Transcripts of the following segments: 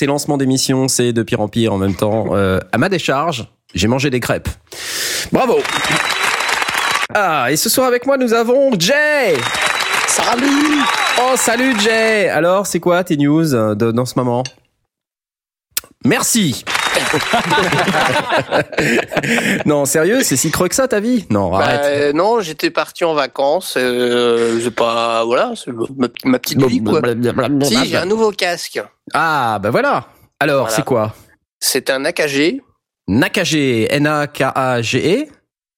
Ces lancements d'émissions, c'est de pire en pire en même temps. Euh, à ma décharge, j'ai mangé des crêpes. Bravo. Ah, et ce soir avec moi, nous avons Jay. Salut Oh, salut Jay. Alors, c'est quoi tes news euh, de, dans ce moment? Merci non, sérieux, c'est si creux que ça ta vie? Non, Bah, arrête. euh, non, j'étais parti en vacances. Euh, c'est pas voilà, c'est ma, ma petite vie quoi. Si, j'ai un nouveau casque. Ah, bah voilà. Alors, Voilà. c'est quoi? C'est un AKG. Nakage, N-A-K-A-G-E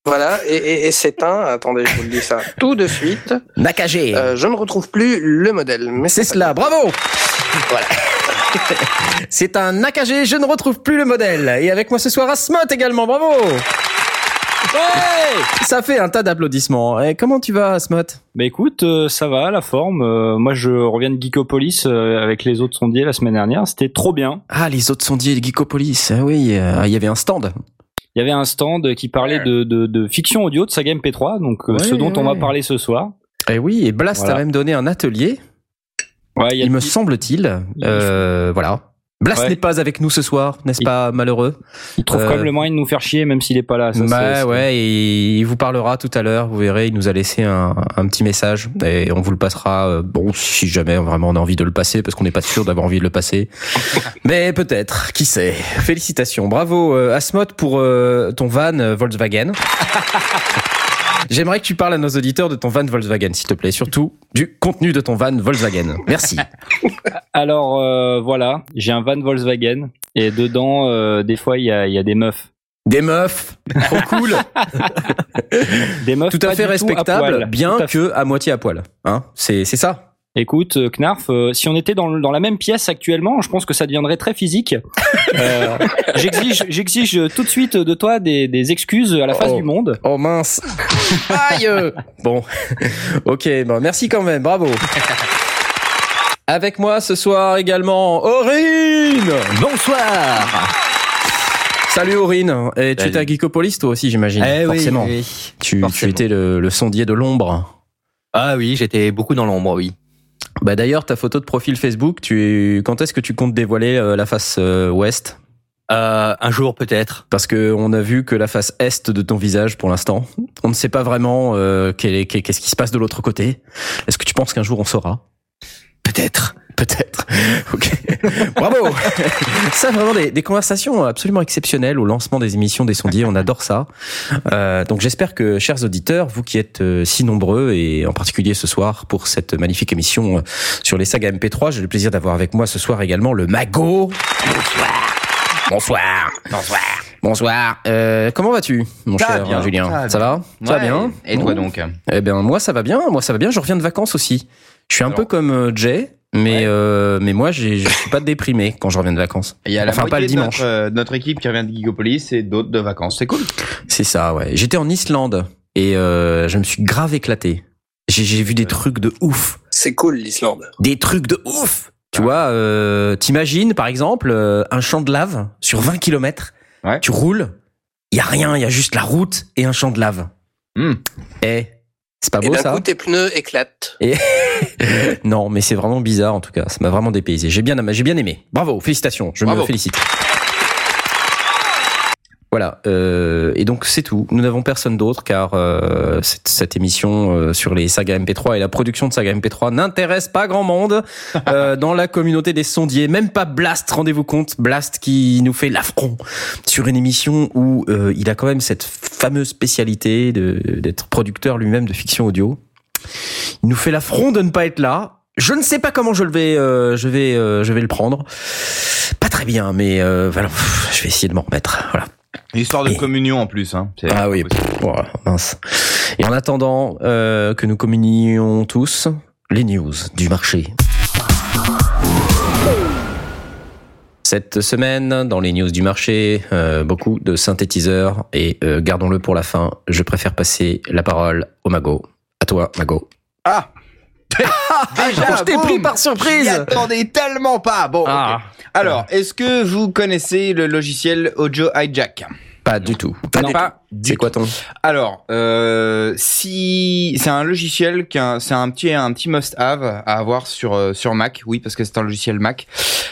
Voilà, et, et, et c'est un. Attendez, je vous le dis ça tout de suite. Nakage. Euh, je ne retrouve plus le modèle, mais c'est cela, bravo Voilà. C'est un Nakage, je ne retrouve plus le modèle. Et avec moi ce soir, Asmot également, bravo Ouais Ça fait un tas d'applaudissements. Et comment tu vas, Asmot Bah écoute, euh, ça va, la forme. Euh, moi, je reviens de Geekopolis euh, avec les autres sondiers la semaine dernière. C'était trop bien. Ah, les autres sondiers de Geekopolis. Ah oui, il y avait un stand. Il y avait un stand qui parlait de, de, de fiction audio de saga MP3, donc euh, Ouais, ce dont on va parler ce soir. Et oui, et Blast Voilà. a même donné un atelier, Ouais, il y a il me semble-t-il. Euh, voilà. Blast Ouais. n'est pas avec nous ce soir, n'est-ce Il- pas malheureux il trouve euh, quand même le moyen de nous faire chier, même s'il est pas là. Ça, Bah c'est- ouais, et il vous parlera tout à l'heure, vous verrez, il nous a laissé un, un petit message et on vous le passera, euh, bon, si jamais vraiment on a envie de le passer, parce qu'on n'est pas sûr d'avoir envie de le passer. Mais peut-être, qui sait. Félicitations, bravo euh, Asmod pour euh, ton van euh, Volkswagen. J'aimerais que tu parles à nos auditeurs de ton van Volkswagen, s'il te plaît, surtout du contenu de ton van Volkswagen. Merci. Alors euh, voilà, j'ai un van Volkswagen et dedans, euh, des fois, il y a, y a des meufs. Des meufs, trop cool, Des meufs tout à fait du tout à respectable, poil. bien Tout à fait. que à moitié à poil. Hein, c'est c'est ça. Écoute, euh, Knarf, euh, si on était dans, le- dans la même pièce actuellement, je pense que ça deviendrait très physique. Euh, j'exige, j'exige tout de suite de toi des, des excuses à la face Oh. du monde. Oh mince. Aïe. Bon. Ok, bon, merci quand même, bravo. Avec moi ce soir également, Aurine Bonsoir. Salut Aurine. Et tu étais à Geekopolis toi aussi j'imagine, Eh oui, forcément. oui, oui. Tu, tu étais le, le sondier de l'ombre. Ah oui, j'étais beaucoup dans l'ombre, oui. Bah d'ailleurs ta photo de profil Facebook, tu quand est-ce que tu comptes dévoiler euh, la face euh, ouest? Euh, un jour peut-être. Parce que on a vu que la face est de ton visage pour l'instant. On ne sait pas vraiment euh, qu'est-ce qui se passe de l'autre côté. Est-ce que tu penses qu'un jour on saura? Peut-être. Peut-être. Ok. Bravo. ça vraiment des, des conversations absolument exceptionnelles au lancement des émissions des sondiers. On adore ça. Euh, donc j'espère que, chers auditeurs, vous qui êtes euh, si nombreux et en particulier ce soir pour cette magnifique émission euh, sur les sagas MP3, j'ai le plaisir d'avoir avec moi ce soir également le Mago. Bonsoir. Bonsoir. Bonsoir. Bonsoir. Euh, comment vas-tu, mon Ça va cher bien, Julien ça va Ça va Ça va Ouais, bien Et toi donc eh bien, moi, ça va bien. Moi, ça va bien. Je reviens de vacances aussi. Je suis un Alors. peu comme euh, Jay, mais Ouais. euh, mais moi, je suis pas déprimé quand je reviens de vacances. Il y a la Enfin, pas le de dimanche. notre, euh, notre équipe qui revient de Gigopolis et d'autres de vacances. C'est cool. C'est ça, ouais. J'étais en Islande et euh, je me suis grave éclaté. J'ai vu des trucs de ouf, C'est cool l'Islande. des trucs de ouf. Tu vois, euh, t'imagines par exemple euh, un champ de lave sur 20 km. Ouais. Tu roules, il y a rien, il y a juste la route et un champ de lave. Hmm. Eh, c'est pas Et beau d'un ça coup, tes pneus éclatent. non, mais c'est vraiment bizarre en tout cas. Ça m'a vraiment dépaysé. J'ai bien, j'ai bien aimé. Bravo, félicitations. Je me félicite. Voilà. euh, et donc c'est tout. Nous n'avons personne d'autre car euh, cette, cette émission euh, sur les sagas MP3 et la production de sagas MP3 n'intéresse pas grand monde euh, dans la communauté des sondiers. Même pas Blast. Rendez-vous compte, Blast qui nous fait l'affront sur une émission où euh, il a quand même cette fameuse spécialité de d'être producteur lui-même de fiction audio. Il nous fait l'affront de ne pas être là. Je ne sais pas comment je le vais, euh, je vais, euh, je vais le prendre. Pas très bien, mais euh, voilà, je vais essayer de m'en remettre. Voilà. Histoire de Et- communion en plus. Hein. Ah oui. Bon, mince. Et en attendant euh, que nous communions tous, les news du marché. Cette semaine, dans les news du marché, euh, beaucoup de synthétiseurs et euh, gardons-le pour la fin. Je préfère passer la parole au Mago. À toi, Mago. Ah Déjà, je t'ai pris par surprise. attendais tellement pas. Bon, Ah. Alors, est-ce que vous connaissez le logiciel Audio Hijack? Pas du tout. Non. Pas, C'est quoi ton Alors, euh, si c'est un logiciel qui c'est un petit un petit must-have à avoir sur euh, sur Mac, oui parce que c'est un logiciel Mac.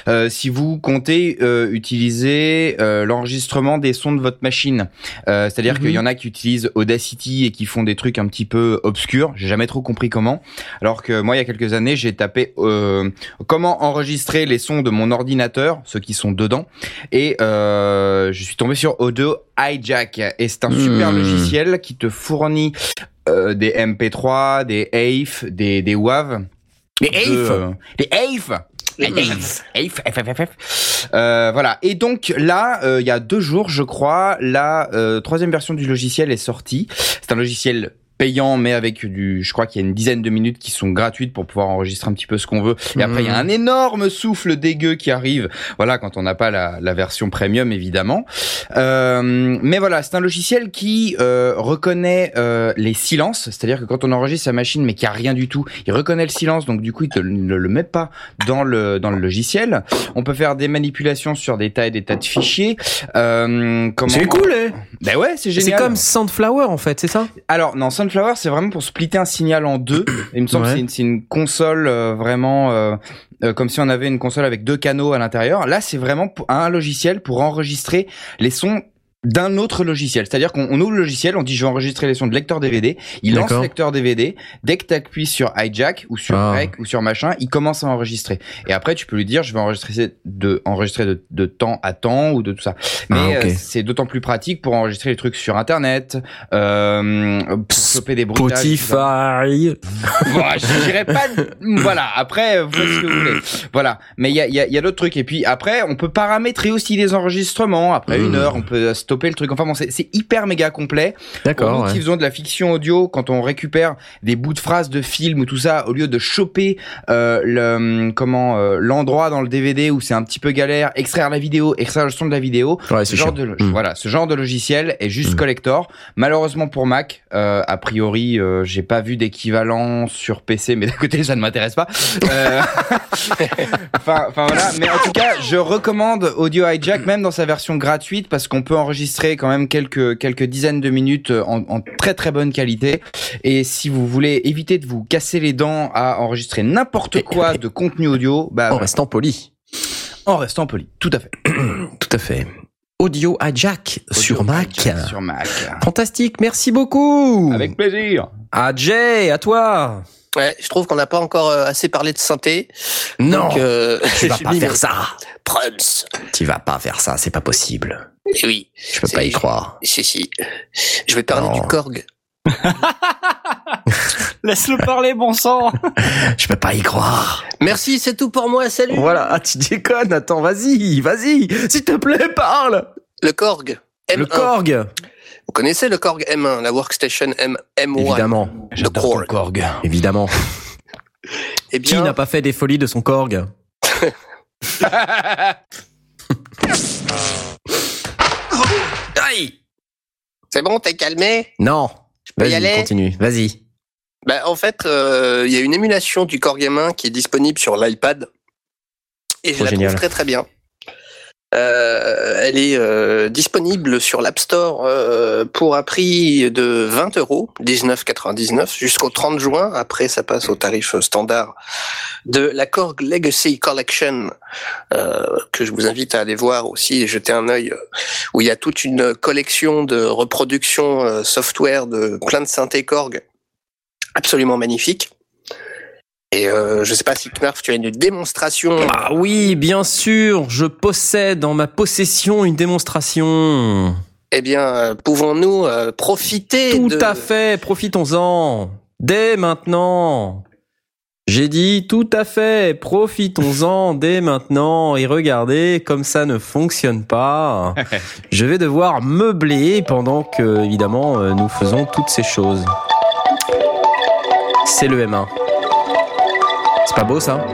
Euh, si vous comptez euh, utiliser euh, l'enregistrement des sons de votre machine, Euh, c'est-à-dire Mhm. qu'il y en a qui utilisent Audacity et qui font des trucs un petit peu obscurs. J'ai jamais trop compris comment. Alors que moi, il y a quelques années, j'ai tapé euh, comment enregistrer les sons de mon ordinateur, ceux qui sont dedans, et euh, je suis tombé sur Audio Hijack et c'est un super Hmm. logiciel qui te fournit euh, des MP3, des AIF, des des WAV. Les de, euh, des AIF. AIF. AIF. Euh, voilà. Et donc là, euh, il y a deux jours, je crois, la euh, troisième version du logiciel est sortie. C'est un logiciel payant, mais avec du, je crois qu'il y a une dizaine de minutes qui sont gratuites pour pouvoir enregistrer un petit peu ce qu'on veut. Et après, il y a un énorme souffle dégueu qui arrive. Voilà, quand on n'a pas la, la version premium, évidemment. Euh, mais voilà, c'est un logiciel qui euh, reconnaît euh, les silences, c'est-à-dire que quand on enregistre sa machine mais qu'il n'y a rien du tout, il reconnaît le silence, donc du coup il ne le met pas dans le dans le logiciel. On peut faire des manipulations sur des tas et des tas de fichiers. Euh, comment... C'est cool, eh Ben ouais, c'est C'est génial. comme Soundflower en fait, c'est ça? Alors non, Sunflower, c'est vraiment pour splitter un signal en deux. Il me semble Ouais. que c'est une, console euh, vraiment euh, euh, comme si on avait une console avec deux canaux à l'intérieur. Là, c'est vraiment pour- un logiciel pour enregistrer les sons d'un autre logiciel. C'est-à-dire qu'on on ouvre le logiciel, on dit je vais enregistrer les sons de lecteur DVD, il lance le lecteur DVD, dès que tu appuies sur hijack ou sur Ah. rec ou sur machin, il commence à enregistrer. Et après tu peux lui dire je vais enregistrer de enregistrer de, de temps à temps ou de tout ça. Mais Ah, ok. euh, c'est d'autant plus pratique pour enregistrer les trucs sur internet, euh, pour choper des bruitages. Spotify. Bon, je dirais pas. Voilà. Après, vous faites ce que vous voulez. Voilà. Mais il y a, il y a, y a d'autres trucs. Et puis après, on peut paramétrer aussi les enregistrements. Après une Mhm. heure, on peut stopper le truc. Enfin bon, c'est hyper méga complet. D'accord. nous ouais. qui faisons de la fiction audio, quand on récupère des bouts de phrases de films ou tout ça, au lieu de choper euh, le comment euh, l'endroit dans le DVD où c'est un petit peu galère, extraire la vidéo, extraire le son de la vidéo, Ouais, ce genre chiant. de Mm. voilà, ce genre de logiciel est juste Mm. collector. Malheureusement pour Mac, euh, a priori, euh, j'ai pas vu d'équivalent sur PC, mais d'un côté ça ne m'intéresse pas. Euh, Enfin, enfin voilà. Mais en tout cas, je recommande Audio Hijack même dans sa version gratuite parce qu'on peut enregistrer quand même quelques quelques dizaines de minutes en, en très très bonne qualité. Et si vous voulez éviter de vous casser les dents à enregistrer n'importe quoi de contenu audio, bah En restant poli. en restant poli. Tout à fait. Tout à fait. Audio Hijack sur Audio Mac. Hijack Sur Mac. Fantastique, merci beaucoup. Avec plaisir. Ah Jay, à toi. Ouais, je trouve qu'on n'a pas encore euh, assez parlé de synthé. Non, Donc, euh, tu vas pas faire ça. Prums. Tu vas pas faire ça, c'est pas possible. Eh Oui, Je peux pas y croire. si, si. Je vais parler Non. du Korg. Laisse-le parler, bon sang. Je peux pas y croire. Merci, c'est tout pour moi. Salut. Voilà, ah, tu déconnes, attends, vas-y, vas-y, s'il te plaît, parle. Le Korg. M1. Le Korg. Vous connaissez le Korg M1, la workstation M M1. Évidemment, Le Korg. Korg. évidemment. Eh Qui n'a pas fait des folies de son Korg Aïe c'est bon, t'es calmé? Non. peux y Vas-y, aller? continue, vas-y. Bah, en fait, euh, il y a une émulation du Korg M1 qui est disponible sur l'iPad. Et je la génial. trouve très très bien. Euh, elle est euh, disponible sur l'App Store euh, pour un prix de 20 euros, 19,99 jusqu'au 30 juin. Après, ça passe au tarif standard de la Korg Legacy Collection, euh, que je vous invite à aller voir aussi et jeter un œil, euh, où il y a toute une collection de reproductions euh, software de plein de synthés Korg absolument magnifiques. Et euh, je sais pas si Knarf, tu as une démonstration. Ah oui, bien sûr, je possède en ma possession une démonstration. Eh bien, euh, pouvons-nous euh, profiter Tout de... à fait, profitons-en. Dès maintenant. J'ai dit tout à fait, profitons-en dès maintenant et regardez comme ça ne fonctionne pas. Je vais devoir meubler pendant que évidemment euh, nous faisons toutes ces choses. C'est le M1. C'est pas beau ça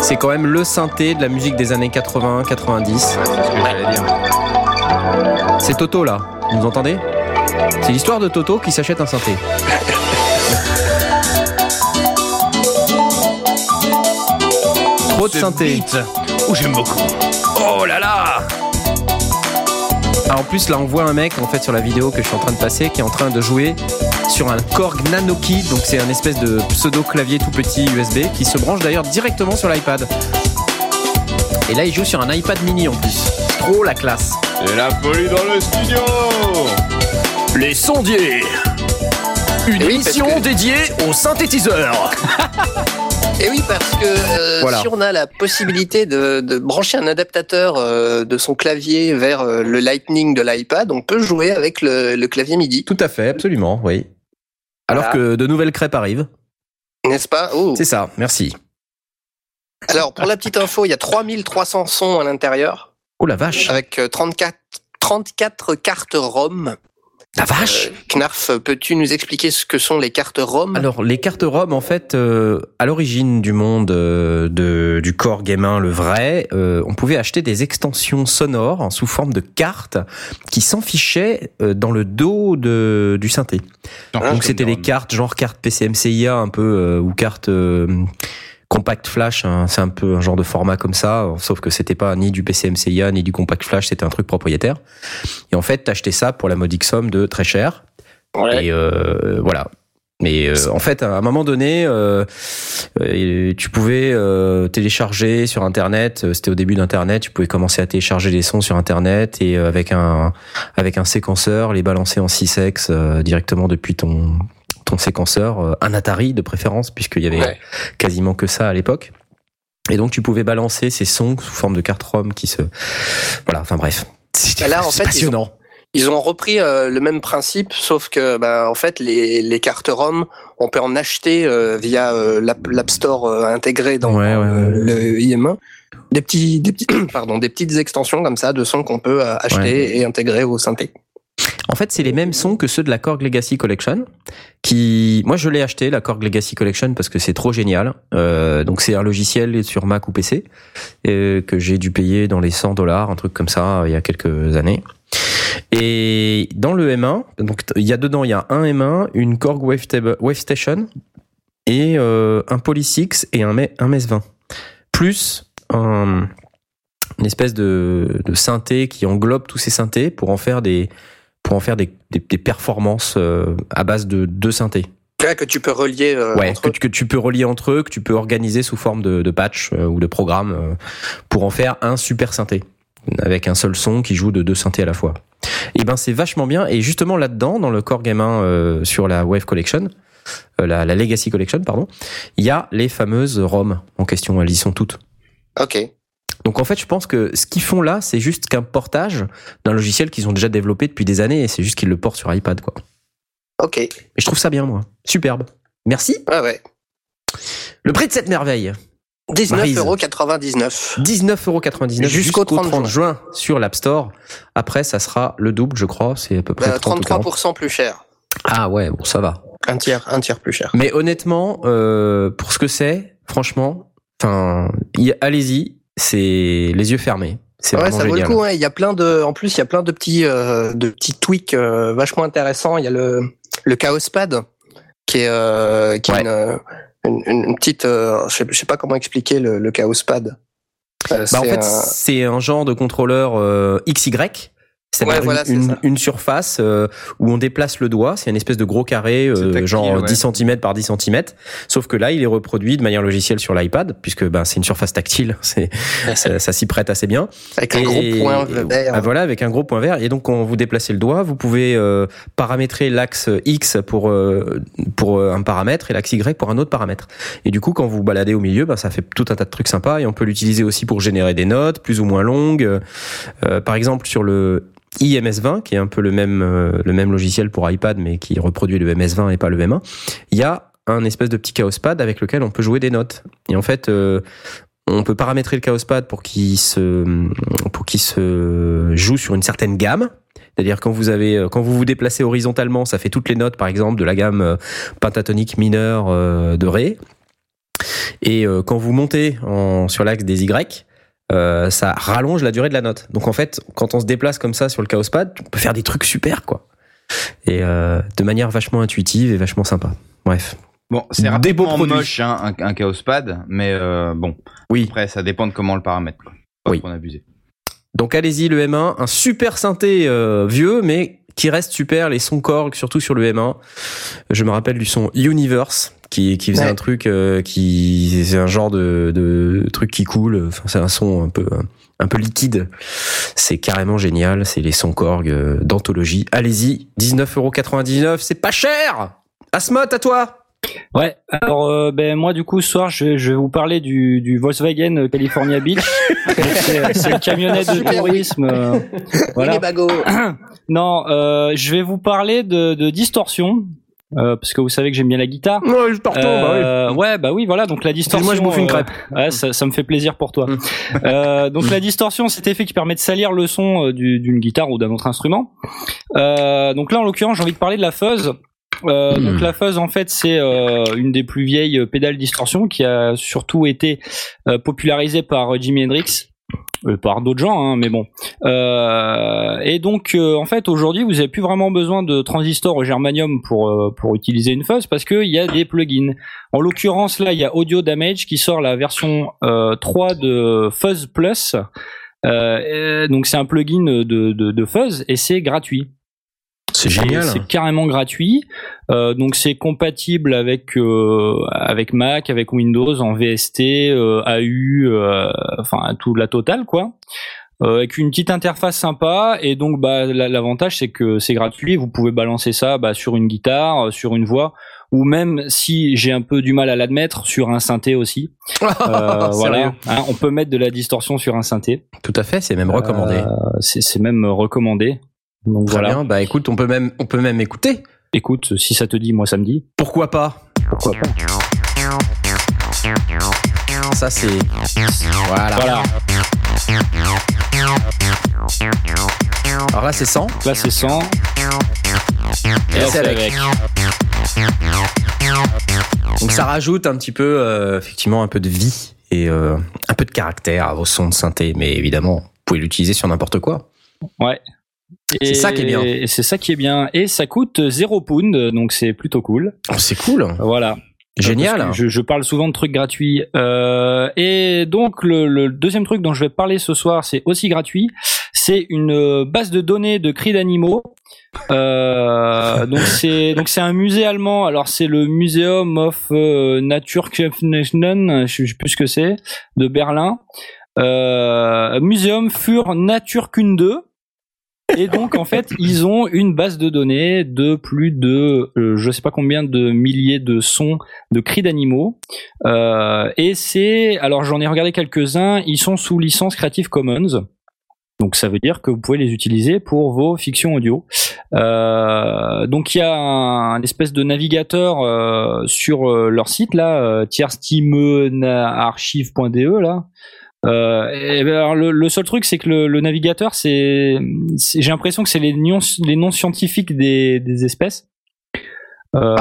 C'est quand même le synthé de la musique des années 80-90. C'est Toto là, vous nous entendez? C'est l'histoire de Toto qui s'achète un synthé. Trop de synthé. Oh, j'aime beaucoup. Oh là là Ah, en plus, là, on voit un mec, en fait, sur la vidéo que je suis en train de passer, qui est en train de jouer sur un Korg Nano Key. Donc, c'est un espèce de pseudo clavier tout petit USB qui se branche d'ailleurs directement sur l'iPad. Et là, il joue sur un iPad mini en plus. Trop la classe. C'est la folie dans le studio Les sondiers Une oui, émission que- dédiée aux synthétiseurs Et oui, parce que euh, Voilà. si on a la possibilité de, de brancher un adaptateur euh, de son clavier vers euh, le Lightning de l'iPad, on peut jouer avec le, le clavier MIDI, Tout à fait, absolument, oui. Alors Voilà. que de nouvelles crêpes arrivent. n'est-ce pas? Oh. C'est ça, merci. Alors, pour la petite info, il y a 3300 sons à l'intérieur, Oh la vache avec euh, 34, 34 cartes ROM. La vache. Euh, Knarf, peux-tu nous expliquer ce que sont les cartes ROM Alors, les cartes ROM, en fait, euh, à l'origine du monde euh, de, du Core Game 1, le vrai, euh, on pouvait acheter des extensions sonores en sous forme de cartes qui s'enfichaient euh, dans le dos de, du synthé. Donc, c'était des cartes, genre carte PCMCIA un peu, euh, ou carte euh, compact flash, hein, c'est un peu un genre de format comme ça, sauf que c'était pas ni du PCMCIA ni du compact flash, c'était un truc propriétaire. Et en fait, t'achetais ça pour la modique somme de très cher. Ouais. Et euh, voilà. Mais euh, en fait, à un moment donné, euh, euh, tu pouvais euh, télécharger sur Internet. euh, C'était au début d'Internet. Tu pouvais commencer à télécharger des sons sur Internet et avec un avec un séquenceur, les balancer en 6x euh, directement depuis ton ton séquenceur, euh, un Atari de préférence, puisqu'il y avait Ouais. quasiment que ça à l'époque. Et donc tu pouvais balancer ces sons sous forme de carte ROM qui se voilà. Enfin bref. C'était Là, en fait, ils passionnant. Ils ont repris euh, le même principe, sauf que, ben, en fait, les, les cartes ROM, on peut en acheter euh, via euh, l'App l'App Store euh, intégré dans Ouais, ouais, euh, ouais. le IM1. Des petits, des petits, pardon, des petites extensions comme ça de sons qu'on peut acheter et intégrer au synthé. En fait, c'est les mêmes sons que ceux de la Korg Legacy Collection. Qui, moi, je l'ai acheté la Korg Legacy Collection parce que c'est trop génial. Euh, donc, c'est un logiciel sur Mac ou PC euh, que j'ai dû payer dans les 100 dollars, un truc comme ça, euh, il y a quelques années. Et dans le M1, donc il y a dedans, il y a un M1, une Korg Wavetable, Wave Station et un Polysix et un, Me- un MES-20, plus un, une espèce de synthé qui englobe tous ces synthés pour en faire des pour en faire des, des, des performances euh, à base de deux synthés. Là, que tu peux relier euh, Ouais, entre que, eux. tu- que tu peux relier entre eux, que tu peux organiser sous forme de, de patch euh, ou de programme euh, pour en faire un super synthé avec un seul son qui joue de deux synthés à la fois. Et ben c'est vachement bien. Et justement là-dedans, dans le Core Game 1 euh, sur la Wave Collection, euh, la, la Legacy Collection, pardon, il y a les fameuses ROM en question. Elles y sont toutes. Ok. Donc en fait, je pense que ce qu'ils font là, c'est juste qu'un portage d'un logiciel qu'ils ont déjà développé depuis des années, et c'est juste qu'ils le portent sur iPad, quoi. Ok. Et je trouve ça bien, moi. Superbe. Merci. Ouais, ouais. Le prix de cette merveille, 19,99€. 19,99€ Jusqu'au 30 juin. juin sur l'App Store. Après, ça sera le double, je crois. C'est à peu près Bah, 30 ou 40. 33% plus cher. Ah ouais, bon, ça va. Un tiers, un tiers plus cher. Mais honnêtement, euh, pour ce que c'est, franchement, enfin, allez-y, c'est les yeux fermés. C'est Ouais, ça vaut le coup. hein. Il y a plein de, en plus, il y a plein de petits, euh, de petits tweaks euh, vachement intéressants. Il y a le, le Chaos Pad qui est, euh, qui est Ouais. une, une, une- une petite, je sais, je sais pas comment expliquer le, le Chaos Pad. Bah, en c'est fait, un- c'est un genre de contrôleur XY. C'est-à-dire Ouais, une, voilà, une, surface euh, où on déplace le doigt. C'est une espèce de gros carré, euh, tactile, genre ouais. 10 cm par 10 cm. Sauf que là, il est reproduit de manière logicielle sur l'iPad, puisque ben, c'est une surface tactile. C'est ça, ça s'y prête assez bien. avec un gros point vert. Ah, voilà, avec un gros point vert. Et donc, quand vous déplacez le doigt, vous pouvez euh, paramétrer l'axe X pour euh, pour euh, un paramètre et l'axe Y pour un autre paramètre. Et du coup, quand vous baladez au milieu, ben, ça fait tout un tas de trucs sympas. Et on peut l'utiliser aussi pour générer des notes plus ou moins longues. Euh, par exemple, sur le IMS20, qui est un peu le même euh, le même logiciel pour iPad, mais qui reproduit le MS20 et pas le M1, il y a un espèce de petit chaos pad avec lequel on peut jouer des notes. Et en fait, euh, on peut paramétrer le chaos pad pour qu'il se pour qu'il se joue sur une certaine gamme. C'est-à-dire quand vous avez quand vous vous déplacez horizontalement, ça fait toutes les notes par exemple de la gamme euh, pentatonique mineure euh, de ré. Et euh, quand vous montez sur l'axe des Y, euh, ça rallonge la durée de la note. Donc en fait, quand on se déplace comme ça sur le chaos pad, on peut faire des trucs super quoi. Et euh, de manière vachement intuitive et vachement sympa. Bref. Bon, c'est beaux rapidement produits. moche hein, un, un Chaos Pad, mais euh, bon, Oui. après ça dépend de comment on le paramètre. Quoi. Pas Oui. abuser. Donc allez-y, le M1, un super synthé vieux, mais qui reste super, les sons Korg, surtout sur le M1. Je me rappelle du son Universe, qui, qui faisait Ouais. un truc euh, qui... C'est un genre de, de truc qui coule, enfin, c'est un son un peu... Un peu liquide, c'est carrément génial. C'est les sons Korg euh, d'anthologie. Allez-y, 19,99€, c'est pas cher. Asmot, à toi. Ouais. Alors euh, ben moi du coup ce soir je, je vais vous parler du, du Volkswagen California Beach. C'est le camionnette de tourisme. euh, voilà. Non, euh, je vais vous parler de, de distorsion. Euh, parce que vous savez que j'aime bien la guitare. Ouais, je t'en Euh, ouais, bah oui, voilà. Donc la distorsion. Excuse-moi, je bouffe une euh, crêpe. ouais, ça, ça me fait plaisir pour toi. Mm. Euh, donc la distorsion, c'est effet qui permet de salir le son du- d'une guitare ou d'un autre instrument. Euh, donc là, en l'occurrence, j'ai envie de parler de la fuzz. Euh, Mm. Donc la fuzz, en fait, c'est euh, une des plus vieilles pédales distorsion qui a surtout été euh, popularisée par Jimi Hendrix. Euh, par d'autres gens, hein, mais bon. Euh, et donc, euh, en fait, aujourd'hui, vous avez plus vraiment besoin de transistors au germanium pour pour utiliser une fuzz parce qu'il y a des plugins. En l'occurrence, là, il y a Audio Damage qui sort la version euh, 3 de Fuzz Plus. Donc, c'est un plugin de, de, de fuzz et c'est gratuit. C'est génial. C'est carrément gratuit. Euh, donc c'est compatible avec euh, avec Mac, avec Windows, en VST, euh, AU, enfin tout la totale quoi. Avec une petite interface sympa et donc bah la- l'avantage c'est que c'est gratuit. Vous pouvez balancer ça bah, sur une guitare, sur une voix ou même si j'ai un peu du mal à l'admettre sur un synthé aussi. Euh, voilà, Hein, on peut mettre de la distorsion sur un synthé. Tout à fait, c'est même recommandé. Euh, c'est même recommandé. Donc Très voilà. bien. Bah écoute, on peut même, on peut même écouter. Écoute, si ça te dit, moi ça me dit. Pourquoi pas? Pourquoi pas? Ça c'est. Voilà. Voilà. Alors là c'est 100. Là c'est 100. Et là c'est c'est avec. avec. Donc ça rajoute un petit peu, euh, effectivement, un peu de vie et euh, un peu de caractère à vos sons de synthé. Mais évidemment, vous pouvez l'utiliser sur n'importe quoi. Ouais. C'est ça qui est bien. Et c'est ça qui est bien. Et ça coûte 0 pound, donc c'est plutôt cool. Oh, c'est cool. Voilà. Génial. Je parle souvent de trucs gratuits. Euh, et donc le, le deuxième truc dont je vais parler ce soir, c'est aussi gratuit. C'est une euh, base de données de cris d'animaux. Euh, donc c'est donc c'est un musée allemand. Alors c'est le Museum of euh, Naturkunde, je sais plus ce que c'est, de Berlin. Euh, Museum für Naturkunde. Et donc en fait, ils ont une base de données de plus de euh, je sais pas combien de milliers de sons de cris d'animaux. Euh, et c'est alors j'en ai regardé quelques-uns, ils sont sous licence Creative Commons. Donc ça veut dire que vous pouvez les utiliser pour vos fictions audio. Euh, donc il y a un, espèce de navigateur euh, sur euh, leur site là, euh, tierstimenarchive.de là. Euh, et ben, alors, le, le seul truc c'est que le, le navigateur c'est, c'est- j'ai l'impression que c'est les noms, les noms scientifiques des, des espèces. Euh,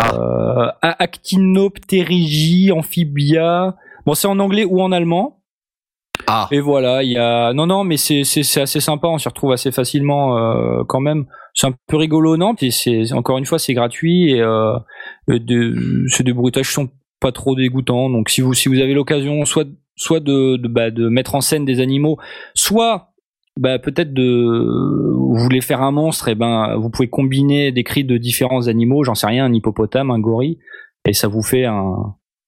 Actinopterygie, amphibia. Bon, c'est en anglais ou en allemand. Ah. Et voilà, il y a non non, mais c'est c'est c'est assez sympa, on s'y retrouve assez facilement euh, quand même. C'est un peu rigolo, non Et c'est encore une fois c'est gratuit et euh, de- bruitages qui sont pas trop dégoûtants. Donc si vous si vous avez l'occasion, soit soit de de, bah, de mettre en scène des animaux, soit bah, peut-être de vous voulez faire un monstre, et ben vous pouvez combiner des cris de différents animaux, j'en sais rien, un hippopotame, un gorille, et ça vous fait un,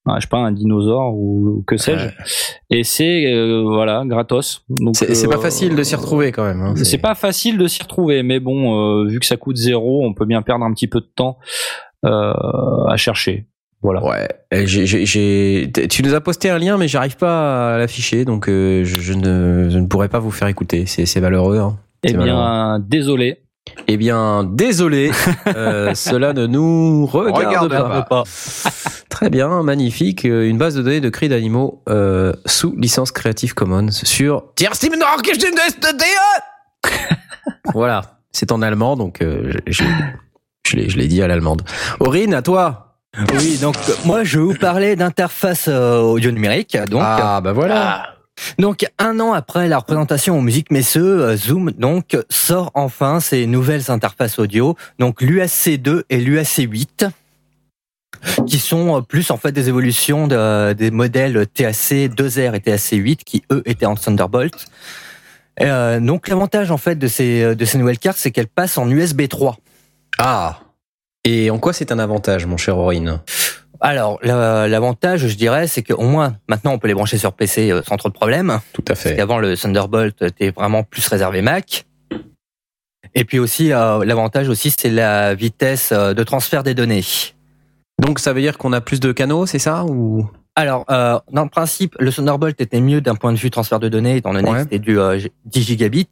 un, je sais pas un dinosaure ou, ou que sais-je. Et c'est euh, voilà gratos. Donc C'est c'est euh, pas facile de s'y retrouver quand même. hein. C'est pas facile de s'y retrouver, mais bon, euh, vu que ça coûte zéro, on peut bien perdre un petit peu de temps à chercher. Voilà. Ouais. J'ai- j'ai- j'ai- Tu nous as posté un lien, mais j'arrive pas à l'afficher, donc euh, je, je ne, je ne pourrais pas vous faire écouter. C'est c'est malheureux. Hein. Eh bien, désolé. Eh bien, désolé, euh, cela ne nous regarde, Regarde pas. pas. Très bien, magnifique. Euh, Une base de données de cris d'animaux euh, sous licence Creative Commons sur Voilà, c'est en allemand, donc euh, je, je, je l'ai- je l'ai dit à l'allemande. Aurine, à toi. Oui, donc moi je vais vous parler d'interface euh, audio numérique. Donc, ah, bah voilà. donc un an après la représentation aux musiques Messeux, euh, Zoom donc sort enfin ses nouvelles interfaces audio, donc l'USC2 et l'USC8 qui sont euh, plus en fait des évolutions de- des modèles TAC 2R et TAC 8 qui eux étaient en Thunderbolt. Euh, donc l'avantage en fait de ces de ces nouvelles cartes, c'est qu'elles passent en USB 3. Ah. Et en quoi c'est un avantage, mon cher Aurine? Alors la- l'avantage, je dirais, c'est qu'au moins maintenant on peut les brancher sur PC euh, sans trop de problèmes. Tout à Parce fait. qu'avant le Thunderbolt était vraiment plus réservé Mac. Et puis aussi euh, l'avantage aussi c'est la vitesse euh, de transfert des données. Donc ça veut dire qu'on a plus de canaux, c'est ça ou? Alors, euh, dans le principe, le Thunderbolt était mieux d'un point de vue transfert de données, étant donné Ouais. que c'était du euh, 10 gigabits,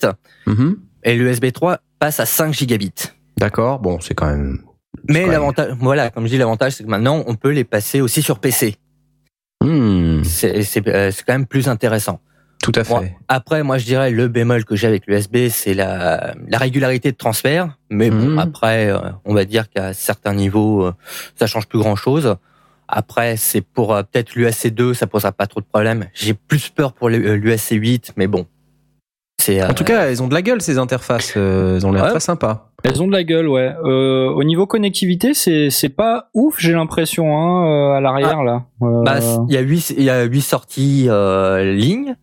Mhm. et l'USB 3 passe à 5 gigabits. D'accord. Bon, c'est quand même. Mais l'avantage, voilà, comme je dis, l'avantage, c'est que maintenant, on peut les passer aussi sur PC. Hmm, C'est euh, quand même plus intéressant. tout à fait. Bon, après, moi, je dirais le bémol que j'ai avec l'USB, c'est la, la régularité de transfert. Mais bon, Mhm. après, euh, on va dire qu'à certains niveaux, euh, ça change plus grand-chose. Après, c'est pour euh, peut-être l'UAC2, ça posera pas trop de problèmes. J'ai plus peur pour l'UAC8, mais bon. En tout cas, elles ont de la gueule ces interfaces. euh, elles ont l'air Ouais. très sympas. Elles ont de la gueule, ouais. Euh, au niveau connectivité, c'est c'est pas ouf, j'ai l'impression, hein, euh, à l'arrière là. Euh, Bah, il y a huit, il y a huit sorties euh, lignes.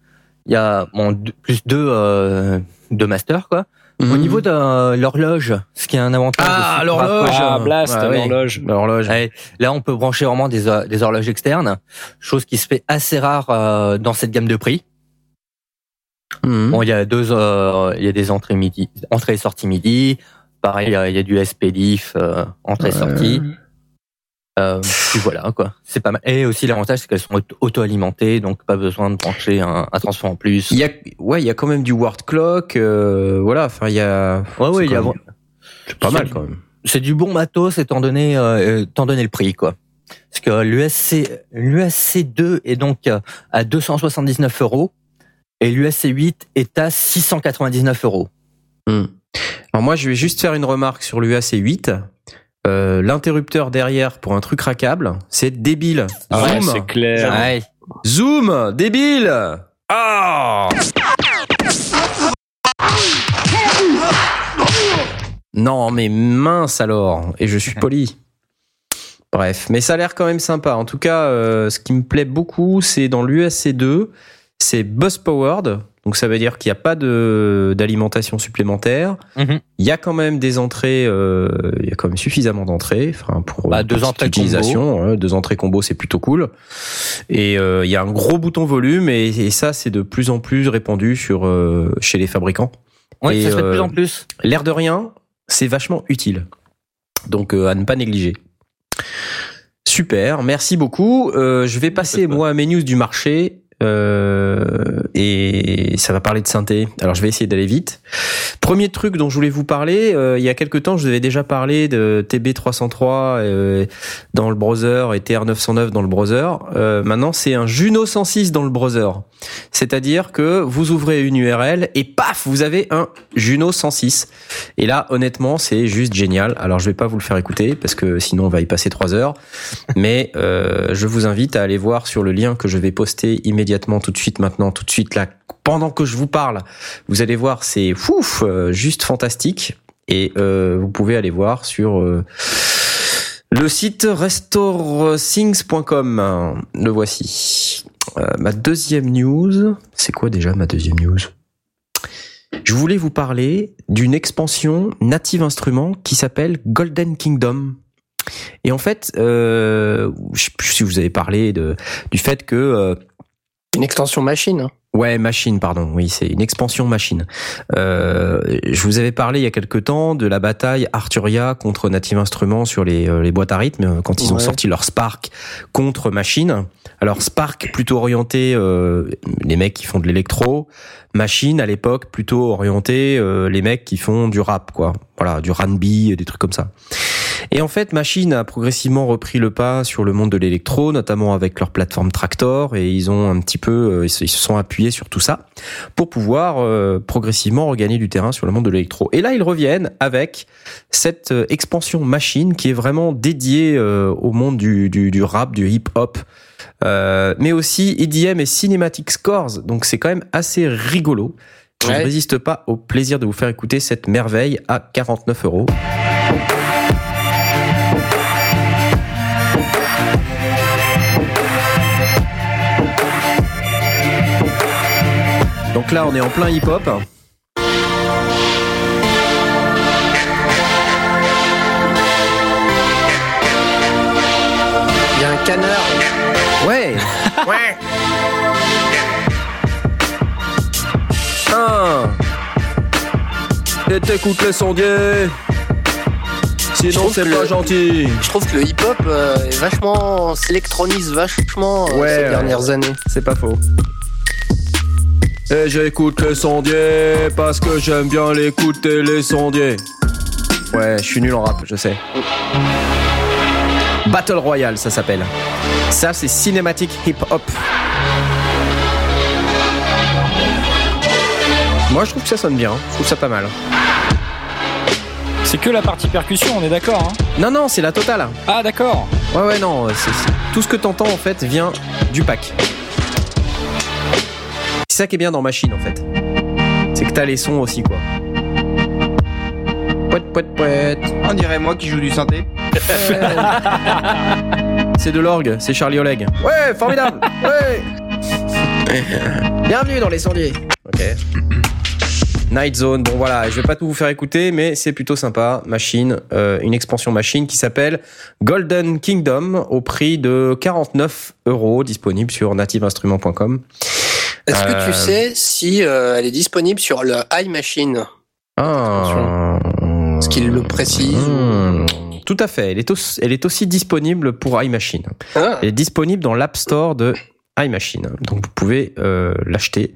Il y a bon, plus deux, euh, deux masters quoi. Au Mhm. niveau de euh, l'horloge, ce qui est un avantage. Ah, l'horloge. Ah, Blast, Ouais, l'horloge. L'horloge. Ouais, là, on peut brancher vraiment des, des horloges externes, chose qui se fait assez rare euh, dans cette gamme de prix. Mhm. Bon, il y a deux, euh, il y a des entrées midi, entrées et sorties midi. Pareil, il y a, il y a du SPDIF, euh, entrée et sortie. Euh, puis voilà quoi, c'est pas mal. Et aussi l'avantage c'est qu'elles sont auto- auto-alimentées, donc pas besoin de brancher un, un transfert en plus. Il y a, ouais, il y a quand même du word clock. euh, voilà. Enfin, il y a. Ouais, ouais, c'est il y a- C'est pas mal du- quand même. c'est du bon matos étant donné euh, étant donné le prix quoi. Parce que l'USC l'USC 2 est donc euh, à 279 euros et l'USC 8 est à 699 euros. Hmm. Alors moi, je vais juste faire une remarque sur l'UAC 8. Euh, L'interrupteur derrière pour un truc rackable, c'est débile. Ah ouais, Zoom, c'est clair. Ouais. Zoom, débile. Ah Non, mais mince alors. Et je suis poli. Bref, mais ça a l'air quand même sympa. En tout cas, euh, ce qui me plaît beaucoup, c'est dans l'USC 2, c'est bus powered. Donc ça veut dire qu'il n'y a pas d'alimentation supplémentaire. Mhm. Il y a quand même des entrées, euh, il y a quand même suffisamment d'entrées, pour Bah, euh, deux entrées utilisation, ouais, deux entrées combo, c'est plutôt cool. Et euh, il y a un gros bouton volume et, et ça c'est de plus en plus répandu sur euh, chez les fabricants. Oui, Et, ça se fait de plus en plus. L'air de rien, c'est vachement utile. Donc à ne pas négliger. Super, merci beaucoup. Je vais passer moi à mes news du marché. Euh, et ça va parler de synthé. Alors je vais essayer d'aller vite. Premier truc dont je voulais vous parler, euh, il y a quelques temps, je vous avais déjà parlé de TB303 euh, dans le browser et TR909 dans le browser. Euh, maintenant, c'est un Juno 106 dans le browser. C'est-à-dire que vous ouvrez une URL et paf, vous avez un Juno 106. Et là, honnêtement, c'est juste génial. Alors, je vais pas vous le faire écouter parce que sinon on va y passer trois heures. Mais euh, je vous invite à aller voir sur le lien que je vais poster immédiatement, tout de suite, maintenant, tout de suite là, pendant que je vous parle. Vous allez voir, c'est fouf, euh, juste fantastique. Et euh, vous pouvez aller voir sur euh, le site restorethings.com. Le voici. Ma deuxième news, c'est quoi déjà ma deuxième news? Je voulais vous parler d'une expansion Native Instruments qui s'appelle Golden Kingdom. Et en fait, je sais plus si vous avez parlé de, du fait que Une extension machine. hein. Ouais, machine, pardon. Oui, c'est une expansion machine. Euh, je vous avais parlé il y a quelque temps de la bataille Arturia contre Native Instruments sur les, euh, les boîtes à rythme euh, quand ils ont sorti leur Spark contre Machine. Alors Spark plutôt orienté euh, les mecs qui font de l'électro, Machine à l'époque plutôt orienté euh, les mecs qui font du rap quoi. Voilà, du R&B, des trucs comme ça. Et en fait, Machine a progressivement repris le pas sur le monde de l'électro, notamment avec leur plateforme Tractor, et ils ont un petit peu, euh, ils se sont appuyés sur tout ça pour pouvoir euh, progressivement regagner du terrain sur le monde de l'électro. Et là, ils reviennent avec cette euh, expansion Machine qui est vraiment dédiée euh, au monde du, du, du rap, du hip-hop, euh, mais aussi EDM et Cinematic Scores. Donc c'est quand même assez rigolo. Je ne résiste pas au plaisir de vous faire écouter cette merveille à 49 euros. Donc là, on est en plein hip-hop. Il y a un canard. Ouais. Ouais. Un. Et t'écoutes le sondier. Je Sinon, c'est pas le- gentil. Je trouve que le hip-hop euh, est vachement s'électronise vachement euh, Ouais, ces ouais. dernières années. C'est pas faux. Et j'écoute le sondier parce que j'aime bien l'écouter les sondiers. Ouais, je suis nul en rap, je sais. Battle Royale, ça s'appelle. Ça, c'est cinématique hip-hop. Moi, je trouve que ça sonne bien. Je trouve ça pas mal. C'est que la partie percussion, on est d'accord. Hein Non, non, c'est la totale. ah d'accord. Ouais, ouais, non. c'est- c'est- Tout ce que t'entends, en fait, vient du pack. C'est ça qui est bien dans Machine, en fait. C'est que t'as les sons aussi, quoi. Pouet, pouet, pouet. On dirait moi qui joue du synthé. C'est de l'orgue, c'est Charlie Oleg. Ouais, formidable. Ouais. Bienvenue dans les sondiers. Ok. Night Zone, bon voilà, je vais pas tout vous faire écouter, mais c'est plutôt sympa. Machine, euh, une expansion machine qui s'appelle Golden Kingdom au prix de 49 euros, disponible sur nativeinstrument.com. Est-ce que Euh, tu sais si euh, elle est disponible sur le iMachine? Ah. Est-ce qu'il le précise Hmm. Tout à fait. Elle est, aussi, elle est aussi disponible pour iMachine. Ah, Elle est disponible dans l'App Store de iMachine. Donc vous pouvez euh, l'acheter.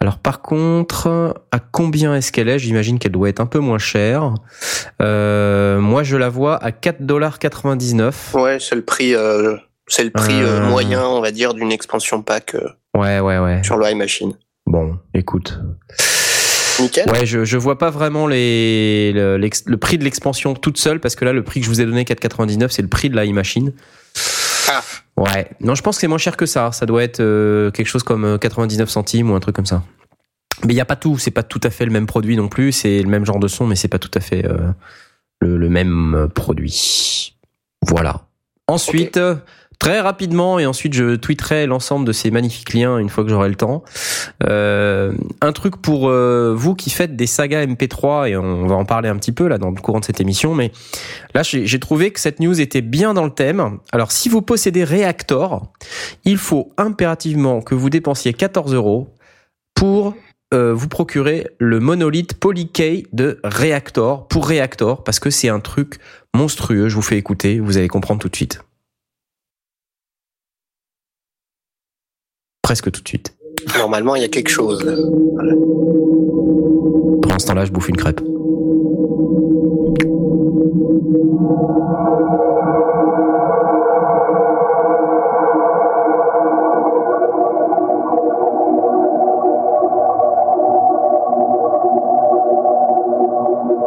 Alors par contre, à combien est-ce qu'elle est? J'imagine qu'elle doit être un peu moins chère. Euh, moi, je la vois à 4,99$. Ouais, c'est le prix, euh, c'est le prix euh, Euh. moyen, on va dire, d'une expansion pack euh, Ouais, ouais, ouais. sur le iMachine. Bon, écoute. Nickel. Ouais, je, je vois pas vraiment les, le, prix de l'expansion toute seule parce que là, le prix que je vous ai donné, 4,99, c'est le prix de l'iMachine. Ah. Ouais. Non, je pense que c'est moins cher que ça. Ça doit être euh, quelque chose comme euh, 99 centimes ou un truc comme ça. Mais il y a pas tout. C'est pas tout à fait le même produit non plus. C'est le même genre de son, mais c'est pas tout à fait euh, le, le même euh, produit. Voilà. Ensuite, euh, très rapidement, et ensuite je tweeterai l'ensemble de ces magnifiques liens une fois que j'aurai le temps. Euh, un truc pour euh, vous qui faites des sagas MP3 et on va en parler un petit peu là dans le courant de cette émission, mais là j'ai trouvé que cette news était bien dans le thème. Alors si vous possédez Reactor, il faut impérativement que vous dépensiez 14 euros pour euh, vous procurer le monolithe Polykey de Reactor pour Reactor parce que c'est un truc monstrueux. Je vous fais écouter, vous allez comprendre tout de suite. Presque tout de suite. Normalement, il y a quelque chose. là. Pendant ce temps-là, je bouffe une crêpe.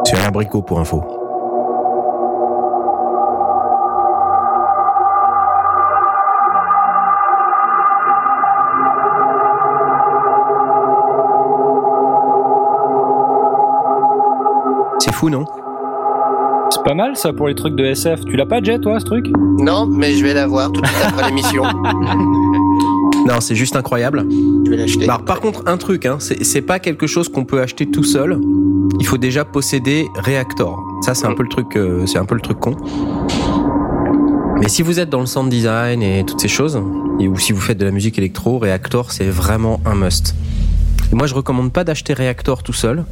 C'est un abricot pour info. Fou, non C'est pas mal ça pour les trucs de SF. Tu l'as pas Jet toi ce truc Non, mais je vais la voir tout de suite après l'émission. Non, c'est juste incroyable. Je vais l'acheter. Bah, par contre, un truc, hein, c'est c'est pas quelque chose qu'on peut acheter tout seul. Il faut déjà posséder Reactor. Ça, c'est un peu le truc, euh, c'est un peu le truc con. Mais si vous êtes dans le sound design et toutes ces choses, et ou si vous faites de la musique électro, Reactor, c'est vraiment un must. Et moi, je recommande pas d'acheter Reactor tout seul.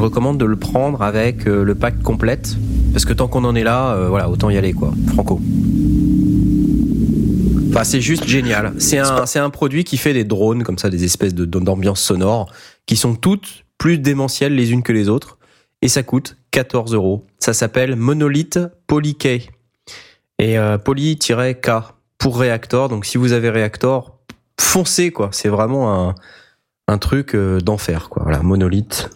Recommande de le prendre avec euh, le pack complète, parce que tant qu'on en est là, euh, voilà, autant y aller, quoi. Franco. Enfin, c'est juste génial. C'est un, c'est un produit qui fait des drones comme ça, des espèces de d'ambiance sonore, qui sont toutes plus démentielles les unes que les autres, et ça coûte 14 euros. Ça s'appelle Monolith Poly-K. Et euh, Poly-K pour Reactor. Donc si vous avez Reactor, foncez quoi. C'est vraiment un, un truc euh, d'enfer quoi. Voilà, Monolith.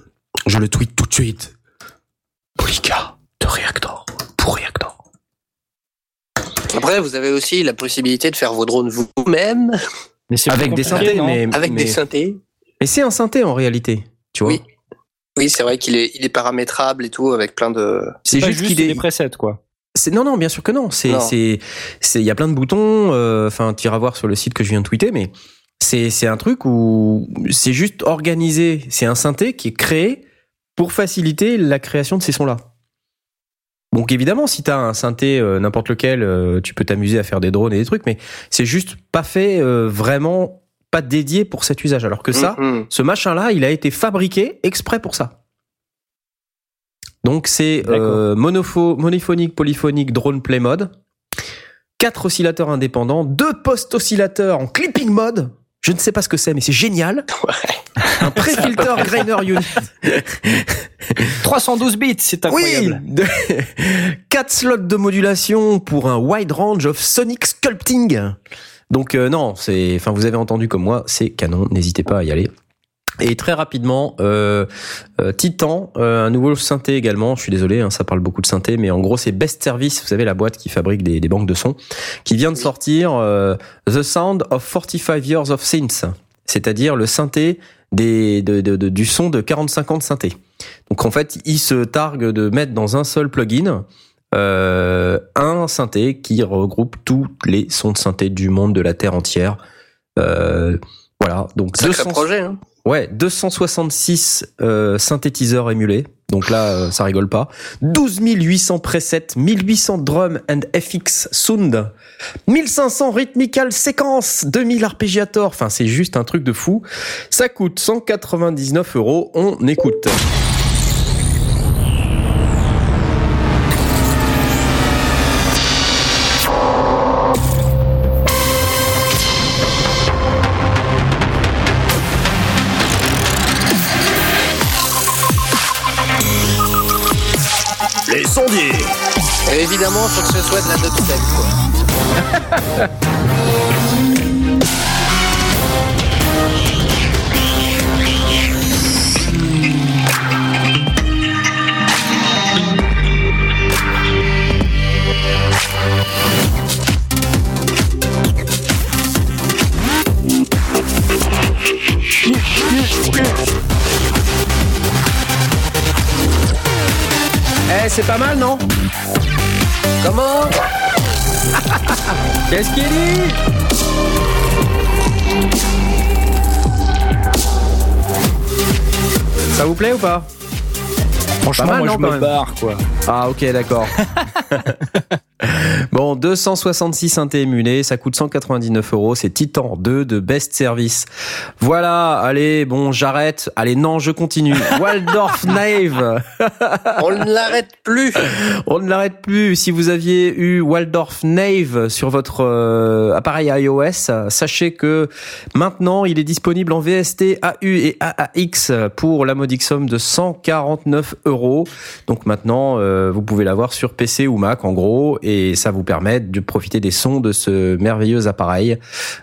Je le tweet tout de suite. Poly-K de Reactor pour Reactor. Après, vous avez aussi la possibilité de faire vos drones vous-même Mais c'est Avec des synthés, mais, avec mais, des synthés. mais c'est un synthé en réalité. Tu vois. Oui. Oui, c'est vrai qu'il est, il est paramétrable et tout avec plein de. C'est juste juste qu'il des est. presets quoi. C'est non non bien sûr que non. C'est il y a plein de boutons. euh, Enfin, tu iras voir sur le site que je viens de tweeter, mais c'est c'est un truc où c'est juste organisé. C'est un synthé qui est créé pour faciliter la création de ces sons-là. Donc évidemment, si t'as un synthé euh, n'importe lequel, euh, tu peux t'amuser à faire des drones et des trucs, mais c'est juste pas fait euh, vraiment pas dédié pour cet usage. Alors que ça, Mhm. ce machin-là, il a été fabriqué exprès pour ça. Donc c'est euh, monophonique, polyphonique, drone play mode, quatre oscillateurs indépendants, deux post-oscillateurs en clipping mode. Je ne sais pas ce que c'est, mais c'est génial. Un pré-filter Grainer Unit. 312 bits, c'est incroyable. Oui, de- quatre slots de modulation pour un wide range of sonic sculpting. Donc euh, non, c'est, enfin vous avez entendu comme moi, c'est canon. N'hésitez pas à y aller. Et très rapidement, euh, euh, Titan, euh, un nouveau synthé également. Je suis désolé, hein, ça parle beaucoup de synthé, mais en gros c'est Best Service, vous savez la boîte qui fabrique des, des banques de sons, qui vient de sortir The Sound of 45 Years of Synths, c'est-à-dire le synthé des, de, de- de- du son de 45 ans de synthé. Donc en fait, ils se targuent de mettre dans un seul plugin un synthé qui regroupe tous les sons de synthé du monde de la terre entière. Voilà, donc Sacré 200 projet. Hein. Ouais, 266 euh, synthétiseurs émulés. Donc là, euh, ça rigole pas. 12 800 presets, 1800 drum and FX sound, 1500 rhythmical séquences, 2000 arpégiators. Enfin, c'est juste un truc de fou. Ça coûte 199 euros. On écoute. Les sondiers. Et évidemment, faut que ce soit de la dubstep. Quoi. c'est pas mal, non Comment Qu'est-ce qu'il dit Ça vous plaît ou pas Franchement, Pas mal, moi, non, je me même barre, quoi. Ah ok d'accord. bon 266 synthés émulés, ça coûte 199 euros, c'est Titan 2 de Best Service. Voilà, allez bon j'arrête, allez non je continue. Waldorf Nave, On ne l'arrête plus. on ne l'arrête plus. Si vous aviez eu Waldorf Nave sur votre euh, appareil iOS, sachez que maintenant il est disponible en VST, AU et AAX pour la modique somme de 149 euros. Donc maintenant, euh, vous pouvez l'avoir sur PC ou Mac en gros, et ça vous permet de profiter des sons de ce merveilleux appareil.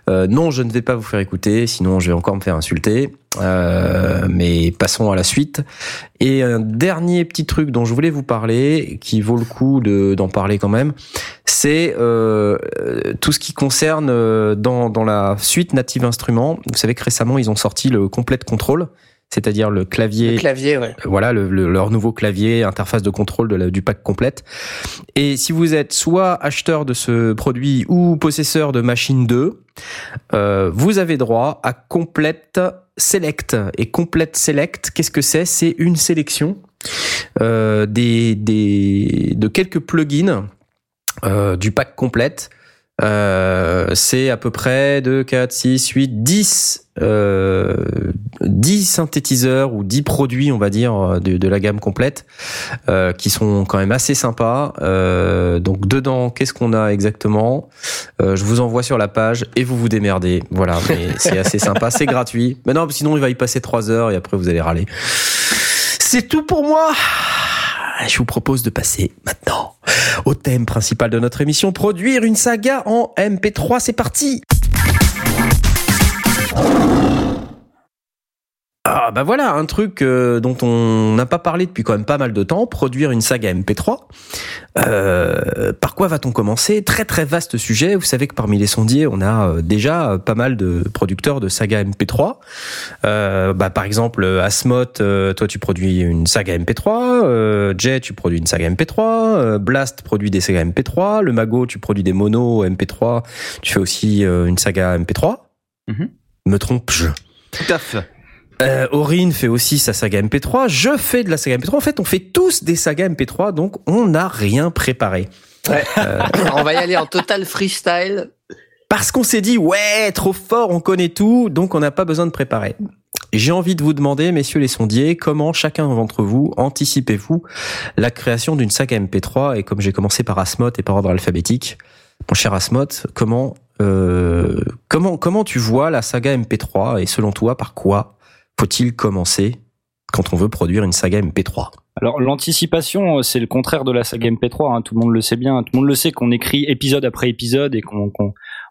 Euh, non, je ne vais pas vous faire écouter, sinon je vais encore me faire insulter. Euh, mais passons à la suite. Et un dernier petit truc dont je voulais vous parler, qui vaut le coup de- d'en parler quand même, c'est euh, tout ce qui concerne euh, dans, dans la suite Native Instruments. Vous savez que récemment ils ont sorti le Complete Control, c'est-à-dire le clavier Le clavier, ouais. voilà le, le- leur nouveau clavier, interface de contrôle de la- du pack complète. Et si vous êtes soit acheteur de ce produit ou possesseur de machine 2, euh, vous avez droit à Complete Select. Et Complete Select, qu'est-ce que c'est? C'est une sélection euh, des, des, de quelques plugins euh, du pack complète. Euh, c'est à peu près de 4, 6, 8, 10, euh, 10 synthétiseurs ou 10 produits, on va dire, de, de la gamme complète, euh, qui sont quand même assez sympas. Euh, donc dedans, qu'est-ce qu'on a exactement? Euh, Je vous envoie sur la page et vous vous démerdez. Voilà, mais c'est assez sympa, c'est gratuit. Mais non, sinon il va y passer 3 heures et après vous allez râler. C'est tout pour moi. Je vous propose de passer maintenant au thème principal de notre émission, produire une saga en MP3. C'est parti Ah bah voilà, un truc euh, dont on n'a pas parlé depuis quand même pas mal de temps, produire une saga MP3. Euh, par quoi va-t-on commencer? Très très vaste sujet. Vous savez que parmi les sondiers, on a euh, déjà pas mal de producteurs de saga MP3. Euh, bah, par exemple, Asmot, euh, toi tu produis une saga MP3. Euh, Jay, tu produis une saga MP3. Euh, Blast produit des sagas MP3. Le Mago, tu produis des monos MP3. Tu fais aussi euh, une saga MP3. Mhm. Me trompe-je? Tout à fait. Euh, Aurine fait aussi sa saga MP3. Je fais de la saga MP3. En fait, on fait tous des sagas MP3, donc on n'a rien préparé. Ouais. on va y aller en total freestyle. Parce qu'on s'est dit, ouais, trop fort, on connaît tout, donc on n'a pas besoin de préparer. J'ai envie de vous demander, messieurs les sondiers, comment chacun d'entre vous anticipez-vous la création d'une saga MP3 Et comme j'ai commencé par Asmoth et par ordre alphabétique, mon cher Asmoth, comment, euh, comment, comment tu vois la saga MP3 et selon toi, par quoi faut-il commencer quand on veut produire une saga MP3 alors l'anticipation, euh, c'est le contraire de la saga MP3. Hein. Tout le monde le sait bien. Tout le monde le sait qu'on écrit épisode après épisode et qu'on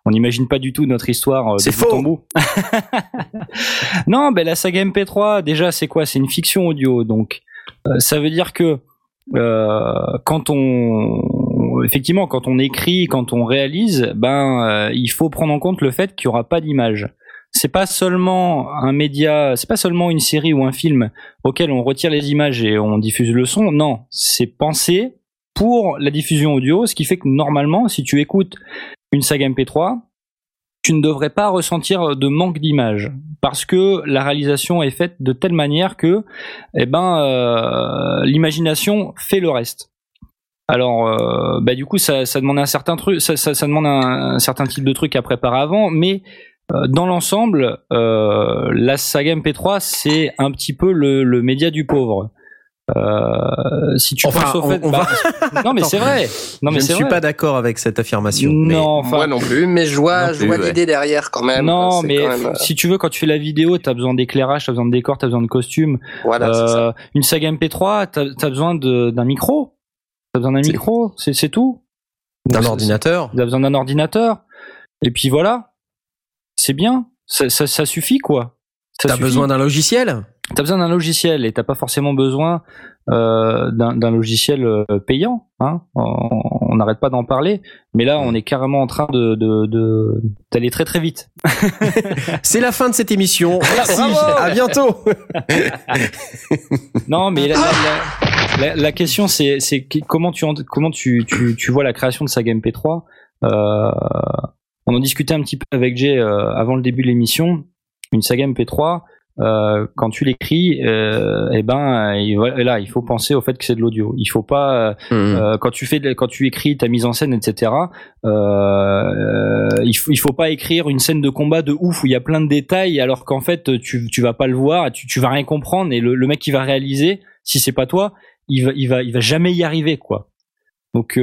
on n'imagine pas du tout notre histoire. Euh, c'est faux. Bout. non, ben la saga MP3, déjà, c'est quoi? C'est une fiction audio, donc euh, ça veut dire que euh, quand on effectivement quand on écrit, quand on réalise, ben il faut prendre en compte le fait qu'il y aura pas d'image c'est pas seulement un média, c'est pas seulement une série ou un film auquel on retire les images et on diffuse le son. Non, c'est pensé pour la diffusion audio, ce qui fait que normalement, si tu écoutes une saga MP3, tu ne devrais pas ressentir de manque d'image parce que la réalisation est faite de telle manière que, eh ben, euh, l'imagination fait le reste. Alors, euh, bah, du coup, ça, demande un certain truc, ça, demande un, un, certain type de truc à préparer avant, mais dans l'ensemble, euh, la saga MP3, c'est un petit peu le, le média du pauvre. Euh, si tu enfin, penses au fait, on, on bah, non mais c'est vrai. Non mais je ne suis vrai. pas d'accord avec cette affirmation. Non, mais... enfin, moi non plus, mais je vois, je vois ouais. l'idée derrière quand même. Non, mais quand même, euh, si tu veux, quand tu fais la vidéo, t'as besoin d'éclairage, t'as besoin de décor, t'as besoin de costume. voilà, ça. Euh, une saga MP3, t'as as besoin d'un micro. T'as besoin d'un micro, c'est c'est tout. D'un ordinateur. T'as besoin d'un ordinateur. Et puis voilà, c'est bien. Ça, ça, ça suffit quoi. T'as besoin d'un logiciel? T'as besoin d'un logiciel et t'as pas forcément besoin euh, d'un logiciel euh, payant. Hein on n'arrête pas d'en parler, mais là on est carrément en train de de- de- d'aller très très vite. C'est la fin de cette émission. Merci. À bientôt. Non, mais la, la- la- la question c'est comment tu en- comment tu, tu tu vois la création de Saga MP3. Euh, on en discutait un petit peu avec Jay euh, avant le début de l'émission. Une saga MP3, euh, quand tu l'écris, euh, eh ben, là, il faut penser au fait que c'est de l'audio. Il faut pas, euh, quand tu fais, de- quand tu écris ta mise en scène, etc. Il faut, il faut pas écrire une scène de combat de ouf où il y a plein de détails alors qu'en fait tu, tu vas pas le voir, tu, tu vas rien comprendre et le, le mec qui va réaliser, si c'est pas toi, il va, il va, il va jamais y arriver quoi. Donc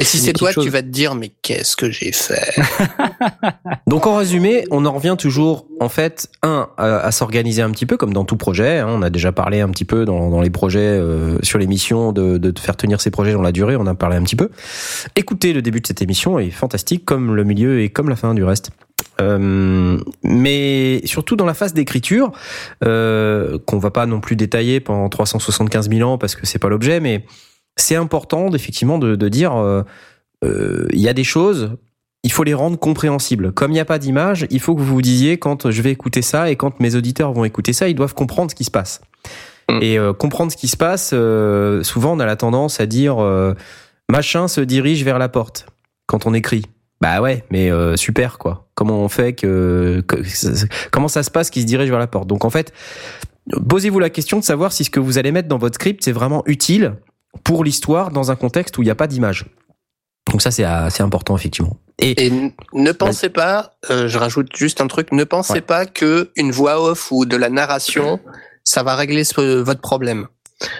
Et si c'est toi, chose. tu vas te dire, mais qu'est-ce que j'ai fait? Donc en résumé, on en revient toujours, en fait, un, à, à s'organiser un petit peu, comme dans tout projet. hein. on a déjà parlé un petit peu dans, dans les projets, euh, sur l'émission, de, de faire tenir ces projets dans la durée, on a parlé un petit peu. Écoutez, le début de cette émission est fantastique, comme le milieu et comme la fin du reste. Euh, mais surtout dans la phase d'écriture, euh, qu'on va pas non plus détailler pendant 375 000 ans parce que c'est pas l'objet, mais c'est important effectivement de, de dire euh, euh, il y a des choses il faut les rendre compréhensibles. Comme il n'y a pas d'image, il faut que vous vous disiez quand je vais écouter ça et quand mes auditeurs vont écouter ça, ils doivent comprendre ce qui se passe. Mm. Et euh, comprendre ce qui se passe, euh, souvent on a la tendance à dire machin se dirige vers la porte quand on écrit. Bah ouais, mais super quoi. Comment on fait que, que- comment ça se passe qu'il se dirige vers la porte? Donc en fait, posez-vous la question de savoir si ce que vous allez mettre dans votre script c'est vraiment utile pour l'histoire dans un contexte où il n'y a pas d'image. Donc ça c'est assez important effectivement. Et ne pensez pas, euh, je rajoute juste un truc, ne pensez Ouais. pas que une voix off ou de la narration, ça va régler ce- votre problème.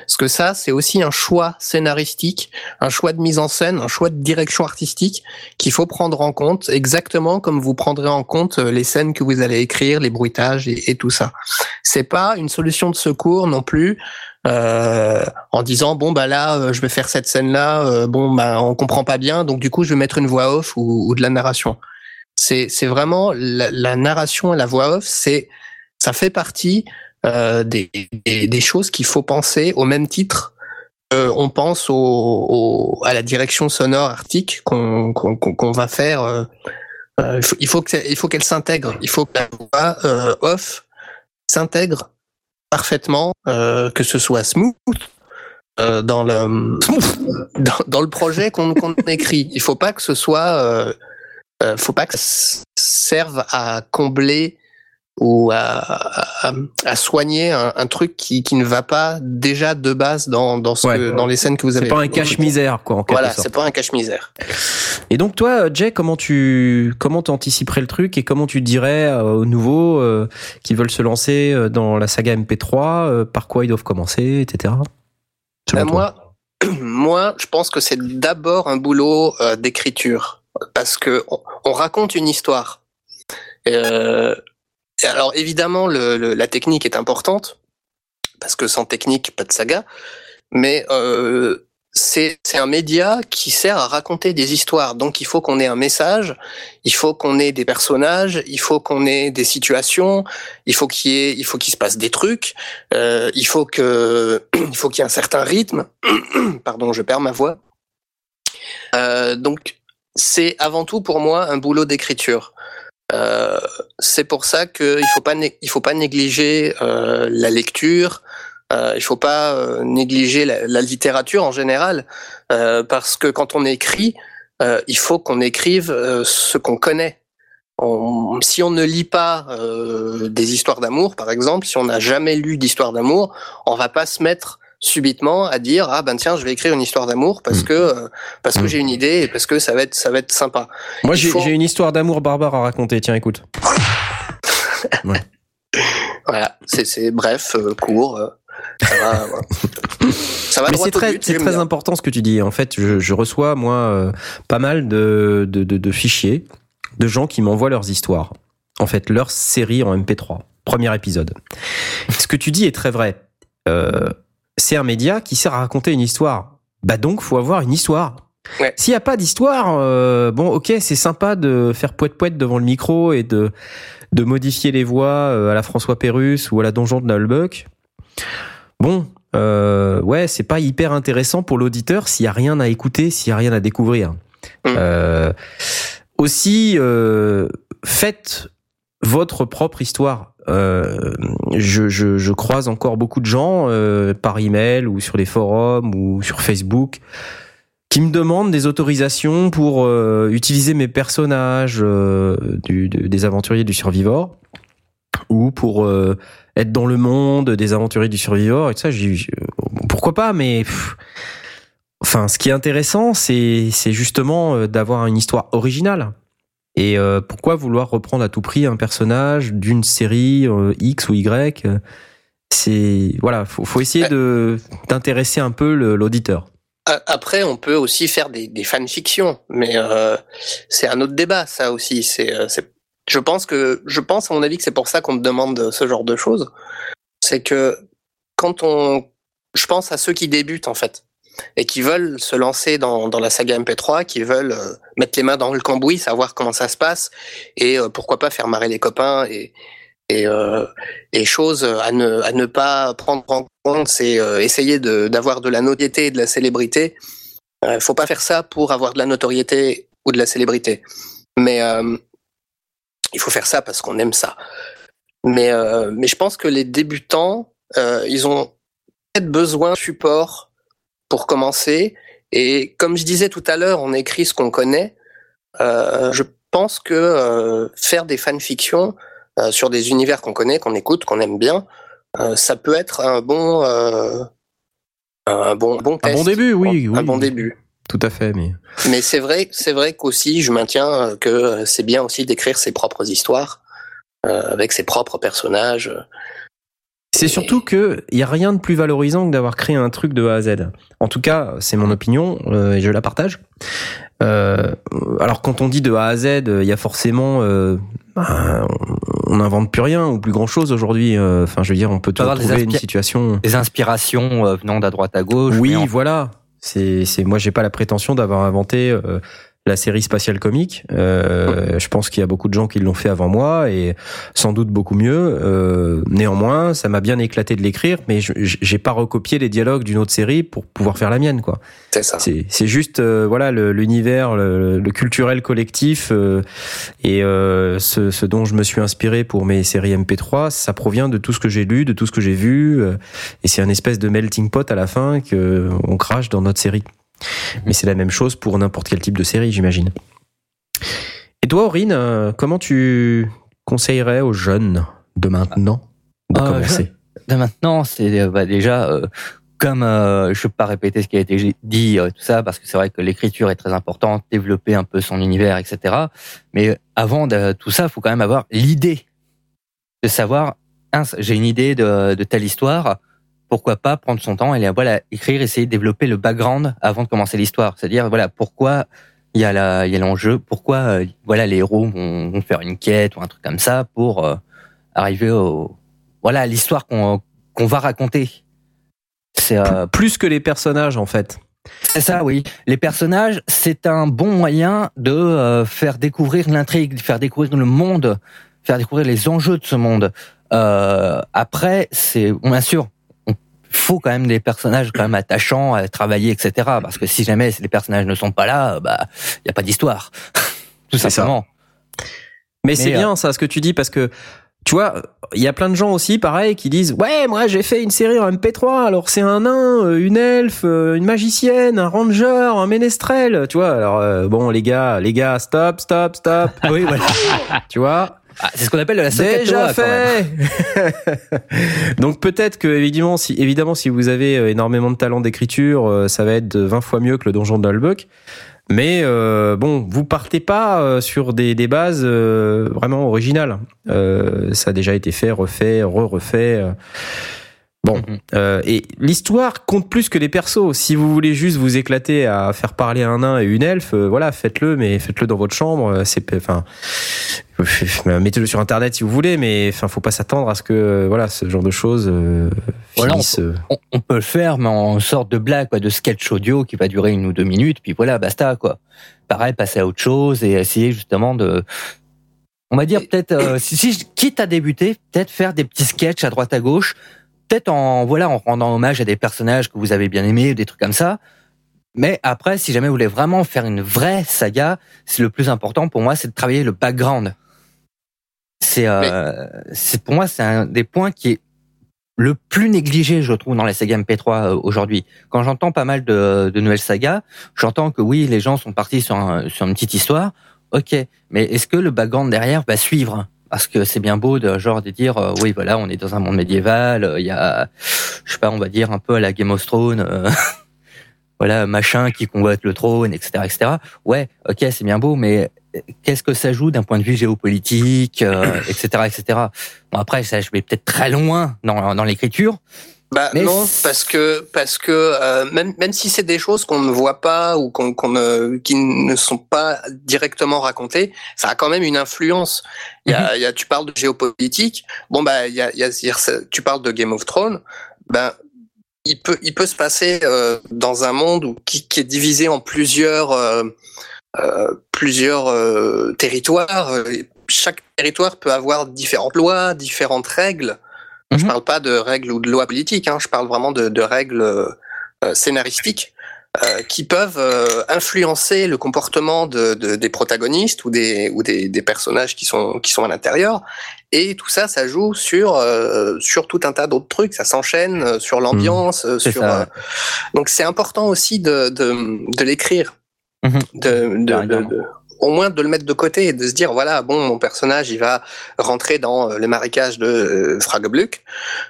Parce que ça, c'est aussi un choix scénaristique, un choix de mise en scène, un choix de direction artistique qu'il faut prendre en compte, exactement comme vous prendrez en compte euh, les scènes que vous allez écrire, les bruitages et, et tout ça. C'est pas une solution de secours non plus. Euh, en disant bon bah là euh, je vais faire cette scène là bon bah on comprend pas bien donc du coup je vais mettre une voix off ou, de la narration. C'est c'est vraiment la, narration et la voix off c'est ça fait partie euh, des, des, choses qu'il faut penser au même titre euh, on pense au, à la direction sonore arctique qu'on qu'on va faire euh, euh, il faut- il faut qu'elle s'intègre. Il faut que la voix euh, off s'intègre parfaitement euh, que ce soit smooth euh, dans le dans, dans le projet qu'on qu'on écrit. Il faut pas que ce soit euh, euh, faut pas que ça serve à combler ou à, à, à soigner un, un truc qui, qui ne va pas déjà de base dans, dans, ce Ouais. que- dans les scènes que vous avez. C'est pas un cache-misère, quoi, en quelque Voilà, c'est pas un cache-misère. Et donc toi, Jay, comment tu comment t'anticiperais le truc et comment tu dirais euh, aux nouveaux euh, qui veulent se lancer euh, dans la saga MP3 euh, par quoi ils doivent commencer, etc. Ben, toi. moi, moi, je pense que c'est d'abord un boulot euh, d'écriture, parce que on, on raconte une histoire. Euh, alors évidemment, le, le- la technique est importante, parce que sans technique, pas de saga. Mais euh, c'est un média qui sert à raconter des histoires. Donc il faut qu'on ait un message, il faut qu'on ait des personnages, il faut qu'on ait des situations, il faut qu'il ait, il faut qu'il se passe des trucs, euh, il faut que il faut qu'il y ait un certain rythme. Pardon, je perds ma voix. Euh, donc c'est avant tout pour moi un boulot d'écriture. Euh, c'est pour ça qu'il faut faut pas négliger euh, la lecture. Euh, il faut pas euh, négliger la, littérature en général, parce que quand on écrit, il faut qu'on écrive ce qu'on connaît. On- si on ne lit pas des histoires d'amour, par exemple, si on n'a jamais lu d'histoire d'amour, on va pas se mettre subitement à dire ah ben tiens je vais écrire une histoire d'amour parce Mm. que euh, parce que Mm. j'ai une idée et parce que ça va être ça va être sympa. Moi, j'ai faut- une histoire d'amour barbare à raconter. Tiens, écoute. Voilà, c'est c'est bref, euh, court. euh, ça va. Ça va Mais c'est très, but, très important ce que tu dis. En fait, je, je reçois moi pas mal de, de, de, de fichiers de gens qui m'envoient leurs histoires. En fait, leur série en MP3, premier épisode. Ce que tu dis est très vrai. Euh, c'est un média qui sert à raconter une histoire. Bah donc, faut avoir une histoire. Ouais. S'il n'y a pas d'histoire, euh, bon, ok, c'est sympa de faire poète poète devant le micro et de de modifier les voix euh, à la François Pérus ou à la Donjon de Nalbuck. Bon, euh, ouais, c'est pas hyper intéressant pour l'auditeur s'il y a rien à écouter, s'il y a rien à découvrir. Mm. Euh, aussi, euh, faites votre propre histoire. Euh, je, je, je croise encore beaucoup de gens euh, par email ou sur les forums ou sur Facebook qui me demandent des autorisations pour euh, utiliser mes personnages euh, du, de- des aventuriers du Survivor ou pour euh, être dans le monde des aventuriers du Survivor et tout ça. j'ai- pourquoi pas Mais enfin, ce qui est intéressant, c'est justement d'avoir une histoire originale. Et euh, pourquoi vouloir reprendre à tout prix un personnage d'une série euh, X ou Y euh, C'est voilà, faut, faut essayer de d'intéresser un peu l'auditeur. Après, on peut aussi faire des, des fanfictions, mais euh, c'est un autre débat, ça aussi. C'est, je pense que, je pense à mon avis que c'est pour ça qu'on me demande ce genre de choses. C'est que quand on, je pense à ceux qui débutent en fait et qui veulent se lancer dans, dans la saga MP3, qui veulent euh, mettre les mains dans le cambouis, savoir comment ça se passe et euh, pourquoi pas faire marrer les copains et et, euh, et choses à ne, à ne pas prendre en compte, c'est essayer de- d'avoir de, la notoriété et de la célébrité. Il faut pas faire ça pour avoir de la notoriété ou de la célébrité. Mais il faut faire ça parce qu'on aime ça. Mais, mais je pense que les débutants, ils ont peut-être besoin de support pour commencer. Et comme je disais tout à l'heure, on écrit ce qu'on connaît. Euh, je pense que euh, faire des fanfictions euh, sur des univers qu'on connaît, qu'on écoute, qu'on aime bien, ça peut être un bon, un bon, bon Un bon début, oui, Un oui. bon début. Tout à fait, mais Mais c'est vrai, c'est vrai qu'aussi, je maintiens que c'est bien aussi d'écrire ses propres histoires avec ses propres personnages. C'est surtout que il y a rien de plus valorisant que d'avoir créé un truc de A à Z. En tout cas, c'est mon opinion euh, et je la partage. Euh, alors quand on dit de A à Z, il y a forcément, euh, ben, on n'invente plus rien ou plus grand chose aujourd'hui. Euh, Enfin, je veux dire, on peut des trouver une situation. Des inspirations euh, venant d'à droite à gauche. Oui, en- voilà. C'est, c'est, moi, j'ai pas la prétention d'avoir inventé euh, la série spatiale comique. Euh, je pense qu'il y a beaucoup de gens qui l'ont fait avant moi et sans doute beaucoup mieux. Euh, néanmoins, ça m'a bien éclaté de l'écrire, mais j'ai pas recopié les dialogues d'une autre série pour pouvoir faire la mienne, quoi. C'est ça. C'est, juste, euh, voilà, l'univers, le, le culturel collectif euh, et euh, ce, ce dont je me suis inspiré pour mes séries MP3, ça provient de tout ce que j'ai lu, de tout ce que j'ai vu, euh, et c'est un espèce de melting pot à la fin que on crache dans notre série. Mais c'est la même chose pour n'importe quel type de série, j'imagine. Et toi, Aurine, euh, comment tu conseillerais aux jeunes de maintenant de Euh, commencer? De maintenant, c'est euh, bah, déjà euh, comme euh, je ne peux pas répéter ce qui a été dit tout ça parce que c'est vrai que l'écriture est très importante, développer un peu son univers, etc. Mais avant de tout ça, il faut quand même avoir l'idée de savoir j'ai une idée de, de telle histoire. Pourquoi pas prendre son temps et voilà écrire, essayer de développer le background avant de commencer l'histoire. C'est-à-dire voilà pourquoi il y a la, il y a l'enjeu, pourquoi euh, voilà les héros vont, vont faire une quête ou un truc comme ça pour euh, arriver au voilà l'histoire qu'on qu'on va raconter. C'est euh, Plus que les personnages, en fait. c'est ça, oui. Les personnages, c'est un bon moyen de faire découvrir l'intrigue, de faire découvrir le monde, faire découvrir les enjeux de ce monde. Après, c'est bien sûr, faut quand même des personnages quand même attachants à travailler, etc. Parce que si jamais les personnages ne sont pas là, bah il y a pas d'histoire, tout ça. simplement. Mais, c'est Mais, euh, bien ça ce que tu dis parce que tu vois, il y a plein de gens aussi pareil qui disent "Ouais, moi j'ai fait une série en MP3, alors c'est un nain, euh, une elfe, euh, une magicienne, un ranger, un ménestrel." Tu vois, alors euh, bon les gars, les gars, stop, stop, stop. Oui, voilà. tu vois? Ah, c'est ce qu'on appelle la Déjà quand même. fait. Donc peut-être que évidemment si évidemment si vous avez euh, énormément de talent d'écriture, euh, ça va être de 20 fois mieux que le donjon de Nullbuck. Mais euh, bon, vous partez pas sur des, des bases euh, vraiment originales. Euh, ça a déjà été fait, refait, re-refait. Bon, Mhm. euh, et l'histoire compte plus que les persos. Si vous voulez juste vous éclater à faire parler un nain et une elfe, euh, voilà, faites-le, mais faites-le dans votre chambre. C'est, enfin, mettez-le sur internet si vous voulez, mais enfin, faut pas s'attendre à ce que, euh, voilà, ce genre de choses euh, Voilà, finissent. euh, on, on peut le faire, mais en sorte de blague, quoi, de sketch audio qui va durer une ou deux minutes, puis voilà, basta, quoi. Pareil, passer à autre chose et essayer justement de, on va dire peut-être, euh, si, quitte à débuter, peut-être faire des petits sketchs à droite à gauche, peut-être en voilà, en rendant hommage à des personnages que vous avez bien aimés, des trucs comme ça. Mais après, si jamais vous voulez vraiment faire une vraie saga, c'est le plus important pour moi, c'est de travailler le background. C'est, euh, c'est pour moi, c'est un des points qui est le plus négligé, je trouve, dans les sagas MP3 euh, aujourd'hui. Quand j'entends pas mal de, de nouvelles sagas, j'entends que oui, les gens sont partis sur, un- sur une petite histoire. Ok, mais est-ce que le background derrière va suivre? Parce que c'est bien beau de genre de dire euh, oui, voilà, on est dans un monde médiéval. euh, Il y a, je sais pas, on va dire un peu à la Game of Thrones. euh, voilà, machin qui convoite le trône, etc., etc. Ouais, ok, c'est bien beau, mais qu'est-ce que ça joue d'un point de vue géopolitique, euh, etc., etc. Bon après, ça, je vais peut-être très loin dans, dans l'écriture. Bah Mais non, parce que parce que euh, même même si c'est des choses qu'on ne voit pas ou qu'on qu'on ne qui ne sont pas directement racontées, ça a quand même une influence. Il y a, y a tu parles de géopolitique. Bon bah il y a, y a tu parles de Game of Thrones. Ben il peut il peut se passer euh, dans un monde où, qui, qui est divisé en plusieurs euh, euh, plusieurs euh, territoires. Euh, Chaque territoire peut avoir différentes lois, différentes règles. Je Mhm. parle pas de règles ou de lois politiques, hein, je parle vraiment de, de règles euh, euh, scénaristiques euh, qui peuvent euh, influencer le comportement de, de- des protagonistes ou des ou des, des personnages qui sont qui sont à l'intérieur. Et tout ça, ça joue sur euh, sur tout un tas d'autres trucs. Ça s'enchaîne euh, sur l'ambiance, euh, C'est sur. euh, donc c'est important aussi de de, de l'écrire, Mhm. de, de, de- de- au moins de le mettre de côté et de se dire voilà bon mon personnage il va rentrer dans euh, le marécage de euh, Fragobluck.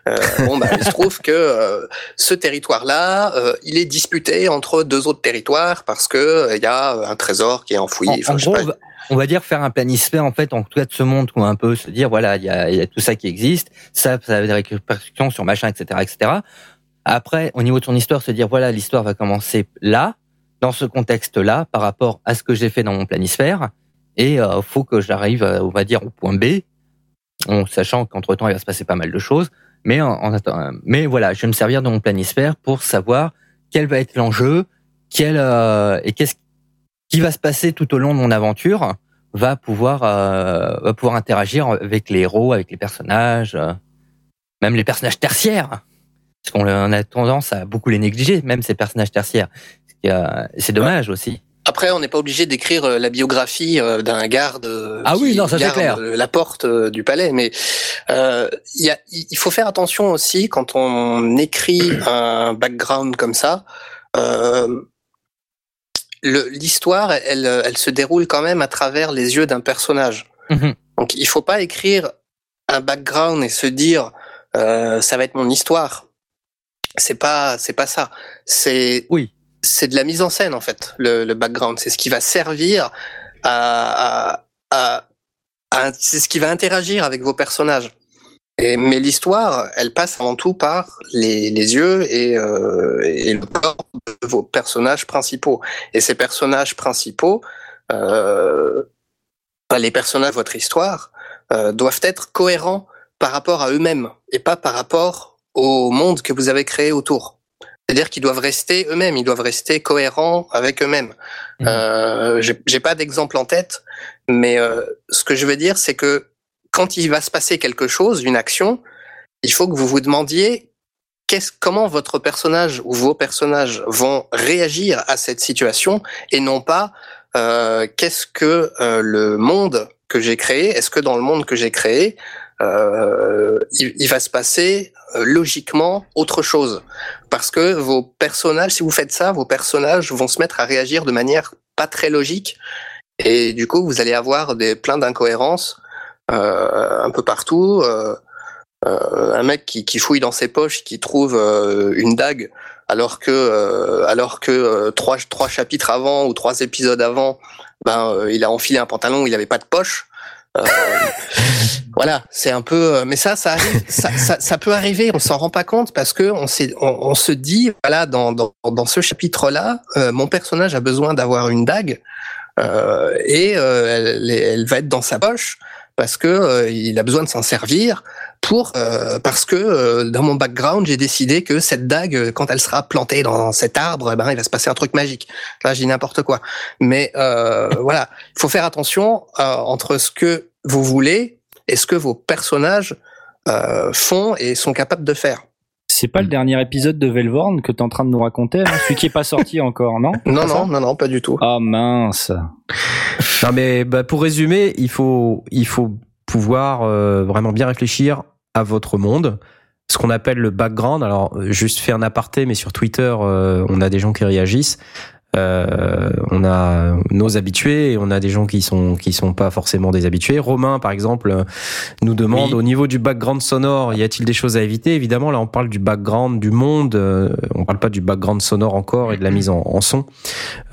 Euh, bon bah il se trouve que euh, ce territoire là il est disputé entre deux autres territoires parce que euh, il y a un trésor qui est enfoui. En, Enfin, en je sais gros, pas. on va, dire faire un planisphère en fait, en tout cas de ce monde, quoi, un peu se dire voilà, il y a, il y a tout ça qui existe, ça, ça a des répercussions sur machin, etc., etc. Après, au niveau de son histoire, se dire voilà, l'histoire va commencer là, dans ce contexte-là, par rapport à ce que j'ai fait dans mon planisphère, et euh, faut que j'arrive, euh, on va dire, au point B, en sachant qu'entre temps il va se passer pas mal de choses, mais en, attendant, mais voilà, je vais me servir de mon planisphère pour savoir quel va être l'enjeu, quel euh, et qu'est-ce qui va se passer tout au long de mon aventure va pouvoir euh, va pouvoir interagir avec les héros, avec les personnages, euh, même les personnages tertiaires, parce qu'on on a tendance à beaucoup les négliger, même ces personnages tertiaires. C'est dommage aussi. Après, on n'est pas obligé d'écrire euh, la biographie euh, d'un garde euh, Ah oui, qui non, ça, garde, clair. la porte du palais, mais euh, il y a- il faut faire attention aussi quand on écrit un background comme ça. euh, l'histoire, elle, elle se déroule quand même à travers les yeux d'un personnage. Mhm. Donc il faut pas écrire un background et se dire euh, ça va être mon histoire. C'est pas c'est pas ça. C'est Oui. C'est de la mise en scène en fait. Le, background, c'est ce qui va servir à, c'est ce qui va interagir avec vos personnages. Et, mais l'histoire, elle passe avant tout par les, yeux et, euh, et le corps de vos personnages principaux. Et ces personnages principaux, euh, les personnages de votre histoire, euh, doivent être cohérents par rapport à eux-mêmes et pas par rapport au monde que vous avez créé autour. C'est-à-dire qu'ils doivent rester eux-mêmes, ils doivent rester cohérents avec eux-mêmes. Mhm. Euh, j'ai pas d'exemple en tête, mais euh, ce que je veux dire, c'est que quand il va se passer quelque chose, une action, il faut que vous vous demandiez qu'est-ce, comment votre personnage ou vos personnages vont réagir à cette situation et non pas euh, qu'est-ce que euh, le monde que j'ai créé, est-ce que dans le monde que j'ai créé, euh, il, il va se passer logiquement autre chose parce que vos personnages, si vous faites ça, vos personnages vont se mettre à réagir de manière pas très logique et du coup vous allez avoir des plein d'incohérences euh, un peu partout. Euh, euh, un mec qui, fouille dans ses poches, qui trouve euh, une dague, alors que euh, alors que euh, trois trois chapitres avant ou trois épisodes avant, ben euh, il a enfilé un pantalon il avait pas de poche. Euh, voilà, c'est un peu. euh, Mais ça, ça ça, peut arriver. On s'en rend pas compte parce que on, se dit, voilà, dans dans, ce chapitre-là, euh, mon personnage a besoin d'avoir une dague et elle, elle va être dans sa poche parce que il a besoin de s'en servir pour euh, parce que euh, dans mon background j'ai décidé que cette dague euh, quand elle sera plantée dans cet arbre eh ben il va se passer un truc magique. Là je dis n'importe quoi. Mais euh, voilà. Il faut faire attention euh, entre ce que vous voulez et ce que vos personnages euh, font et sont capables de faire. C'est pas le dernier épisode de Velvorn que t'es en train de nous raconter, là celui qui est pas sorti encore, non? Non non non non pas du tout. Ah mince. Non mais bah, pour résumer, il faut il faut pouvoir euh, vraiment bien réfléchir à votre monde, ce qu'on appelle le background. Alors euh, juste faire un aparté, mais sur Twitter, euh, on a des gens qui réagissent. Euh, on a nos habitués et on a des gens qui sont qui sont pas forcément des habitués. Romain, par exemple, nous demande Oui. au niveau du background sonore, y a-t-il des choses à éviter? Évidemment, là, on parle du background du monde. euh, on parle pas du background sonore encore et de la mise en, en son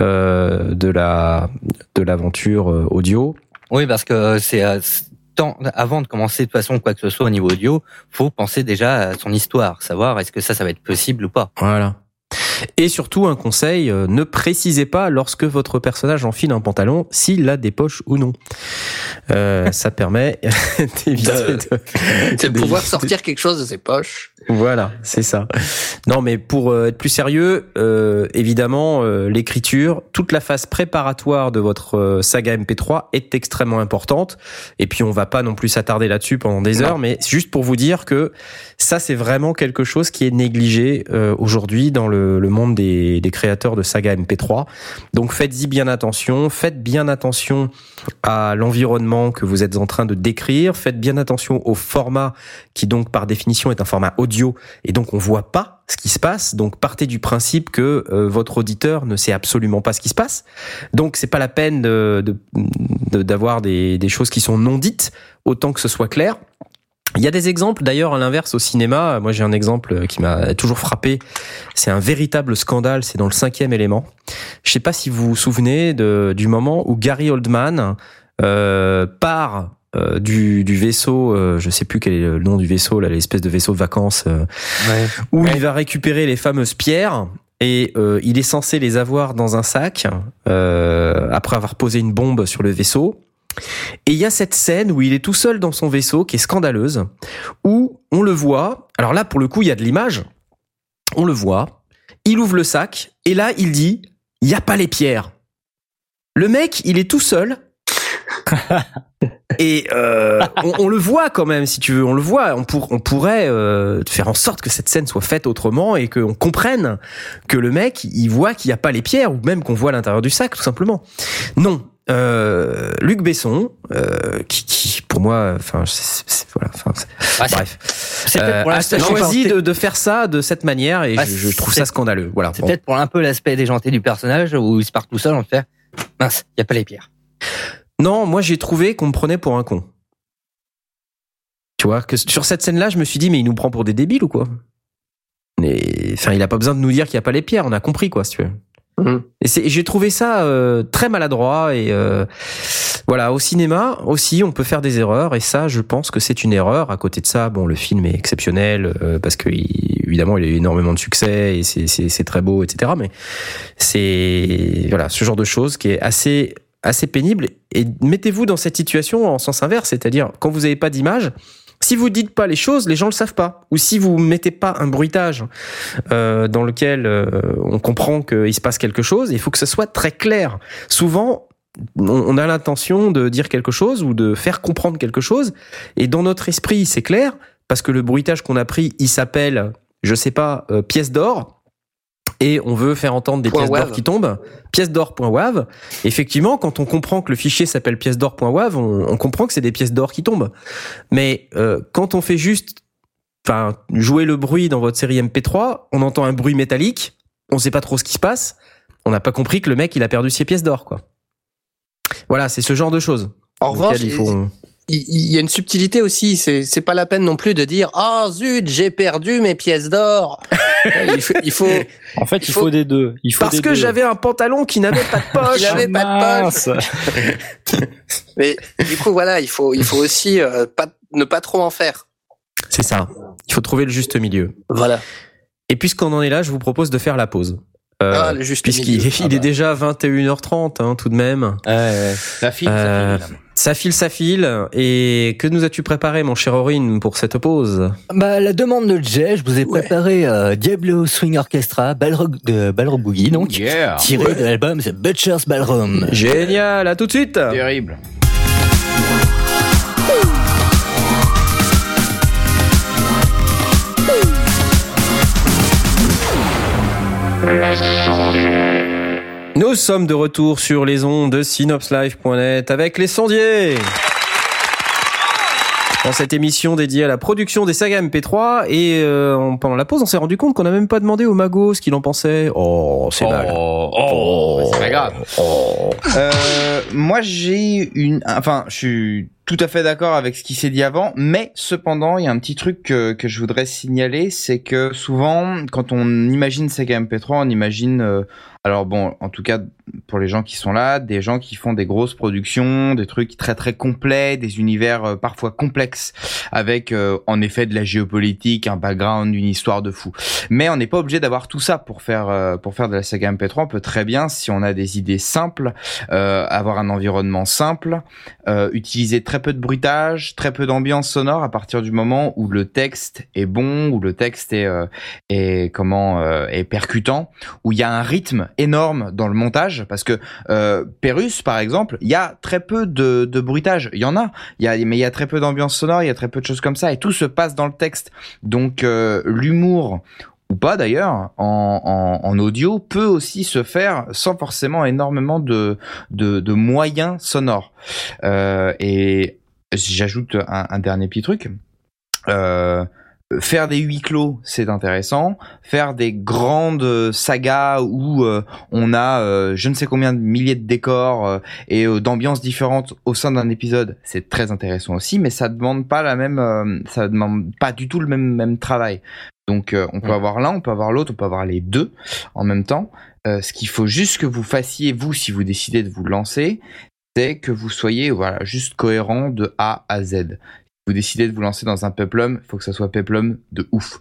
euh, de la de l'aventure audio. Oui, parce que c'est avant de commencer de toute façon quoi que ce soit au niveau audio, faut penser déjà à son histoire, savoir est-ce que ça ça va être possible ou pas. Voilà. Et surtout, un conseil, euh, ne précisez pas lorsque votre personnage enfile un pantalon s'il a des poches ou non. Euh, ça permet d'éviter de... de pouvoir sortir quelque chose de ses poches Voilà, c'est ça. Non, mais pour euh, être plus sérieux, euh, évidemment, euh, l'écriture, toute la phase préparatoire de votre saga MP3 est extrêmement importante. Et puis, on va pas non plus s'attarder là-dessus pendant des Non. heures, mais juste pour vous dire que ça, c'est vraiment quelque chose qui est négligé euh, aujourd'hui dans le, le monde des, créateurs de saga MP3. Donc, faites-y bien attention. Faites bien attention à l'environnement que vous êtes en train de décrire. Faites bien attention au format qui donc par définition est un format audio et donc on voit pas ce qui se passe. Donc partez du principe que euh, votre auditeur ne sait absolument pas ce qui se passe. Donc c'est pas la peine de d'avoir des choses qui sont non dites autant que ce soit clair. Il y a des exemples d'ailleurs à l'inverse au cinéma. Moi j'ai un exemple qui m'a toujours frappé. C'est un véritable scandale. C'est dans le cinquième élément. Je sais pas si vous vous souvenez de, du moment où Gary Oldman euh, part euh, du, du vaisseau, euh, je sais plus quel est le nom du vaisseau, là, l'espèce de vaisseau de vacances, euh, où il va récupérer les fameuses pierres et euh, il est censé les avoir dans un sac euh, après avoir posé une bombe sur le vaisseau. Et il y a cette scène où il est tout seul dans son vaisseau qui est scandaleuse, où on le voit. Alors là, pour le coup, il y a de l'image. On le voit. Il ouvre le sac et là, il dit il y a pas les pierres. Le mec, il est tout seul. Et euh, on, on le voit quand même, si tu veux, on le voit. On, pour, on pourrait euh, faire en sorte que cette scène soit faite autrement et qu'on comprenne que le mec, il voit qu'il n'y a pas les pierres ou même qu'on voit l'intérieur du sac, tout simplement. Non. Euh, Luc Besson, euh, qui, qui, pour moi, enfin, voilà, enfin, c'est- Ah, bref, euh, a choisi de, de faire ça de cette manière et Ah, je, je trouve ça scandaleux. Voilà. C'est Bon. peut-être pour un peu l'aspect déjanté du personnage où il se part tout seul en fait. Mince, y a pas les pierres. Non, moi j'ai trouvé qu'on me prenait pour un con. Tu vois, que sur cette scène-là, je me suis dit, mais il nous prend pour des débiles ou quoi? Mais, enfin, il a pas besoin de nous dire qu'il n'y a pas les pierres, on a compris quoi, si tu veux. Mhm. Et, j'ai trouvé ça euh, très maladroit et euh, voilà, au cinéma aussi, on peut faire des erreurs et ça, je pense que c'est une erreur. À côté de ça, bon, le film est exceptionnel euh, parce que il- évidemment, il a eu énormément de succès et c'est très beau, etc. Mais c'est voilà, ce genre de choses qui est assez assez pénible. Et mettez-vous dans cette situation en sens inverse, c'est-à-dire quand vous n'avez pas d'image. Si vous dites pas les choses, les gens le savent pas. Ou si vous mettez pas un bruitage euh, dans lequel euh, on comprend qu'il se passe quelque chose, il faut que ce soit très clair. Souvent, on, a l'intention de dire quelque chose ou de faire comprendre quelque chose, et dans notre esprit, c'est clair parce que le bruitage qu'on a pris, il s'appelle, je sais pas, euh, pièce d'or. Et on veut faire entendre des pièces d'or qui tombent, pièce d'or.wav. Effectivement, quand on comprend que le fichier s'appelle pièce d'or.wav, on, on comprend que c'est des pièces d'or qui tombent. Mais euh, quand on fait juste enfin jouer le bruit dans votre série MP3, on entend un bruit métallique, on sait pas trop ce qui se passe, on n'a pas compris que le mec il a perdu ses pièces d'or quoi. Voilà, c'est ce genre de choses. En revanche, il faut il y a une subtilité aussi. C'est c'est pas la peine non plus de dire ah zut j'ai perdu mes pièces d'or. il faut, il faut En fait, il faut, faut- des deux. Il faut parce des que j'avais un pantalon qui n'avait pas de poche. Pas de mais du coup voilà il faut il faut aussi euh, pas ne pas trop en faire. C'est ça. Il faut trouver le juste milieu. Voilà. Et puisqu'on en est là, je vous propose de faire la pause. Euh, Ah, le juste puisqu'il il Ah est bah. déjà 21h30 hein, tout de même. Ça file, Euh, ça file. Ça file, ça file. Et que nous as-tu préparé, mon cher Aurine, pour cette pause? Bah, à la demande de Jay, je vous ai Ouais. préparé euh, Diablo Swing Orchestra Balrog, de Balrog Boogie, donc Yeah. tiré de l'album The Butcher's Ballroom. Génial, à tout de suite Terrible. Nous sommes de retour sur les ondes de synopslive.net avec les sondiers. Dans cette émission dédiée à la production des sagas MP3 et euh, en- pendant la pause, on s'est rendu compte qu'on n'a même pas demandé au Mago ce qu'il en pensait. Oh, c'est mal. Oh, oh, c'est pas grave. Euh, moi, j'ai une, enfin, je suis tout à fait d'accord avec ce qui s'est dit avant, mais cependant, il y a un petit truc que, que je voudrais signaler, c'est que souvent, quand on imagine Sega MP3, on imagine, euh, alors bon, en tout cas pour les gens qui sont là, des gens qui font des grosses productions, des trucs très très complets, des univers euh, parfois complexes, avec euh, en effet de la géopolitique, un background, une histoire de fou. Mais on n'est pas obligé d'avoir tout ça pour faire euh, pour faire de la saga MP3. On peut très bien, si on a des idées simples, avoir un environnement simple, utiliser très peu de bruitage, très peu d'ambiance sonore à partir du moment où le texte est bon, où le texte est est comment est percutant, où il y a un rythme énorme dans le montage, parce que euh, Pérus par exemple, il y a très peu de, de bruitage, il y en a, y a mais il y a très peu d'ambiance sonore, il y a très peu de choses comme ça, et tout se passe dans le texte. Donc euh, l'humour ou pas d'ailleurs, en, en, en audio, peut aussi se faire sans forcément énormément de, de, de moyens sonores. Euh, et j'ajoute un, un dernier petit truc. Euh, faire des huis clos, c'est intéressant. Faire des grandes sagas où euh, on a euh, je ne sais combien de milliers de décors euh, et d'ambiances différentes au sein d'un épisode, c'est très intéressant aussi, mais ça demande pas la même, ça demande pas du tout le même même travail. Donc on peut avoir l'un, on peut avoir l'autre, on peut avoir les deux en même temps. Ce qu'il faut juste que vous fassiez vous, si vous décidez de vous lancer, c'est que vous soyez voilà juste cohérent de A à Z. Vous décidez de vous lancer dans un peplum, il faut que ça soit peplum de ouf.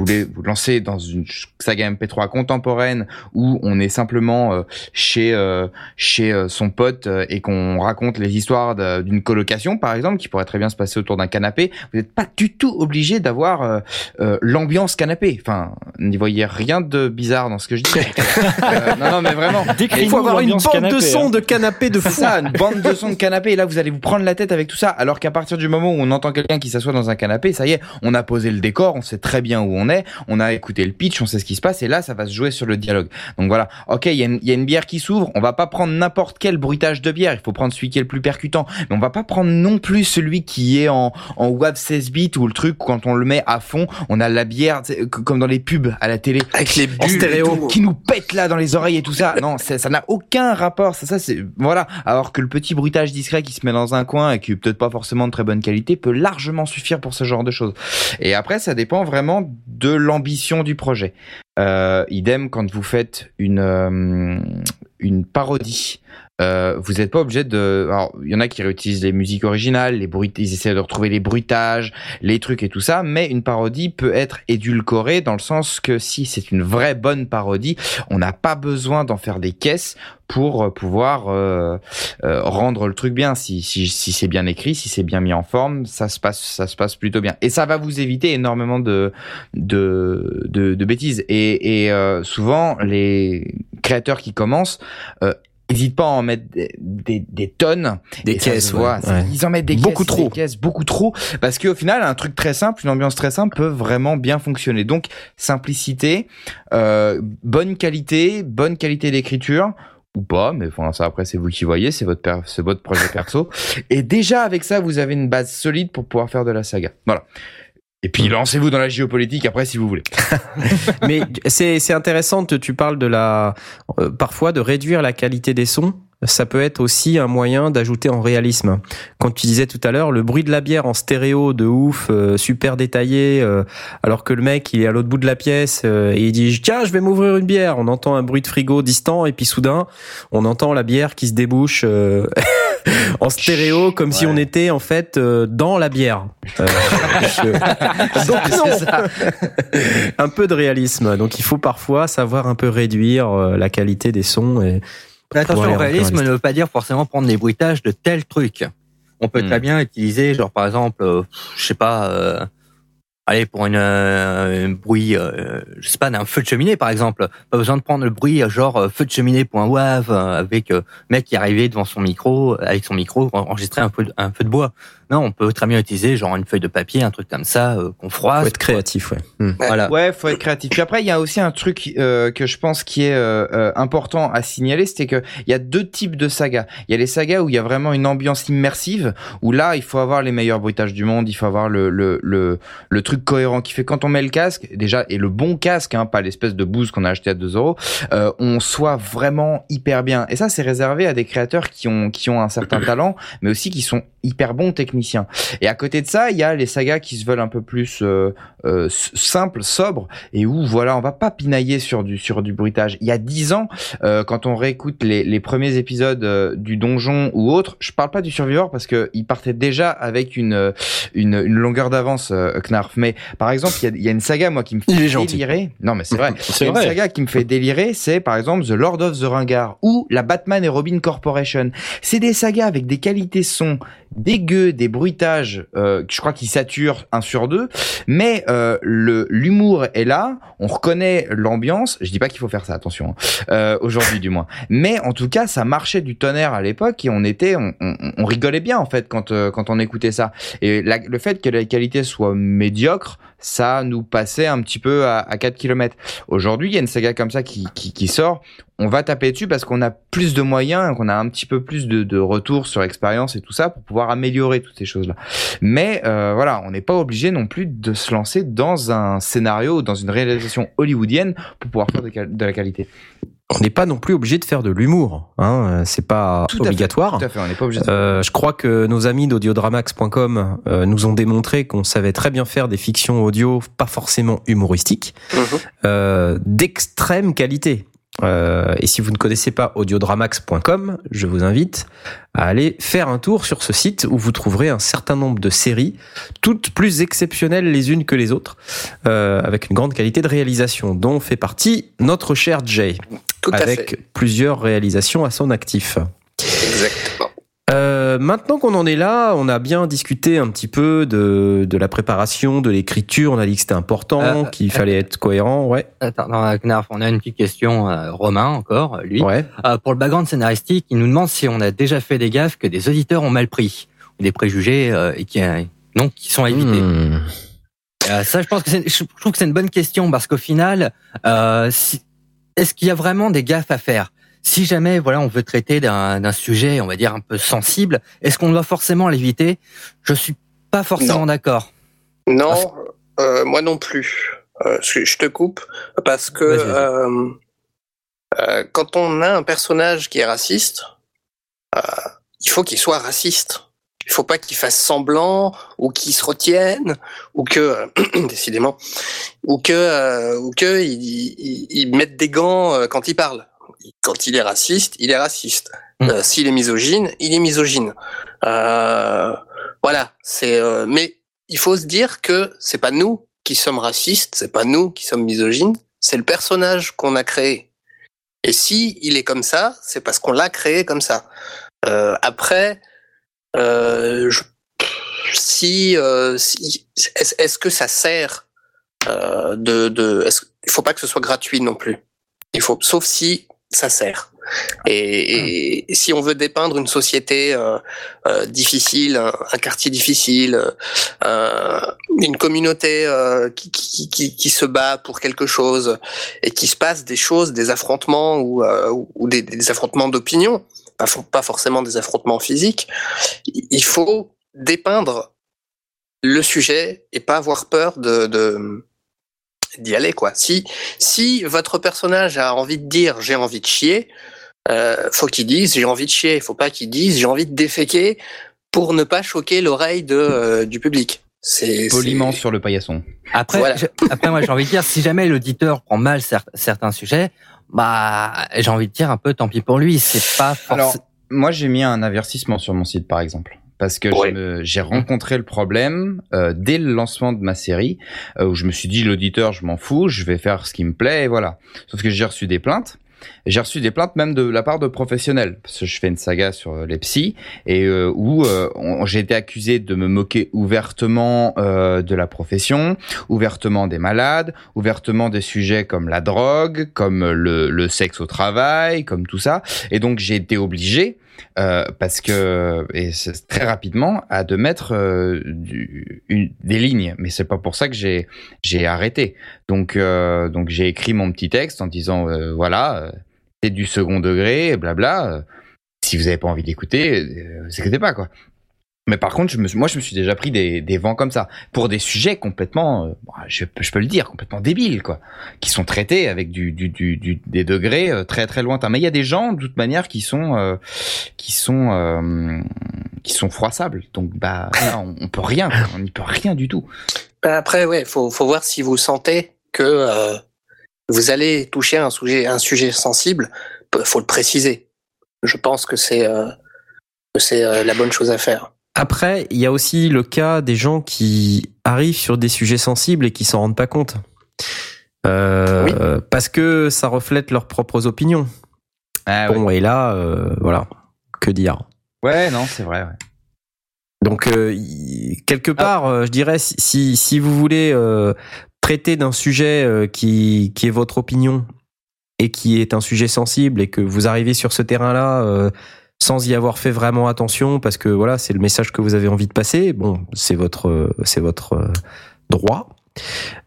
Vous voulez vous lancer dans une saga MP3 contemporaine où on est simplement euh, chez euh, chez euh, son pote euh, et qu'on raconte les histoires d'une colocation par exemple qui pourrait très bien se passer autour d'un canapé, vous n'êtes pas du tout obligé d'avoir euh, euh, l'ambiance canapé. Enfin, n'y voyez rien de bizarre dans ce que je dis. Euh, non non mais vraiment. Il faut avoir une bande canapé, de son hein. de canapé de fou. ça, une bande de son de canapé. Et là, vous allez vous prendre la tête avec tout ça. Alors qu'à partir du moment où on entend quelqu'un qui s'assoit dans un canapé, ça y est, on a posé le décor, on sait très bien où on est. est, on a écouté le pitch, on sait ce qui se passe, et là, ça va se jouer sur le dialogue. Donc voilà, ok, il y, a une- il y a une bière qui s'ouvre, on va pas prendre n'importe quel bruitage de bière, il faut prendre celui qui est le plus percutant, mais on va pas prendre non plus celui qui est en, en WAV 16 bits ou le truc, quand on le met à fond, on a la bière, comme dans les pubs à la télé, Avec les En bulles et stéréo. tout. qui nous pète là dans les oreilles et tout ça. Non, ça n'a aucun rapport. Ça, ça c'est voilà. Alors que le petit bruitage discret qui se met dans un coin et qui est peut-être pas forcément de très bonne qualité peut largement suffire pour ce genre de choses. Et après, ça dépend vraiment de l'ambition du projet. Euh, idem quand vous faites une euh, une parodie. Euh, vous n'êtes pas obligé de. Alors, il y en a qui réutilisent les musiques originales, les bruits, ils essaient de retrouver les bruitages, les trucs et tout ça, mais une parodie peut être édulcorée dans le sens que si c'est une vraie bonne parodie, on n'a pas besoin d'en faire des caisses pour euh, pouvoir euh, euh, rendre le truc bien. Si, si, si c'est bien écrit, si c'est bien mis en forme, ça se passe, ça se passe plutôt bien. Et ça va vous éviter énormément de, de, de, de bêtises. Et, et euh, souvent, les créateurs qui commencent euh, N'hésite pas à en mettre des, des, des tonnes. Des Et ça caisses, se voit. ouais. Ils en mettent des Beaucoup caisses, trop. des caisses, beaucoup trop. Parce qu'au final, un truc très simple, une ambiance très simple peut vraiment bien fonctionner. Donc, simplicité, euh, bonne qualité, bonne qualité d'écriture ou pas, mais enfin ça après c'est vous qui voyez, c'est votre c'est votre projet perso. Et déjà avec ça, vous avez une base solide pour pouvoir faire de la saga. Voilà. Et puis lancez-vous dans la géopolitique après si vous voulez. Mais c'est c'est intéressant. Tu tu parles de la euh, parfois de réduire la qualité des sons. Ça peut être aussi un moyen d'ajouter en réalisme. Quand tu disais tout à l'heure, le bruit de la bière en stéréo de ouf, euh, super détaillé, euh, alors que le mec il est à l'autre bout de la pièce euh, et il dit tiens je vais m'ouvrir une bière. On entend un bruit de frigo distant et puis soudain on entend la bière qui se débouche euh, en stéréo comme si on était en fait euh, dans la bière. Euh, je- Donc non. un peu de réalisme. Donc il faut parfois savoir un peu réduire euh, la qualité des sons. Et... Mais attention, en réalisme ne veut pas dire forcément prendre des bruitages de tel truc. On peut Hmm. très bien utiliser, genre par exemple, euh, je sais pas, euh, allez pour une, euh, un bruit, euh, je sais pas, d'un feu de cheminée par exemple. Pas besoin de prendre le bruit euh, genre euh, feu de cheminée.wav euh, avec euh, mec qui arrivé devant son micro, avec son micro, en- enregistrer un feu, un feu de bois. Non, on peut très bien utiliser genre une feuille de papier, un truc comme ça euh, qu'on froisse. Faut être créatif, ouais. Hmm. Voilà. Ouais, faut être créatif. Puis après, il y a aussi un truc euh, que je pense qui est euh, euh, important à signaler, c'est que il y a deux types de sagas. Il y a les sagas où il y a vraiment une ambiance immersive, où là, il faut avoir les meilleurs bruitages du monde, il faut avoir le le le, le truc cohérent qui fait quand on met le casque, déjà et le bon casque, hein, pas l'espèce de bouse qu'on a acheté à 2 euros, euh, on soit vraiment hyper bien. Et ça, c'est réservé à des créateurs qui ont qui ont un certain talent, mais aussi qui sont hyper bons techniciens. Et à côté de ça, il y a les sagas qui se veulent un peu plus euh, euh, simples, sobres, et où voilà, on va pas pinailler sur du sur du bruitage. Il y a dix ans, euh, quand on réécoute les, les premiers épisodes euh, du donjon ou autre, je parle pas du Survivor parce que il partait déjà avec une euh, une, une longueur d'avance euh, Knarf. Mais par exemple, il y a, y a une saga moi qui me fait délirer. Non mais c'est vrai. C'est une saga qui me fait délirer, c'est par exemple The Lord of the Ringard ou la Batman et Robin Corporation. C'est des sagas avec des qualités son dégueux, des bruitages, euh, je crois qu'ils saturent un sur deux, mais euh, le l'humour est là, on reconnaît l'ambiance. Je dis pas qu'il faut faire ça, attention, hein, euh, aujourd'hui du moins. Mais en tout cas, ça marchait du tonnerre à l'époque et on était, on, on, on rigolait bien en fait quand euh, quand on écoutait ça. Et le fait que la qualité soit médiocre, ça nous passait un petit peu à, à 4 km. Aujourd'hui, il y a une saga comme ça qui, qui, qui sort. On va taper dessus parce qu'on a plus de moyens, qu'on a un petit peu plus de, de retours sur expérience et tout ça pour pouvoir améliorer toutes ces choses-là. Mais euh, voilà, on n'est pas obligé non plus de se lancer dans un scénario, dans une réalisation hollywoodienne pour pouvoir faire de la qualité. On n'est pas non plus obligé de faire de l'humour. Hein. C'est pas Tout à fait, obligatoire. Tout à fait, on n'est pas obligé. De... Euh, je crois que nos amis d'audiodramax.com euh, nous ont démontré qu'on savait très bien faire des fictions audio pas forcément humoristiques, Mhm. euh, d'extrême qualité. Euh, et si vous ne connaissez pas audiodramax.com, je vous invite à aller faire un tour sur ce site où vous trouverez un certain nombre de séries, toutes plus exceptionnelles les unes que les autres, euh, avec une grande qualité de réalisation, dont fait partie notre cher Jay, Tout avec fait. plusieurs réalisations à son actif. Exactement. Euh, maintenant qu'on en est là, on a bien discuté un petit peu de, de la préparation, de l'écriture. On a dit que c'était important, Euh, qu'il fallait être cohérent. Ouais, Attends, non, Knarf, on a une petite question, euh, Romain encore, lui. ouais. Euh, pour le background scénaristique, il nous demande si on a déjà fait des gaffes que des auditeurs ont mal pris, ou des préjugés euh, et qui, donc qui sont à éviter. Hmm. Euh, ça, je pense que c'est, je trouve que c'est une bonne question parce qu'au final, euh, si, est-ce qu'il y a vraiment des gaffes à faire? Si jamais, voilà, on veut traiter d'un, sujet, on va dire un peu sensible, est-ce qu'on doit forcément l'éviter? Je suis pas forcément d'accord. Non, euh, moi non plus. Euh, je, te coupe parce que euh, euh, quand on a un personnage qui est raciste, euh, il faut qu'il soit raciste. Il faut pas qu'il fasse semblant ou qu'il se retienne ou que décidément ou que euh, ou que il, il, il mette des gants quand il parle. Quand il est raciste, il est raciste. Mm. Euh, S'il est misogyne, il est misogyne. Euh, voilà, c'est euh, mais il faut se dire que c'est pas nous qui sommes racistes, c'est pas nous qui sommes misogynes, c'est le personnage qu'on a créé. Et si il est comme ça, c'est parce qu'on l'a créé comme ça. Euh, après, euh, je- si, euh, si est-ce que ça sert euh, de, de est-ce- il faut pas que ce soit gratuit non plus. Il faut, sauf si ça sert. Et, si on veut dépeindre une société euh, euh, difficile, un, quartier difficile, euh, une communauté euh, qui, qui, qui, qui se bat pour quelque chose et qui se passe des choses, des affrontements ou, euh, ou des, affrontements d'opinion, pas, pas forcément des affrontements physiques, il faut dépeindre le sujet et pas avoir peur de, de d'y aller quoi. Si si votre personnage a envie de dire j'ai envie de chier, euh, faut qu'il dise j'ai envie de chier. Faut pas qu'il dise j'ai envie de déféquer pour ne pas choquer l'oreille de euh, du public. C'est Poliment sur le paillasson. Après, Voilà. je- après moi j'ai envie de dire, si jamais l'auditeur prend mal cer- certains sujets, bah j'ai envie de dire un peu tant pis pour lui. C'est pas Alors, forcément. moi, j'ai mis un avertissement sur mon site, par exemple. Parce que Ouais. j'ai rencontré le problème euh, dès le lancement de ma série, euh, où je me suis dit, l'auditeur, je m'en fous, je vais faire ce qui me plaît, et voilà. Sauf que j'ai reçu des plaintes. J'ai reçu des plaintes même de la part de professionnels, parce que je fais une saga sur euh, les psys, et euh, où euh, j'ai été accusé de me moquer ouvertement euh, de la profession, ouvertement des malades, ouvertement des sujets comme la drogue, comme le, le sexe au travail, comme tout ça. Et donc j'ai été obligé, euh, parce que très rapidement, à de mettre euh, des lignes. Mais c'est pas pour ça que j'ai j'ai arrêté. Donc euh, donc j'ai écrit mon petit texte en disant voilà, c'est du second degré, blabla. si vous avez pas envie d'écouter, euh, vous écoutez pas quoi. Mais par contre, moi, je me suis déjà pris des, vents comme ça pour des sujets complètement, euh, bon, je, peux- le dire, complètement débiles, quoi, qui sont traités avec des degrés euh, très très lointains. Mais il y a des gens, de toute manière, qui sont, euh, qui sont, qui sont froissables. Donc, bah, on, on peut rien, on n'y peut rien du tout. Ben Après, ouais, faut, faut voir si vous sentez que vous allez toucher un sujet, un sujet sensible. Faut le préciser. Je pense que c'est c'est la bonne chose à faire. Après, il y a aussi le cas des gens qui arrivent sur des sujets sensibles et qui s'en rendent pas compte. Euh, Parce que ça reflète leurs propres opinions. Ah. Bon, et là, euh, voilà, que dire? Ouais, non, c'est vrai. Ouais. Donc, euh, quelque part, euh, je dirais, si, vous voulez traiter d'un sujet qui, qui est votre opinion et qui est un sujet sensible et que vous arrivez sur ce terrain-là sans y avoir fait vraiment attention parce que voilà, c'est le message que vous avez envie de passer, bon, c'est votre, euh, c'est votre euh, droit.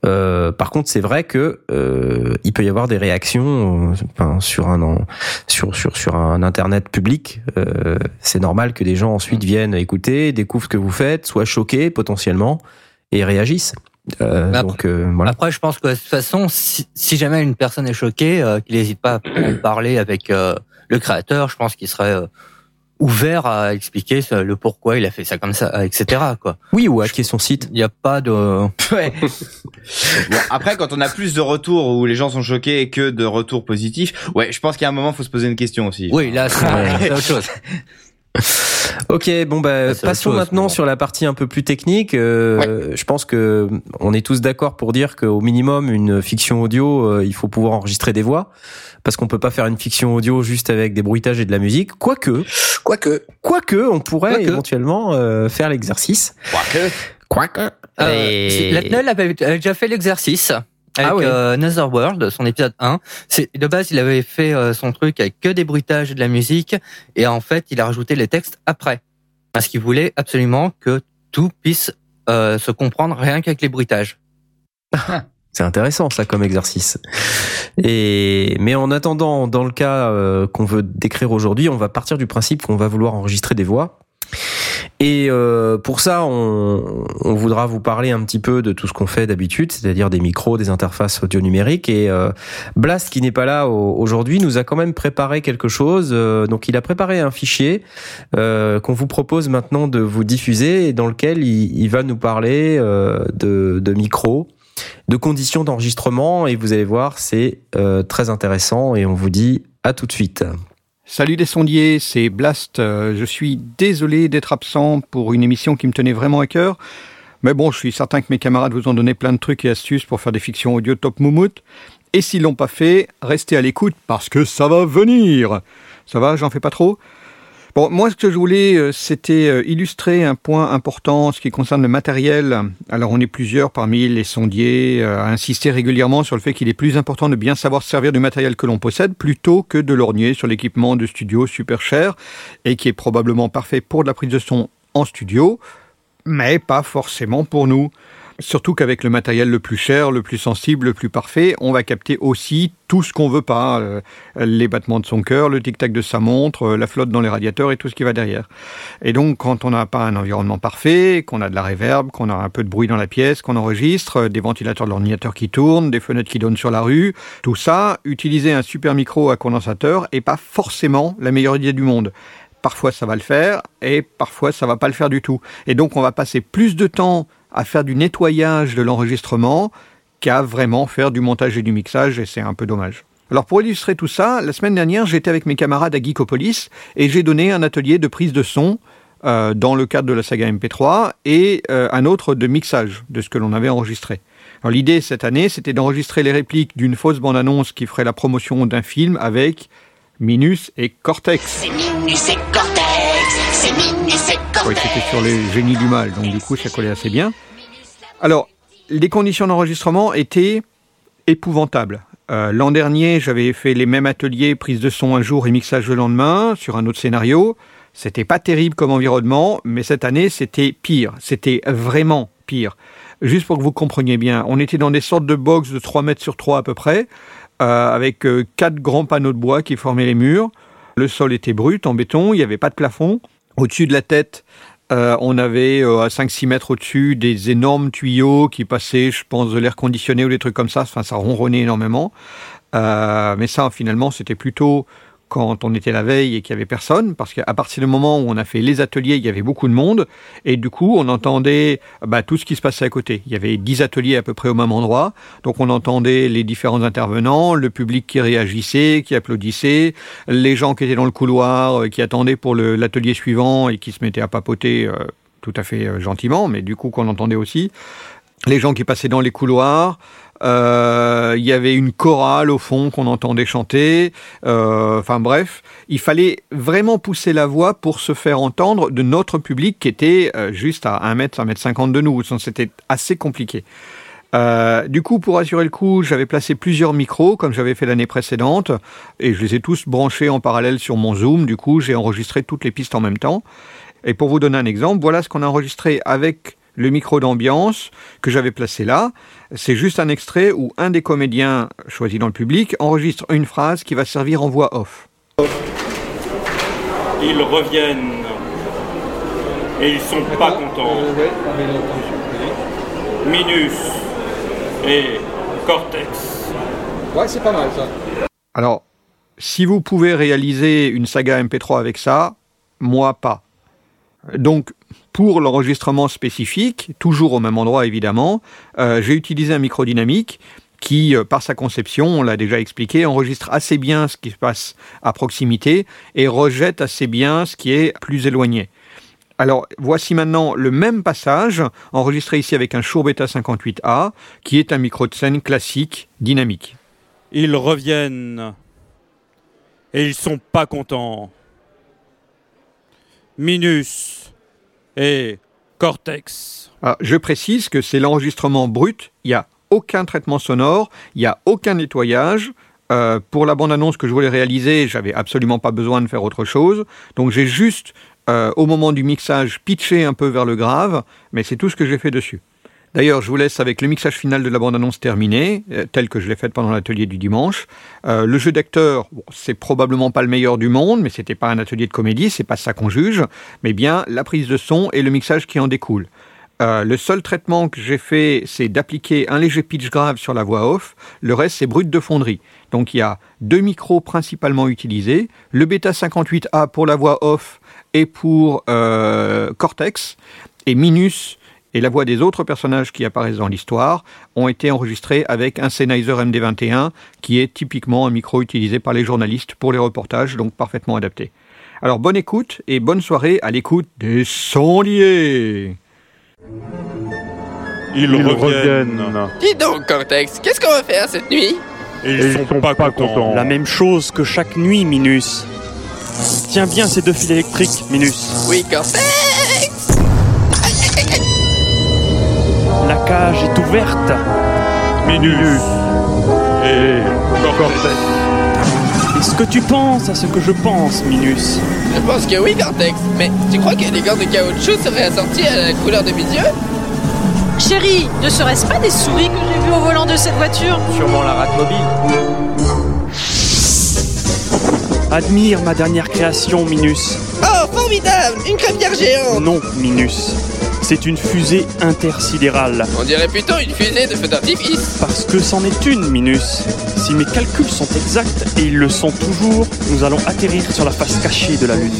Euh, par contre, c'est vrai que euh, il peut y avoir des réactions euh, sur un sur sur sur un internet public. Euh, c'est normal que des gens ensuite viennent écouter, découvrent ce que vous faites, soient choqués potentiellement et réagissent. Euh, après- donc euh, voilà. Après, je pense que de toute façon, si, si jamais une personne est choquée, euh, qu'il n'hésite pas à parler avec euh, le créateur, je pense qu'il serait euh, ouvert à expliquer le pourquoi il a fait ça comme ça, etc. Quoi. Oui, ou hacker son site. Il n'y a pas de. Ouais. bon, après, quand on a plus de retours où les gens sont choqués que de retours positifs, ouais, je pense qu'il y a un moment, faut se poser une question aussi. Oui, là, c'est autre chose. Ok, bon bah passons chose, maintenant bon. sur la partie un peu plus technique. Euh, Je pense que on est tous d'accord pour dire qu'au minimum une fiction audio, euh, il faut pouvoir enregistrer des voix parce qu'on peut pas faire une fiction audio juste avec des bruitages et de la musique. Quoique, Quoique, quoique, on pourrait Quoique. éventuellement euh, faire l'exercice. Quoique. Quoique. Euh, Et- avait, avait déjà fait l'exercice avec Ah oui. euh, Netherworld, son épisode 1. C'est de base, il avait fait euh, son truc avec que des bruitages et de la musique, et en fait, il a rajouté les textes après, parce qu'il voulait absolument que tout puisse euh, se comprendre rien qu'avec les bruitages. C'est intéressant ça comme exercice. Et mais en attendant, dans le cas euh, qu'on veut décrire aujourd'hui, on va partir du principe qu'on va vouloir enregistrer des voix. Et euh, pour ça, on, voudra vous parler un petit peu de tout ce qu'on fait d'habitude, c'est-à-dire des micros, des interfaces audio numériques. Et euh, Blast, qui n'est pas là aujourd'hui, nous a quand même préparé quelque chose. Euh, donc, il a préparé un fichier qu'on vous propose maintenant de vous diffuser, et dans lequel il, va nous parler de, micros de conditions d'enregistrement et vous allez voir, c'est très intéressant et on vous dit à tout de suite. Salut des sondiers, c'est Blast. Euh, je suis désolé d'être absent pour une émission qui me tenait vraiment à cœur. Mais bon, je suis certain que mes camarades vous ont donné plein de trucs et astuces pour faire des fictions audio top moumout. Et s'ils l'ont pas fait, restez à l'écoute parce que ça va venir. Ça va, j'en fais pas trop? Bon, moi, ce que je voulais, euh, c'était euh, illustrer un point important, ce qui concerne le matériel. Alors, on est plusieurs parmi les sondiers euh, à insister régulièrement sur le fait qu'il est plus important de bien savoir se servir du matériel que l'on possède plutôt que de lorgner sur l'équipement de studio super cher et qui est probablement parfait pour de la prise de son en studio, mais pas forcément pour nous. Surtout qu'avec le matériel le plus cher, le plus sensible, le plus parfait, on va capter aussi tout ce qu'on veut pas. Euh, les battements de son cœur, le tic-tac de sa montre, euh, la flotte dans les radiateurs et tout ce qui va derrière. Et donc, quand on n'a pas un environnement parfait, qu'on a de la réverb, qu'on a un peu de bruit dans la pièce, qu'on enregistre, euh, des ventilateurs de l'ordinateur qui tournent, des fenêtres qui donnent sur la rue, tout ça, utiliser un super micro à condensateur est pas forcément la meilleure idée du monde parfois ça va le faire et parfois ça va pas le faire du tout. Et donc on va passer plus de temps à faire du nettoyage de l'enregistrement qu'à vraiment faire du montage et du mixage, et c'est un peu dommage. Alors pour illustrer tout ça, la semaine dernière, j'étais avec mes camarades à Geekopolis et j'ai donné un atelier de prise de son euh, dans le cadre de la saga MP3 et euh, un autre de mixage de ce que l'on avait enregistré. Alors l'idée cette année, c'était d'enregistrer les répliques d'une fausse bande-annonce qui ferait la promotion d'un film avec Minus et Cortex. C'est Minus et Cortex, c'est Minus et C'était sur les génies du mal, donc du coup ça collait assez bien. Alors, les conditions d'enregistrement étaient épouvantables. Euh, L'an dernier, j'avais fait les mêmes ateliers, prise de son un jour et mixage le lendemain, sur un autre scénario. C'était pas terrible comme environnement, mais cette année, c'était pire. C'était vraiment pire. Juste pour que vous compreniez bien, on était dans des sortes de box de 3 mètres sur 3 à peu près, euh, avec euh, quatre grands panneaux de bois qui formaient les murs. Le sol était brut, en béton, il n'y avait pas de plafond. Au-dessus de la tête, euh, on avait euh, à 5-6 mètres au-dessus des énormes tuyaux qui passaient, je pense, de l'air conditionné ou des trucs comme ça. Enfin, ça ronronnait énormément. Euh, mais ça, finalement, c'était plutôt quand on était la veille et qu'il y avait personne, parce qu'à partir du moment où on a fait les ateliers, il y avait beaucoup de monde, et du coup, on entendait bah, tout ce qui se passait à côté. Il y avait 10 ateliers à peu près au même endroit, donc on entendait les différents intervenants, le public qui réagissait, qui applaudissait, les gens qui étaient dans le couloir, euh, qui attendaient pour l'atelier suivant et qui se mettaient à papoter euh, tout à fait euh, gentiment, mais du coup qu'on entendait aussi, les gens qui passaient dans les couloirs, il y avait une chorale au fond qu'on entendait chanter. Euh, Enfin bref, il fallait vraiment pousser la voix pour se faire entendre de notre public qui était euh, juste à 1 mètre, 1 mètre 50 de nous. C'était assez compliqué. Euh, du coup, pour assurer le coup, j'avais placé plusieurs micros, comme j'avais fait l'année précédente, et je les ai tous branchés en parallèle sur mon Zoom. Du coup, j'ai enregistré toutes les pistes en même temps. Et pour vous donner un exemple, voilà ce qu'on a enregistré avec le micro d'ambiance que j'avais placé là. C'est juste un extrait où un des comédiens choisis dans le public enregistre une phrase qui va servir en voix off. Ils reviennent et ils sont pas contents. Minus et Cortex. Alors, si vous pouvez réaliser une saga MP3 avec ça, moi pas. Donc, pour l'enregistrement spécifique, toujours au même endroit évidemment, euh, j'ai utilisé un micro dynamique qui, euh, par sa conception, on l'a déjà expliqué, enregistre assez bien ce qui se passe à proximité et rejette assez bien ce qui est plus éloigné. Alors, voici maintenant le même passage, enregistré ici avec un Shure Beta 58A, qui est un micro de scène classique, dynamique. Ils reviennent et ils sont pas contents. Minus et Cortex. Ah, je précise que c'est l'enregistrement brut, il n'y a aucun traitement sonore, il n'y a aucun nettoyage. Euh, pour la bande-annonce que je voulais réaliser, j'avais absolument pas besoin de faire autre chose. Donc j'ai juste, euh, au moment du mixage, pitché un peu vers le grave, mais c'est tout ce que j'ai fait dessus. D'ailleurs, je vous laisse avec le mixage final de la bande-annonce terminée, euh, tel que je l'ai fait pendant l'atelier du dimanche. Euh, le jeu d'acteur, c'est probablement pas le meilleur du monde, mais c'était pas un atelier de comédie, c'est pas ça qu'on juge, mais bien la prise de son et le mixage qui en découle. Euh, le seul traitement que j'ai fait, c'est d'appliquer un léger pitch grave sur la voix off. Le reste, c'est brut de fonderie. Donc il y a deux micros principalement utilisés. Le Beta 58A pour la voix off et pour euh, Cortex. Et Minus et la voix des autres personnages qui apparaissent dans l'histoire ont été enregistrés avec un Sennheiser MD21 qui est typiquement un micro utilisé par les journalistes pour les reportages, donc parfaitement adapté. Alors bonne écoute et bonne soirée à l'écoute des sondiers. Ils, reviennent. Dis donc, Cortex, qu'est-ce qu'on va faire cette nuit? Et ils, sont, pas, contents. La même chose que chaque nuit, Minus. Tiens bien ces deux fils électriques, Minus. Oui, Cortex La cage est ouverte. Minus. Et Cortex. Est-ce que tu penses à ce que je pense, Minus? Je pense que oui, Cortex. Mais tu crois que les gants de caoutchouc seraient assortis à la couleur de mes yeux Chérie, ne serait-ce pas des souris que j'ai vues au volant de cette voiture? Sûrement la rate mobile. Admire ma dernière création, Minus. Oh, formidable Une crêpière géante Non, Minus. C'est une fusée intersidérale. On dirait plutôt une fusée de feu d'artifice. Parce que c'en est une, Minus. Si mes calculs sont exacts, et ils le sont toujours, nous allons atterrir sur la face cachée de la Lune.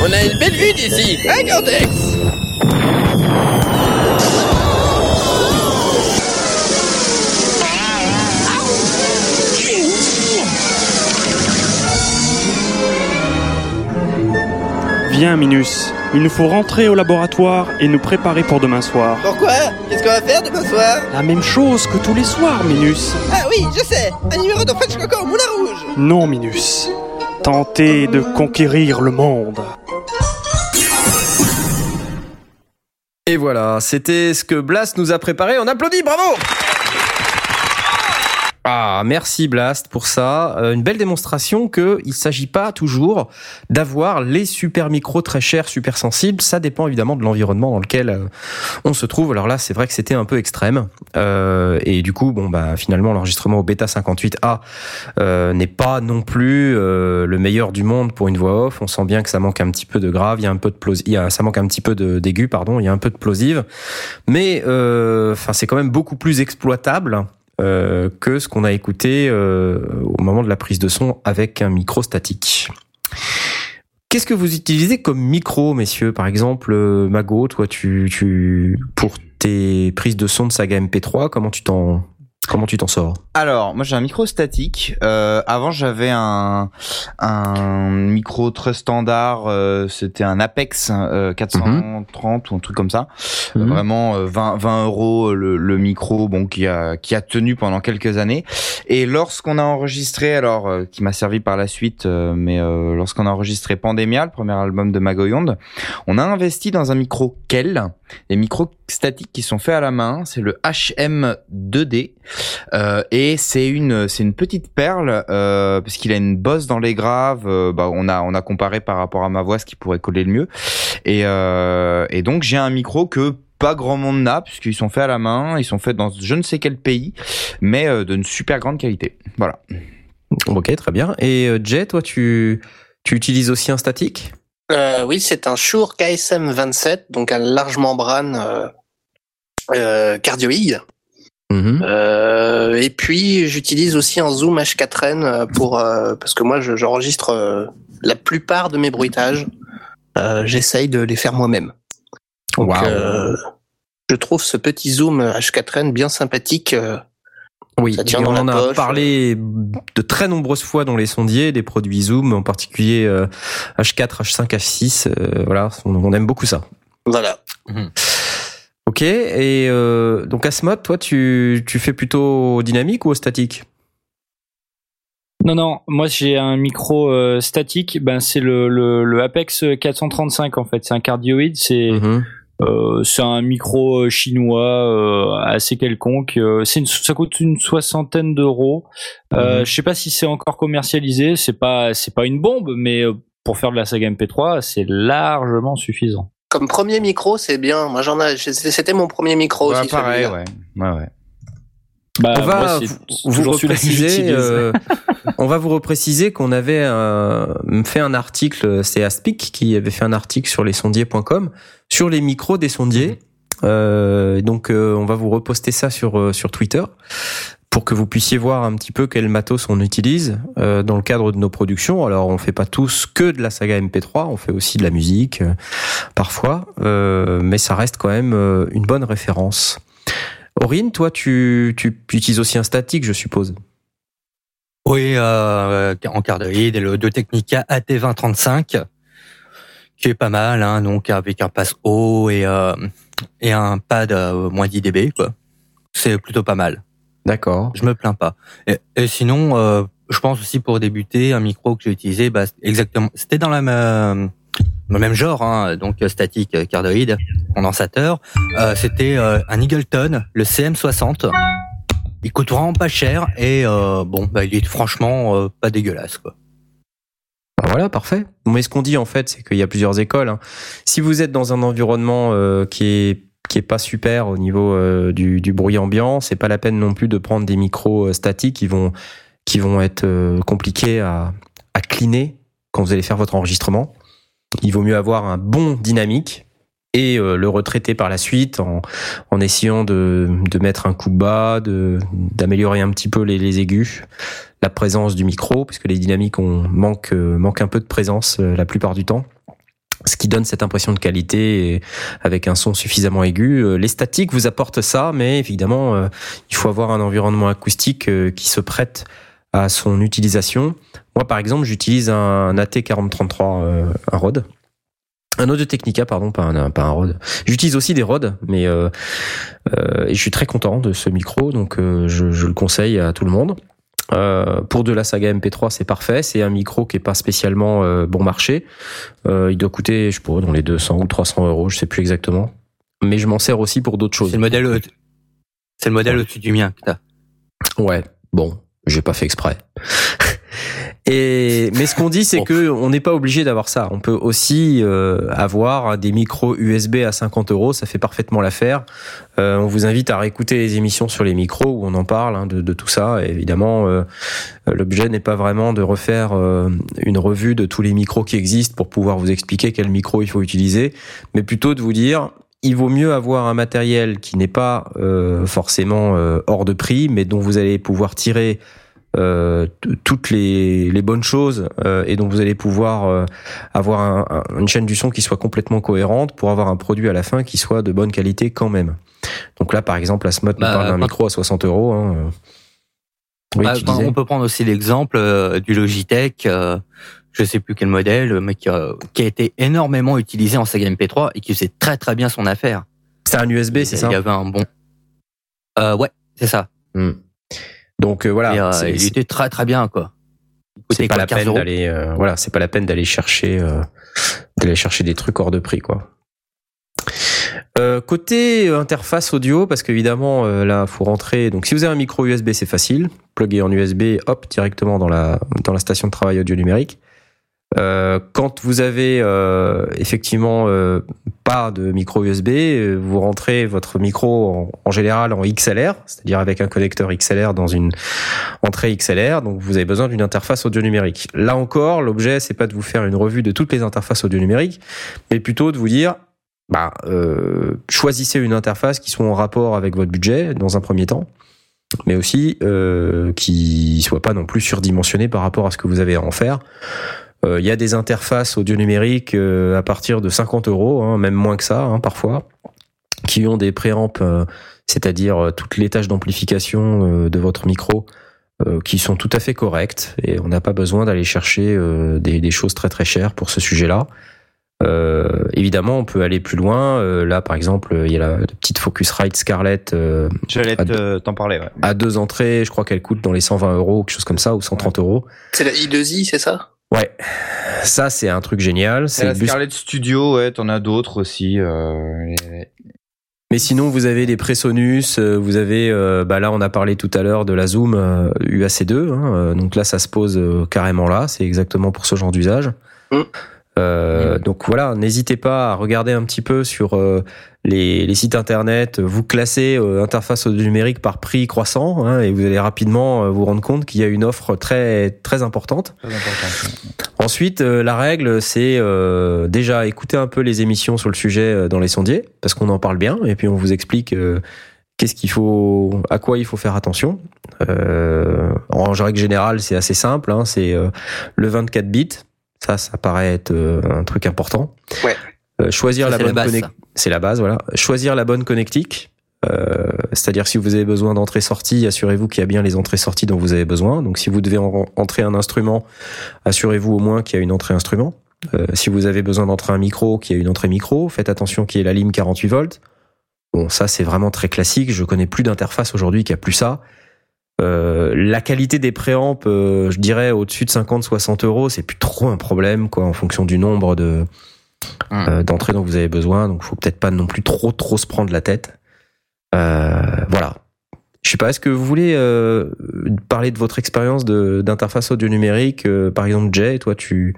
On a une belle vue d'ici, hein, Cortex Viens, Minus. Il nous faut rentrer au laboratoire et nous préparer pour demain soir. Pourquoi? Qu'est-ce qu'on va faire demain soir? La même chose que tous les soirs, Minus. Ah oui, je sais Un numéro de French Coco au Moulin Rouge Non, Minus. Tenter de conquérir le monde. Et voilà, c'était ce que Blast nous a préparé. On applaudit, bravo ah, merci Blast pour ça. Euh, une belle démonstration que il s'agit pas toujours d'avoir les super micros très chers, super sensibles. Ça dépend évidemment de l'environnement dans lequel euh, on se trouve. Alors là, c'est vrai que c'était un peu extrême. Euh, et du coup, bon bah finalement, l'enregistrement au Beta 58A euh, n'est pas non plus euh, le meilleur du monde pour une voix off. On sent bien que ça manque un petit peu de grave, il y a un peu de plos- il y a, ça manque un petit peu d'aigu, pardon, il y a un peu de plosive. Mais enfin, c'est quand même beaucoup plus exploitable euh, que ce qu'on a écouté euh, au moment de la prise de son avec un micro statique. Qu'est-ce que vous utilisez comme micro, messieurs? Par exemple, euh, Mago, toi, tu, tu, pour tes prises de son de saga MP3, comment tu t'en, comment tu t'en sors Alors, moi j'ai un micro statique. Euh, avant j'avais un un micro très standard. euh, C'était un Apex euh, 430 ou un truc comme ça. Euh, Mhm. Vraiment euh, 20 20 euros euh, le, le micro, bon qui a qui a tenu pendant quelques années. Et lorsqu'on a enregistré, alors euh, qui m'a servi par la suite, euh, mais euh, lorsqu'on a enregistré Pandemia, le premier album de Magoyonde, on a investi dans un micro Kel, des micros statiques qui sont faits à la main. C'est le HM2D. Euh, et c'est une c'est une petite perle euh, parce qu'il a une bosse dans les graves. euh, bah on a on a comparé par rapport à ma voix ce qui pourrait coller le mieux. Et euh, et donc j'ai un micro que pas grand monde n'a puisqu'ils sont faits à la main, ils sont faits dans je ne sais quel pays, mais euh, d'une super grande qualité. Voilà. Ok, très bien. Et euh, Jay, toi, tu, tu utilises aussi un statique? Euh, oui, c'est un Shure KSM 27, donc un large membrane euh, euh, cardioïde. Mhm. Euh, et puis j'utilise aussi un Zoom H4n euh, pour euh, parce que moi je- j'enregistre euh, la plupart de mes bruitages. Euh, J'essaye de les faire moi-même. Donc euh, je trouve ce petit Zoom H4n bien sympathique. Oui, Ça tient et dans on en a poche. parlé de très nombreuses fois dans les sondiers, des produits Zoom, en particulier euh, H4, H5, H6. euh, voilà, on, on aime beaucoup ça. voilà. Ok, et euh, donc Asmod, toi, tu, tu fais plutôt au dynamique ou au statique? Non, non, moi j'ai un micro euh, statique, ben c'est le, le, le Apex 435 en fait, c'est un cardioïde, c'est Mhm. Euh, c'est un micro chinois euh, assez quelconque. Euh, une- ça coûte une soixantaine d'euros. Euh, Mhm. Je sais pas si c'est encore commercialisé. C'est pas c'est pas une bombe, mais pour faire de la saga MP3, c'est largement suffisant. Comme premier micro, c'est bien. Moi, j'en ai. C'était mon premier micro Ouais, aussi. pareil, ouais. Ouais, ouais. Bah, on va moi, vous, repréciser, euh, on va vous repréciser qu'on avait euh, fait un article, c'est Aspic qui avait fait un article sur les sondiers.com sur les micros des sondiers. Euh, donc euh, on va vous reposter ça sur euh, sur Twitter pour que vous puissiez voir un petit peu quel matos on utilise euh, dans le cadre de nos productions. Alors on fait pas tous que de la saga MP3, on fait aussi de la musique euh, parfois, euh, mais ça reste quand même une bonne référence. Aurine, toi, tu, utilises aussi un statique, je suppose. Oui, en cardioïde le de Technica AT2035 qui est pas mal, hein, donc avec un passe haut et et un pad moins 10 dB quoi. C'est plutôt pas mal. D'accord. Je me plains pas. Et, et sinon, euh, je pense aussi pour débuter, un micro que j'ai utilisé, bah, exactement, c'était dans la même le même genre, hein, donc euh, statique, euh, cardioïde, condensateur. Euh, c'était euh, un Eagleton, le CM60. Il coûte vraiment pas cher et euh, bon, bah, il est franchement euh, pas dégueulasse quoi. Bah voilà, parfait. Mais ce qu'on dit en fait, c'est qu'il y a plusieurs écoles. hein. Si vous êtes dans un environnement euh, qui est qui est pas super au niveau euh, du, bruit ambiant, c'est pas la peine non plus de prendre des micros euh, statiques qui vont être euh, compliqués à à cleaner quand vous allez faire votre enregistrement. Il vaut mieux avoir un bon dynamique et le retraiter par la suite en, essayant de, mettre un coup bas, d'améliorer un petit peu les, les aigus, la présence du micro, puisque les dynamiques manquent, manquent un peu de présence la plupart du temps. Ce qui donne cette impression de qualité avec un son suffisamment aigu. Euh, Les statiques vous apportent ça, mais évidemment, euh, il faut avoir un environnement acoustique euh, qui se prête à son utilisation. Moi, par exemple, j'utilise un AT4033, euh, un Rode. Un Audio Technica, pardon, pas un, pas un Rode. J'utilise aussi des Rode, mais et je suis très content de ce micro, donc je le conseille à tout le monde. Euh, pour de la saga MP3, c'est parfait. C'est un micro qui est pas spécialement euh, bon marché. Euh, il doit coûter, je sais pas, dans les 200 ou 300 euros, je sais plus exactement. Mais je m'en sers aussi pour d'autres choses. C'est le modèle, c'est le modèle au-dessus du mien que t'as. Ouais, bon, j'ai pas fait exprès. Et mais ce qu'on dit, c'est que on n'est pas obligé d'avoir ça. On peut aussi euh, avoir des micros USB à 50 euros, ça fait parfaitement l'affaire. Euh, on vous invite à réécouter les émissions sur les micros où on en parle hein, de, de tout ça. Et évidemment, euh, l'objet n'est pas vraiment de refaire euh, une revue de tous les micros qui existent pour pouvoir vous expliquer quel micro il faut utiliser, mais plutôt de vous dire il vaut mieux avoir un matériel qui n'est pas euh, forcément euh, hors de prix, mais dont vous allez pouvoir tirer euh, toutes les, les bonnes choses euh, et dont vous allez pouvoir euh, avoir un- un- une chaîne du son qui soit complètement cohérente pour avoir un produit à la fin qui soit de bonne qualité quand même. Donc là, par exemple, la Smot nous Bah, parle d'un quand- micro à 60 euros. Hein. euh. Oui, Bah, bah, disais. on peut prendre aussi l'exemple euh, du Logitech, euh, je sais plus quel modèle, mais qui a, qui a été énormément utilisé en saga MP3 et qui faisait très très bien son affaire. C'est un USB, c'est ça Il y avait un bon. Euh, ouais, c'est ça. Hmm. Donc euh, voilà, Et, euh, il était très très bien quoi. C'est pas la 15 peine d'aller euh, voilà c'est pas la peine d'aller chercher euh, d'aller chercher des trucs hors de prix quoi. Euh, côté interface audio parce qu'évidemment euh, là faut rentrer. Donc si vous avez un micro USB c'est facile. Plugger en USB hop directement dans la dans la station de travail audio numérique euh, quand vous avez euh, effectivement euh, pas de micro USB, euh, vous rentrez votre micro en, général en XLR, c'est-à-dire avec un connecteur XLR dans une entrée XLR, donc vous avez besoin d'une interface audio numérique. Là encore, l'objet c'est pas de vous faire une revue de toutes les interfaces audio numériques, mais plutôt de vous dire bah, euh, choisissez une interface qui soit en rapport avec votre budget dans un premier temps, mais aussi euh, qui soit pas non plus surdimensionnée par rapport à ce que vous avez à en faire. Euh, Il y a des interfaces audio numériques euh, à partir de 50 euros, hein, même moins que ça hein, parfois, qui ont des préamps, euh, c'est-à-dire euh, toutes les tâches d'amplification euh, de votre micro euh, qui sont tout à fait correctes et on n'a pas besoin d'aller chercher euh, des, des choses très très chères pour ce sujet-là. Euh, évidemment, on peut aller plus loin. Euh, là, par exemple, il y a la, la petite Focusrite Scarlett euh, J'allais t'en parler, ouais. à deux entrées. Je crois qu'elle coûte dans les 120 euros, quelque chose comme ça, ou 130 euros. C'est la I2I, c'est ça? Ouais, Ça, c'est un truc génial. C'est la bus- Scarlett Studio, ouais, t'en as d'autres aussi. Euh, les- Mais sinon, vous avez des Presonus, euh, vous avez, euh, bah là, on a parlé tout à l'heure de la Zoom euh, UAC2. hein, euh, donc là, ça se pose euh, carrément là. C'est exactement pour ce genre d'usage. Mm. Euh, Donc voilà, n'hésitez pas à regarder un petit peu sur euh, les, les sites internet. Vous classez euh, interface audio numérique par prix croissant hein, et vous allez rapidement euh, vous rendre compte qu'il y a une offre très très importante. Très. Ensuite, euh, la règle, c'est euh, déjà écouter un peu les émissions sur le sujet euh, dans les sondiers, parce qu'on en parle bien, et puis on vous explique euh, qu'est-ce qu'il faut, à quoi il faut faire attention. Euh, en règle générale, c'est assez simple. Hein, c'est euh, le 24 bits. Ça, ça paraît être euh, un truc important. Ouais. Euh, choisir Ça, la bonne base, connect- ça. c'est la base, voilà. Choisir la bonne connectique. Euh, C'est-à-dire si vous avez besoin d'entrée-sortie, assurez-vous qu'il y a bien les entrées-sorties dont vous avez besoin. Donc si vous devez en- entrer un instrument, assurez-vous au moins qu'il y a une entrée instrument. Euh, si vous avez besoin d'entrer un micro, qu'il y a une entrée micro, faites attention qu'il y ait la lime 48 volts. Bon, ça c'est vraiment très classique. Je connais plus d'interface aujourd'hui qui a plus ça. Euh, la qualité des préamps, euh, je dirais au-dessus de 50-60 euros, c'est plus trop un problème, quoi, en fonction du nombre de Hum. euh, d'entrées dont vous avez besoin. Donc, faut peut-être pas non plus trop trop se prendre la tête. Euh, voilà. Je sais pas, est-ce que vous voulez euh, parler de votre expérience de- d'interface audio numérique euh, Par exemple, Jay, toi, tu,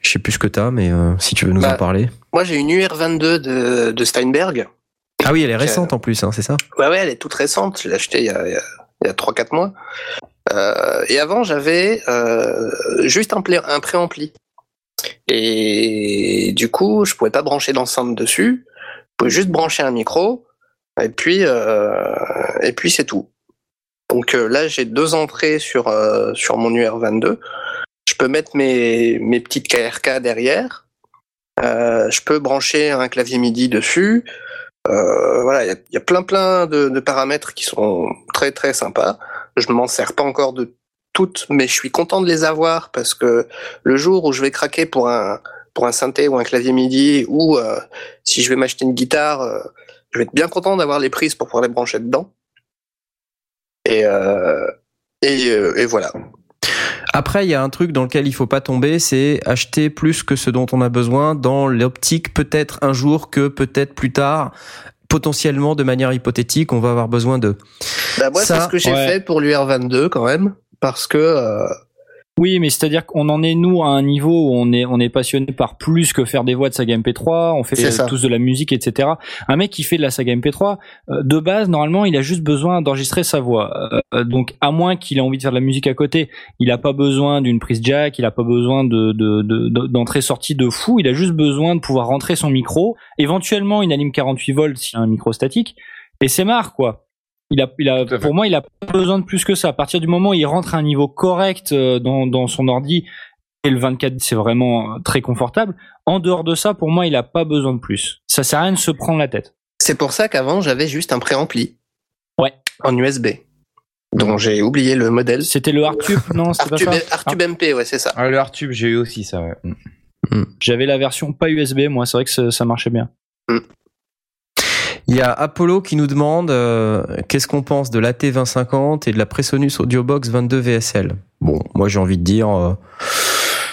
je sais plus ce que t'as, mais euh, si tu veux nous Bah, en parler. Moi, j'ai une UR22 de, de Steinberg. Ah oui, elle est récente en plus, hein, c'est ça? Ouais, ouais, elle est toute récente. Je l'ai achetée il y a, il y a, il y a 3-4 mois. Euh, et avant, j'avais euh, juste un préampli. Et du coup, je pouvais pas brancher d'ensemble dessus. Je pouvais juste brancher un micro. Et puis, euh, et puis c'est tout. Donc euh, là, j'ai deux entrées sur, euh, sur mon UR22. Je peux mettre mes, mes petites KRK derrière. Je peux brancher un clavier MIDI dessus. Voilà, il y a- plein plein de, de paramètres qui sont très très sympas. Je m'en sers pas encore de toutes, mais je suis content de les avoir parce que le jour où je vais craquer pour un pour un synthé ou un clavier MIDI ou euh, si je vais m'acheter une guitare, euh, je vais être bien content d'avoir les prises pour pouvoir les brancher dedans. Et euh, et, euh, et voilà. Après, il y a un truc dans lequel il faut pas tomber, c'est acheter plus que ce dont on a besoin dans l'optique peut-être un jour que peut-être plus tard, potentiellement de manière hypothétique, on va avoir besoin de. Bah, moi, Ça, c'est ce que j'ai ouais. fait pour l'UR22 quand même, parce que euh, Oui, mais c'est-à-dire qu'on en est nous à un niveau où on est on est passionné par plus que faire des voix de saga MP3, on fait euh, tous de la musique, etc. Un mec qui fait de la saga MP3, euh, de base normalement il a juste besoin d'enregistrer sa voix. Euh, euh, donc à moins qu'il ait envie de faire de la musique à côté, il a pas besoin d'une prise jack, il a pas besoin de de- de- de- d'entrée-sortie de, fou, il a juste besoin de pouvoir rentrer son micro, éventuellement une anime 48 volts si un micro statique, et c'est marre quoi. Il a, il pour moi, il a pas besoin de plus que ça. À partir du moment où il rentre à un niveau correct euh, dans, dans son ordi, et le 24, c'est vraiment euh, très confortable. En dehors de ça, pour moi, il a pas besoin de plus. Ça sert à rien de se prendre la tête. c'est pour ça qu'avant j'avais juste un préampli. Ouais. En USB. Dont j'ai oublié le modèle. C'était le Artube, non, pas Artube, ça. Artube MP, ouais, c'est ça. Ah, le Artube, j'ai eu aussi ça, ouais. Mm. J'avais la version pas USB, moi, c'est vrai que ça, ça marchait bien. Il y a Apollo qui nous demande euh, qu'est-ce qu'on pense de l'AT 2050 et de la Presonus Audiobox 22 VSL. Bon, moi j'ai envie de dire. euh,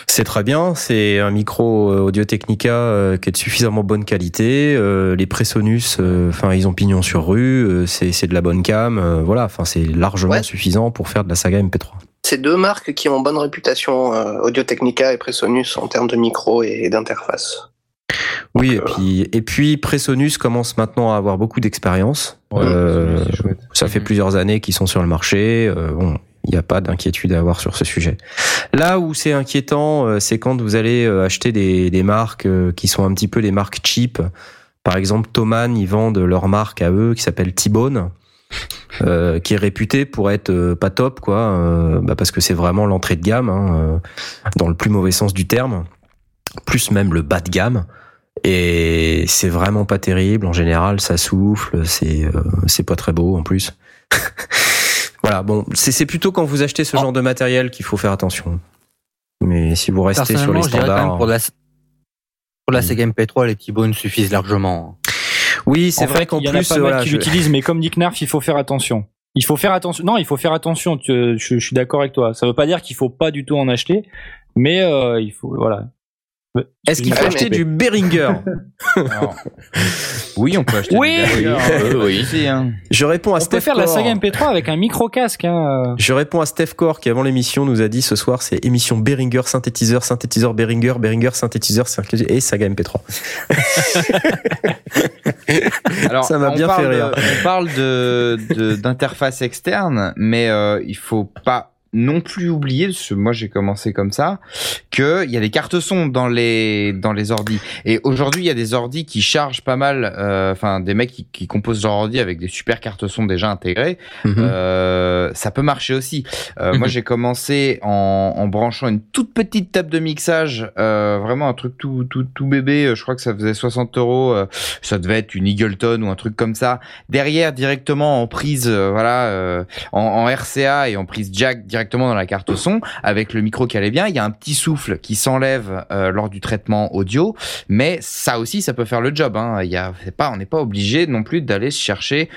c'est très bien, c'est un micro euh, Audio Technica euh, qui est de suffisamment bonne qualité. euh, les Presonus, euh, enfin ils ont pignon sur rue, euh, c'est c'est de la bonne cam, euh, voilà, enfin c'est largement Ouais. suffisant pour faire de la saga MP3. C'est deux marques qui ont bonne réputation, Audio Technica et Presonus, en termes de micro et d'interface. Oui, et Donc, euh, puis et puis Presonus commence maintenant à avoir beaucoup d'expérience. Ouais, Euh. Ça fait Mhm. plusieurs années qu'ils sont sur le marché. euh, bon, il n'y a pas d'inquiétude à avoir sur ce sujet. Là où c'est inquiétant, c'est quand vous allez acheter des, des marques qui sont un petit peu des marques cheap. Par exemple, Thomann, ils vendent leur marque à eux qui s'appelle T-Bone. euh, qui est réputée pour être euh, pas top quoi euh, bah parce que c'est vraiment l'entrée de gamme hein, euh, dans le plus mauvais sens du terme plus même le bas de gamme et c'est vraiment pas terrible en général ça souffle c'est euh, c'est pas très beau en plus voilà bon c'est c'est plutôt quand vous achetez ce Oh. genre de matériel qu'il faut faire attention mais si vous restez sur les standards pour la, pour la. Sega MP3, les T-Bones suffisent largement. oui c'est vrai qu'en il y en a plus pas mal voilà, qui je- l'utilisent, mais comme dit Knarf, il faut faire attention. Il faut faire attention. Non, il faut faire attention. tu- je, je suis d'accord avec toi. Ça veut pas dire qu'il faut pas du tout en acheter, Mais euh, il faut voilà. Est-ce qu'il faut acheter mais- du Behringer Alors, oui, on peut acheter Oui. du Behringer, euh, oui. aussi, hein. Je réponds à On peut Steph faire la saga MP3 avec un micro casque. Hein. Je réponds à Steph Core qui avant l'émission nous a dit ce soir c'est émission Behringer synthétiseur synthétiseur Behringer Behringer synthétiseur synthétiseur et saga MP3. Alors, Ça m'a on bien parle fait de- rire. on parle de de- d'interface externe, mais euh, il faut pas non plus oublier, parce que moi j'ai commencé comme ça, que il y a des cartes son dans les dans les ordis. Et aujourd'hui, il y a des ordis qui chargent pas mal, euh, enfin des mecs qui, qui composent leur ordi avec des super cartes son déjà intégrées. Mhm. Euh, ça peut marcher aussi. Euh, Moi, Mhm. j'ai commencé en, en branchant une toute petite table de mixage, euh, vraiment un truc tout, tout, tout bébé. euh, Je crois que ça faisait 60 euros. euh, Ça devait être une Eagleton ou un truc comme ça. Derrière, directement en prise, voilà, euh, en, en RCA et en prise jack directement dans la carte son, avec le micro qui allait bien. Il y a un petit souffle qui s'enlève euh, lors du traitement audio, mais ça aussi, ça peut faire le job. Hein. Il y a, pas, on n'est pas obligé non plus d'aller chercher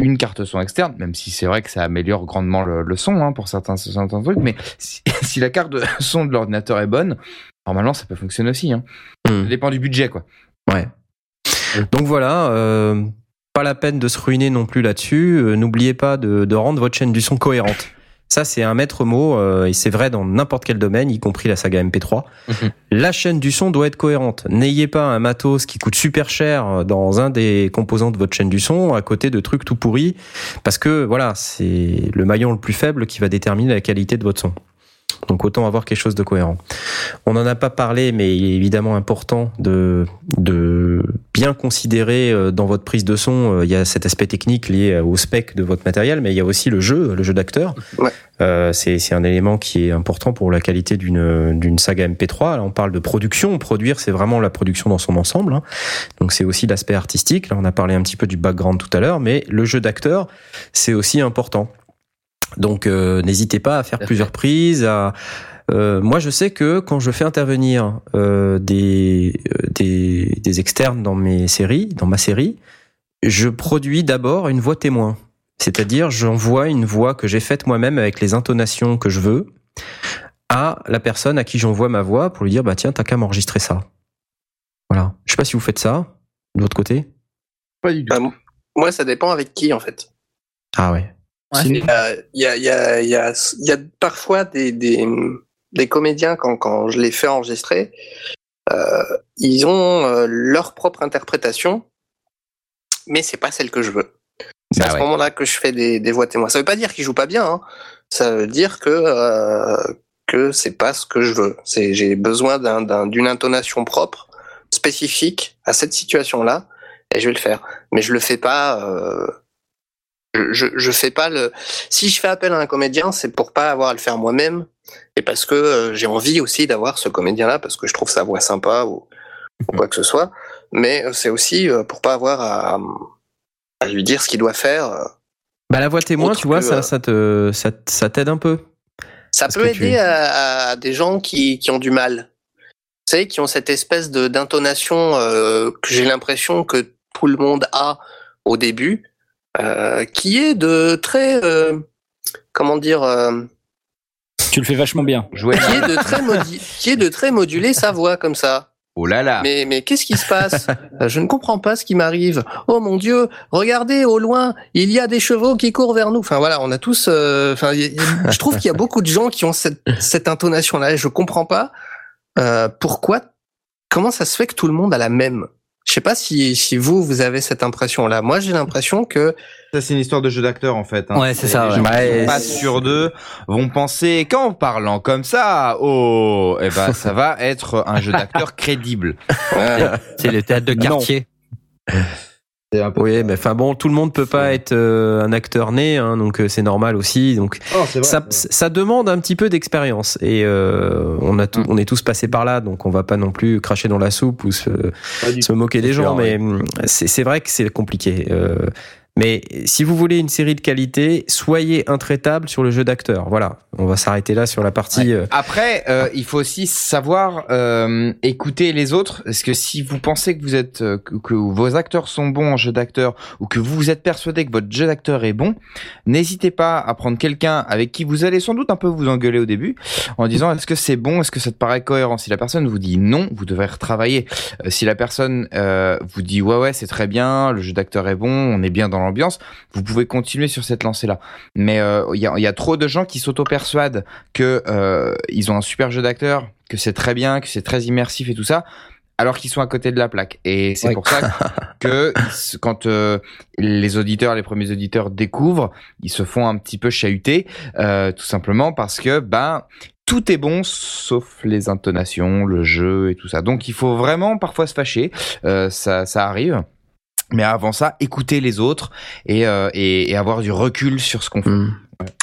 une carte son externe, même si c'est vrai que ça améliore grandement le, le son hein, pour certains, certains trucs, mais si, si la carte de son de l'ordinateur est bonne, normalement ça peut fonctionner aussi. Hein. Hmm. Ça dépend du budget, quoi. Ouais. Donc voilà, euh, pas la peine de se ruiner non plus là-dessus. Euh, N'oubliez pas de, de rendre votre chaîne du son cohérente. Ça, c'est un maître mot euh, et c'est vrai dans n'importe quel domaine, y compris la saga MP3. Mhm. La chaîne du son doit être cohérente. N'ayez pas un matos qui coûte super cher dans un des composants de votre chaîne du son à côté de trucs tout pourris, parce que voilà, c'est le maillon le plus faible qui va déterminer la qualité de votre son. Donc autant avoir quelque chose de cohérent. On n'en a pas parlé, mais il est évidemment important de, de bien considérer euh, dans votre prise de son, euh, il y a cet aspect technique lié au spec de votre matériel, mais il y a aussi le jeu, le jeu d'acteur. Ouais. Euh, c'est un élément qui est important pour la qualité d'une d'une saga MP3. Là, on parle de production. Produire, c'est vraiment la production dans son ensemble. hein. Donc c'est aussi l'aspect artistique. Là, on a parlé un petit peu du background tout à l'heure, mais le jeu d'acteur, c'est aussi important. Donc euh, n'hésitez pas à faire plusieurs prises. À, euh, moi, je sais que quand je fais intervenir euh, des, des des externes dans mes séries, dans ma série, je produis d'abord une voix témoin. C'est-à-dire, j'envoie une voix que j'ai faite moi-même avec les intonations que je veux à la personne à qui j'envoie ma voix pour lui dire, bah tiens, t'as qu'à m'enregistrer ça. Voilà. Je sais pas si vous faites ça de votre côté. Pas du tout. Bah, moi, ça dépend avec qui, en fait. Ah ouais. Il y a, il y, a, il y, a, il y, a, il y a parfois des, des, des comédiens, quand, quand je les fais enregistrer, euh, ils ont euh, leur propre interprétation, mais c'est pas celle que je veux. C'est Bah à ce moment-là que je fais des, des voix témoins. Ça veut pas dire qu'ils jouent pas bien, hein. ça veut dire que euh, que c'est pas ce que je veux. C'est j'ai besoin d'un, d'un, d'une intonation propre, spécifique à cette situation-là, et je vais le faire. Mais je le fais pas. Je, fais pas le. Si je fais appel à un comédien, c'est pour pas avoir à le faire moi-même, et parce que euh, j'ai envie aussi d'avoir ce comédien-là, parce que je trouve sa voix sympa ou, ou quoi que ce soit. Mais c'est aussi euh, pour pas avoir à, à lui dire ce qu'il doit faire. euh. Bah la voix témoin, tu vois, que, ça, euh, ça te, ça, t'aide un peu. Ça Parce peut aider tu- à, à des gens qui, qui ont du mal. Vous savez, qui ont cette espèce de d'intonation euh, que j'ai l'impression que tout le monde a au début, euh, qui est de très, euh, comment dire, euh, Tu le fais vachement bien. Jouer. qui est de très modi- qui est de très moduler sa voix comme ça. Oh là là. Mais mais qu'est-ce qui se passe? Euh, Je ne comprends pas ce qui m'arrive. Oh mon Dieu, regardez au loin, il y a des chevaux qui courent vers nous. Enfin voilà, on a tous. euh, Enfin, y je trouve qu'il y a beaucoup de gens qui ont cette cette intonation-là. Et je comprends pas euh, pourquoi. Comment ça se fait que tout le monde a la même Je sais pas si si vous vous avez cette impression-là. Moi, j'ai l'impression que Ça, c'est une histoire de jeu d'acteur, en fait. hein. Ouais, c'est ça, ouais. Ouais, pas sur deux vont penser qu'en parlant comme ça, oh, eh ben, ça va être un jeu d'acteur crédible. C'est le théâtre de Non. quartier. Oui, mais enfin bon, tout le monde peut pas être euh, un acteur né, hein, donc euh, c'est normal aussi. Donc Oh, vrai, ça, ça demande un petit peu d'expérience et euh, on a tout, Mm. on est tous passés par là, donc on va pas non plus cracher dans la soupe ou se, se moquer des gens, sûr, mais c'est c'est vrai que c'est compliqué. Euh, Mais si vous voulez une série de qualité, soyez intraitable sur le jeu d'acteur. Voilà, on va s'arrêter là sur la partie. euh, Après, euh, il faut aussi savoir euh, écouter les autres, parce que si vous pensez que vous êtes que, vos acteurs sont bons en jeu d'acteur ou que vous êtes persuadé que votre jeu d'acteur est bon, n'hésitez pas à prendre quelqu'un avec qui vous allez sans doute un peu vous engueuler au début, en disant est-ce que c'est bon, est-ce que ça te paraît cohérent? Si la personne vous dit non, vous devez retravailler. Si la personne euh, vous dit ouais ouais c'est très bien, le jeu d'acteur est bon, on est bien dans l'ambiance, vous pouvez continuer sur cette lancée-là. Mais euh, il y, a, il y a trop de gens qui s'auto-persuadent que euh, ils ont un super jeu d'acteur, que c'est très bien, que c'est très immersif et tout ça, alors qu'ils sont à côté de la plaque. Et c'est pour ça que quand euh, les auditeurs, les premiers auditeurs découvrent, ils se font un petit peu chahuter, tout simplement parce que ben tout est bon sauf les intonations, le jeu et tout ça. Donc il faut vraiment parfois se fâcher, ça, ça arrive. Mais avant ça, écouter les autres et, euh, et, et avoir du recul sur ce qu'on fait. Hmm.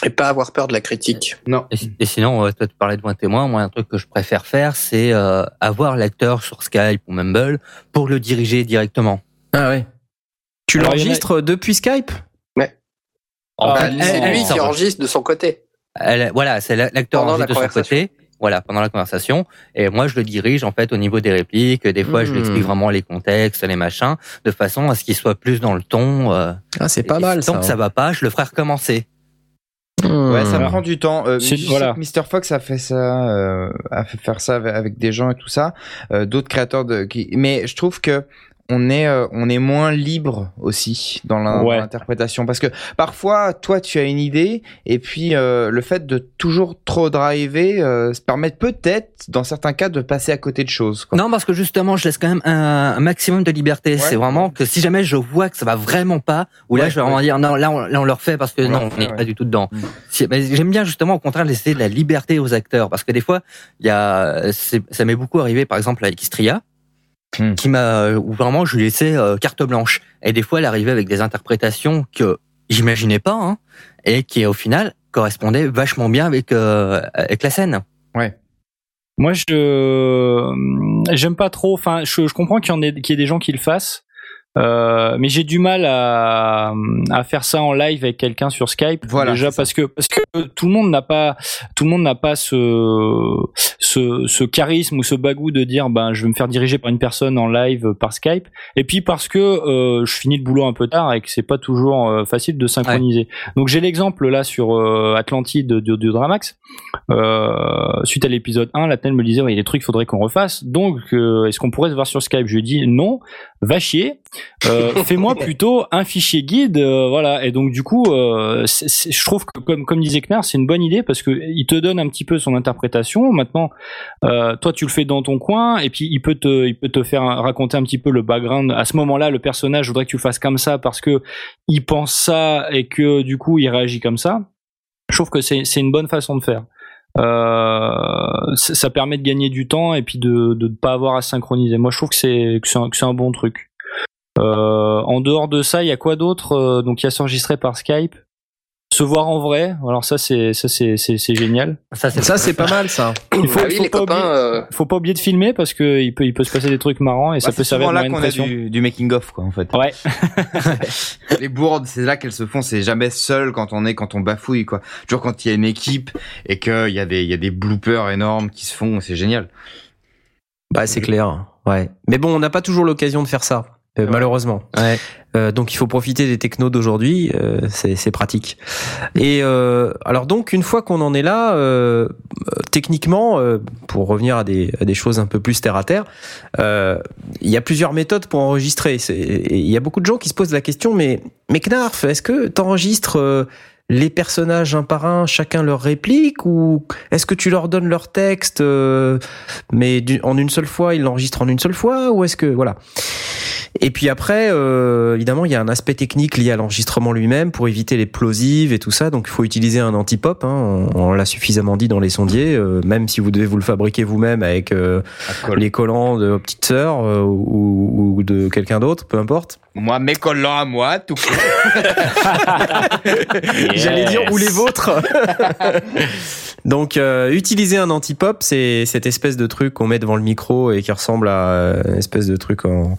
Et pas avoir peur de la critique. Non. Et, et sinon, euh, toi, tu parlais de point témoin. Moi, un truc que je préfère faire, c'est euh, avoir l'acteur sur Skype ou Mumble pour le diriger directement. Ah ouais. Tu a- l'enregistres depuis Skype? En Bah, fait, c'est elle- lui qui enregistre de son côté. elle- voilà, c'est la- l'acteur Pendant enregistre la de son côté. Voilà, pendant la conversation. Et moi, je le dirige en fait au niveau des répliques. Des fois, je lui explique Hmm. vraiment les contextes, les machins, de façon à ce qu'il soit plus dans le ton. euh, Ah, c'est pas mal Tant ça. que ça va pas, je le ferai recommencer. Ouais, ça prend du temps. Euh, sais voilà. que Mr. Fox a fait ça, euh, a fait faire ça avec, avec des gens et tout ça, euh, d'autres créateurs de. Qui... Mais je trouve que on est, euh, on est moins libre aussi dans Ouais. l'interprétation parce que parfois, toi, tu as une idée et puis euh, le fait de toujours trop driver euh, se permet peut-être, dans certains cas, de passer à côté de choses. quoi. Non, parce que justement, je laisse quand même un, un maximum de liberté. C'est vraiment que si jamais je vois que ça va vraiment pas, ou là, Ouais, je vais vraiment ouais. dire non, là, on, là, on le refait parce que On non, on n'est ouais. pas du tout dedans. Mm. Si- ben, J'aime bien justement, au contraire, laisser de la liberté aux acteurs, parce que des fois, il y a, ça m'est beaucoup arrivé, par exemple, avec Istria, Mm. qui m'a, où vraiment, je lui laissais euh, carte blanche. Et des fois, elle arrivait avec des interprétations que j'imaginais pas, hein, et qui, au final, correspondaient vachement bien avec euh, avec la scène. Moi, je j'aime pas trop. Enfin, je, je comprends qu'il y en ait qu'il y ait des gens qui le fassent, euh, mais j'ai du mal à, à faire ça en live avec quelqu'un sur Skype. Voilà, déjà parce que parce que tout le monde n'a pas tout le monde n'a pas ce ce ce charisme ou ce bagou de dire ben je vais me faire diriger par une personne en live par Skype. Et puis parce que euh, je finis le boulot un peu tard et que c'est pas toujours euh, facile de synchroniser. Donc j'ai l'exemple là sur euh, Atlantide de, de Dramax. Euh, suite à l'épisode 1, la me disait, ouais, il y a des trucs qu'il faudrait qu'on refasse. Donc, euh, est-ce qu'on pourrait se voir sur Skype? Je lui ai dit, non, va chier. Euh, Fais-moi plutôt un fichier guide, euh, voilà. Et donc, du coup, euh, je trouve que, comme, comme disait Knar, c'est une bonne idée parce que il te donne un petit peu son interprétation. Maintenant, euh, toi, tu le fais dans ton coin et puis il peut te, il peut te faire raconter un petit peu le background. À ce moment-là, le personnage, je voudrais que tu le fasses comme ça parce que il pense ça et que du coup, il réagit comme ça. Je trouve que c'est c'est une bonne façon de faire. Euh, ça permet de gagner du temps et puis de ne pas avoir à synchroniser. Moi, je trouve que c'est un, un bon truc. Euh, en dehors de ça, il y a quoi d'autre? Euh, Donc, il y a s'enregistrer par Skype, se voir en vrai. Alors ça, c'est ça, c'est c'est c'est génial. Ça, c'est Ça, c'est pas mal ça. Il faut, Ah oui, faut les pas copains. oublier, euh, faut pas oublier de filmer parce que il peut il peut se passer des trucs marrants et ça Bah, peut servir de là qu'on a du, du making of quoi en fait. Ouais. Les bourdes, c'est là qu'elles se font. C'est jamais seul quand on est, quand on bafouille, quoi. Toujours quand il y a une équipe et qu'il y a des, il y a des bloopers énormes qui se font, c'est génial. Bah, c'est clair. Ouais. Mais bon, on n'a pas toujours l'occasion de faire ça. Euh, malheureusement. Ouais. Euh, donc il faut profiter des technos d'aujourd'hui, euh, c'est pratique. Et euh, alors donc une fois qu'on en est là, euh, techniquement, euh, pour revenir à des, à des choses un peu plus terre à terre, euh, il y a plusieurs méthodes pour enregistrer. Il y a beaucoup de gens qui se posent la question, mais mais Knarf, est-ce que t'enregistres les personnages un par un, chacun leur réplique, ou est-ce que tu leur donnes leur texte, euh, mais en une seule fois, ils l'enregistrent en une seule fois, ou est-ce que voilà. Et puis après, euh, évidemment, il y a un aspect technique lié à l'enregistrement lui-même pour éviter les plosives et tout ça. Donc, il faut utiliser un anti-pop. Hein, on on l'a suffisamment dit dans les sondiers. euh, même si vous devez vous le fabriquer vous-même avec euh, les collants de vos petites sœurs euh, ou, ou de quelqu'un d'autre, peu importe. Moi, mes collants à moi, tout court. J'allais dire ou les vôtres. Donc, euh, utiliser un anti-pop, c'est cette espèce de truc qu'on met devant le micro et qui ressemble à une espèce de truc en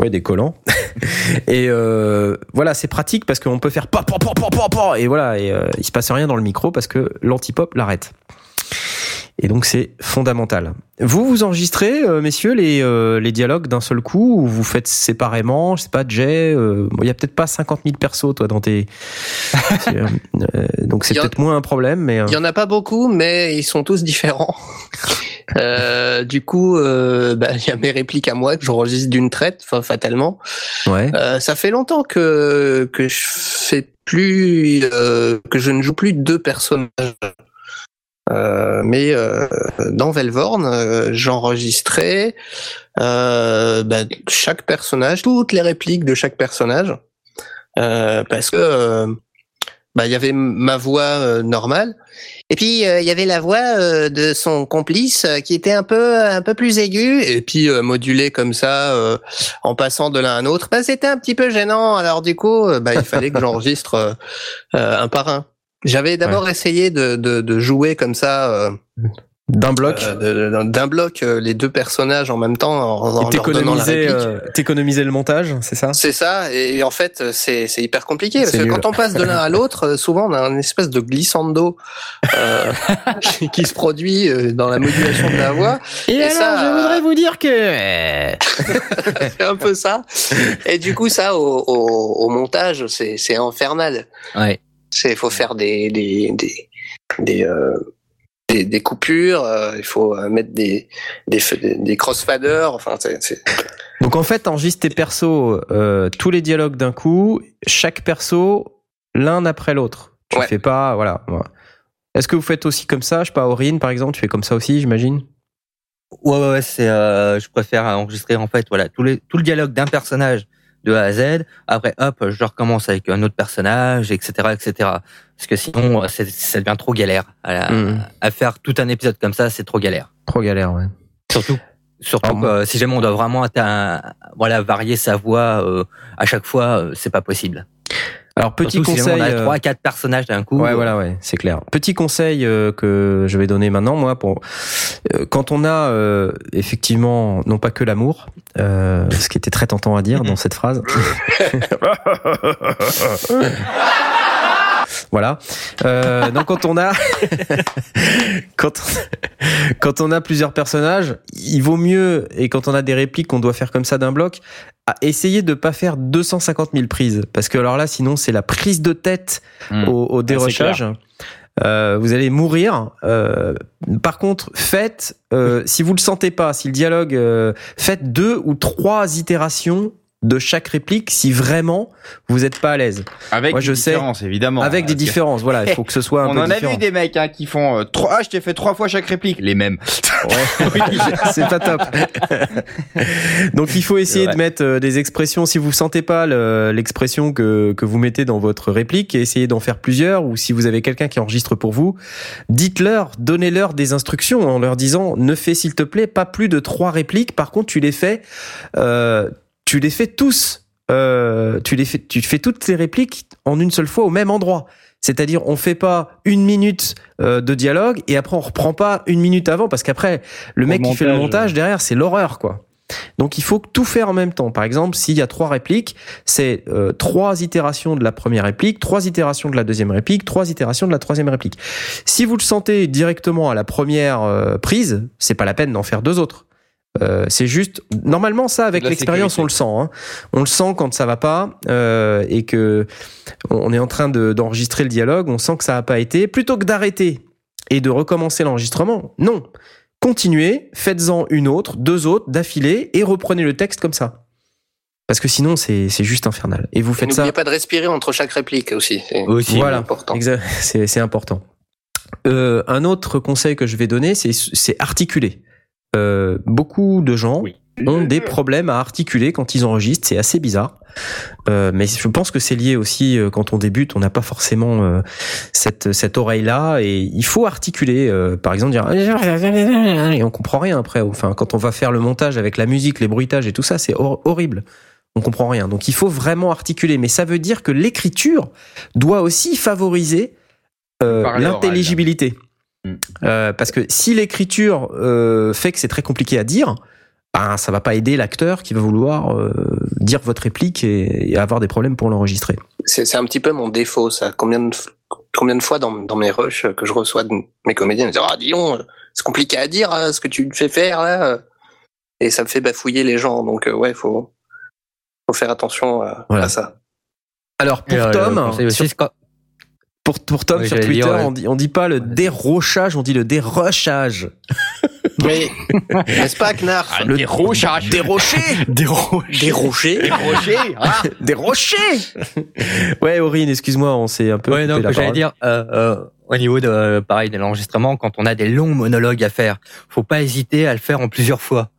Ouais, des collants. et euh, voilà, c'est pratique parce qu'on peut faire pa pa pa pa pa et voilà, et euh, il se passe rien dans le micro parce que l'anti-pop l'arrête. Et donc c'est fondamental. Vous vous enregistrez, euh, messieurs, les euh, les dialogues d'un seul coup ou vous faites séparément Je sais pas, Jay. euh, bon, il y a peut-être pas 50 000 persos toi dans tes. euh, euh, donc c'est Il peut-être moins un problème, mais. euh, Il y en a pas beaucoup, mais ils sont tous différents. Euh, du coup, euh, bah, il y a mes répliques à moi que j'enregistre d'une traite, enfin fatalement. Ouais. Euh, ça fait longtemps que que je fais plus, euh, que je ne joue plus deux personnages. Euh, mais euh, dans Velvorn, j'enregistrais euh, bah, chaque personnage, toutes les répliques de chaque personnage, euh, parce que euh, bah, il y avait ma voix euh, normale, et puis euh, il y avait la voix euh, de son complice qui était un peu un peu plus aiguë, et puis modulée comme ça euh, en passant de l'un à un autre. Bah, c'était un petit peu gênant. Alors du coup, bah, il fallait que j'enregistre un par un. J'avais d'abord essayé de, de, de jouer comme ça. D'un bloc. euh, d'un bloc euh, les deux personnages en même temps en, en et t'économiser, euh, le montage, c'est ça? C'est ça, et en fait, c'est c'est hyper compliqué parce que nul. quand on passe de l'un à l'autre, souvent on a une espèce de glissando euh, qui se produit dans la modulation de la voix. Et, alors, ça, je voudrais vous dire que. c'est un peu ça. Et du coup, ça, au, au, au montage, c'est c'est infernal. Ouais. C'est faut faire des des des des, euh, des, des coupures. euh, il faut euh, mettre des des des, des crossfaders. Enfin, c'est c'est- Donc en fait, t'enregistres tes persos, euh, tous les dialogues d'un coup, chaque perso l'un après l'autre. Tu Ouais. fais pas, voilà. voilà. Est-ce que vous faites aussi comme ça? Je sais pas, Aurine par exemple, tu fais comme ça aussi, j'imagine? Ouais, ouais, ouais, c'est, euh, je préfère enregistrer en fait, voilà, tout, les, tout le dialogue d'un personnage de A à Z. Après, hop, je recommence avec un autre personnage, etc., etc. Parce que sinon, euh, c'est- ça devient trop galère. À, la- Mhm. à faire tout un épisode comme ça, c'est trop galère. Trop galère, ouais. Surtout, surtout Alors, que euh, si jamais on doit vraiment atteindre- voilà, varier sa voix euh, à chaque fois, euh, c'est pas possible. Alors petit Surtout conseil. on a euh, trois, quatre personnages d'un coup. Ouais, euh, voilà, ouais, c'est clair. Petit conseil euh, que je vais donner maintenant, moi, pour quand on a euh, effectivement non pas que l'amour, euh, ce qui était très tentant à dire dans cette phrase. voilà. Euh, donc quand on a quand quand on a plusieurs personnages, il vaut mieux et quand on a des répliques qu'on doit faire comme ça d'un bloc, à essayer de pas faire 250 000 prises parce que alors là sinon c'est la prise de tête Hmm. au, au dérochage. Euh, vous allez mourir. Euh, par contre, faites, euh, si vous le sentez pas, si le dialogue, faites deux ou trois itérations de chaque réplique si vraiment vous n'êtes pas à l'aise. Avec Moi, des je sais. différences, évidemment. Avec des différences, voilà, il faut que ce soit un On peu en a vu des mecs hein, qui font euh, trois. Ah, je t'ai fait trois fois chaque réplique, les mêmes. Ouais, c'est pas top. Donc il faut essayer de mettre euh, des expressions. Si vous sentez pas le- l'expression que, que vous mettez dans votre réplique, essayez d'en faire plusieurs. Ou si vous avez quelqu'un qui enregistre pour vous, dites-leur, donnez-leur des instructions en leur disant ne fais s'il te plaît pas plus de trois répliques. Par contre, tu les fais, euh, tu les fais tous. Euh, tu les fais, tu fais toutes les répliques en une seule fois au même endroit. C'est-à-dire, on fait pas une minute euh, de dialogue et après on reprend pas une minute avant parce qu'après le mec qui fait le montage, montage derrière, c'est l'horreur quoi. Donc il faut tout faire en même temps. Par exemple, s'il y a trois répliques, c'est euh, trois itérations de la première réplique, trois itérations de la deuxième réplique, trois itérations de la troisième réplique. Si vous le sentez directement à la première euh, prise, c'est pas la peine d'en faire deux autres. Euh, c'est juste normalement ça avec l'expérience on le sent. Hein. On le sent quand ça va pas euh, et que on est en train de- d'enregistrer le dialogue, on sent que ça n'a pas été. Plutôt que d'arrêter et de recommencer l'enregistrement, non. Continuez, faites-en une autre, deux autres d'affilée et reprenez le texte comme ça. Parce que sinon c'est c'est juste infernal. Et vous Et faites ça. N'oubliez pas de respirer entre chaque réplique aussi. C'est Aussi, Voilà. important. C'est important. Euh, un autre conseil que je vais donner, c'est c'est articuler. Euh, beaucoup de gens Oui. ont des problèmes à articuler quand ils enregistrent. C'est assez bizarre. Euh, mais je pense que c'est lié aussi euh, quand on débute, on n'a pas forcément euh, cette cette oreille là et il faut articuler. euh, par exemple, dire et on comprend rien après. Enfin, quand on va faire le montage avec la musique, les bruitages et tout ça, c'est hor- horrible. On comprend rien. Donc il faut vraiment articuler. Mais ça veut dire que l'écriture doit aussi favoriser euh, l'intelligibilité. Mm. Euh, parce que si l'écriture euh, fait que c'est très compliqué à dire, ben, ça va pas aider l'acteur qui va vouloir euh, dire votre réplique et, et avoir des problèmes pour l'enregistrer. C'est un petit peu mon défaut, ça. Combien de, combien de fois dans, dans mes rushs que je reçois de mes comédiens, ils me disent Ah, dis c'est compliqué à dire hein, ce que tu me fais faire là. Et ça me fait bafouiller les gens. Donc, euh, ouais, faut, faut faire attention à, Voilà. à ça. Alors pour Et, euh, Tom, le conseil aussi, sur- c'est quand- pour, pour Tom Oui, sur Twitter, dire, ouais. on dit on dit pas le dérochage, on dit le dérochage. Mais, n'est-ce pas, Knarf Ah, Le dérochage. Dérocher. Des roches. Des rochers Rocher, ah. Dérocher. ouais, Aurine, excuse-moi, on s'est un peu. Ouais, donc la j'allais dire, euh, euh, au niveau de euh, pareil de l'enregistrement, quand on a des longs monologues à faire, faut pas hésiter à le faire en plusieurs fois.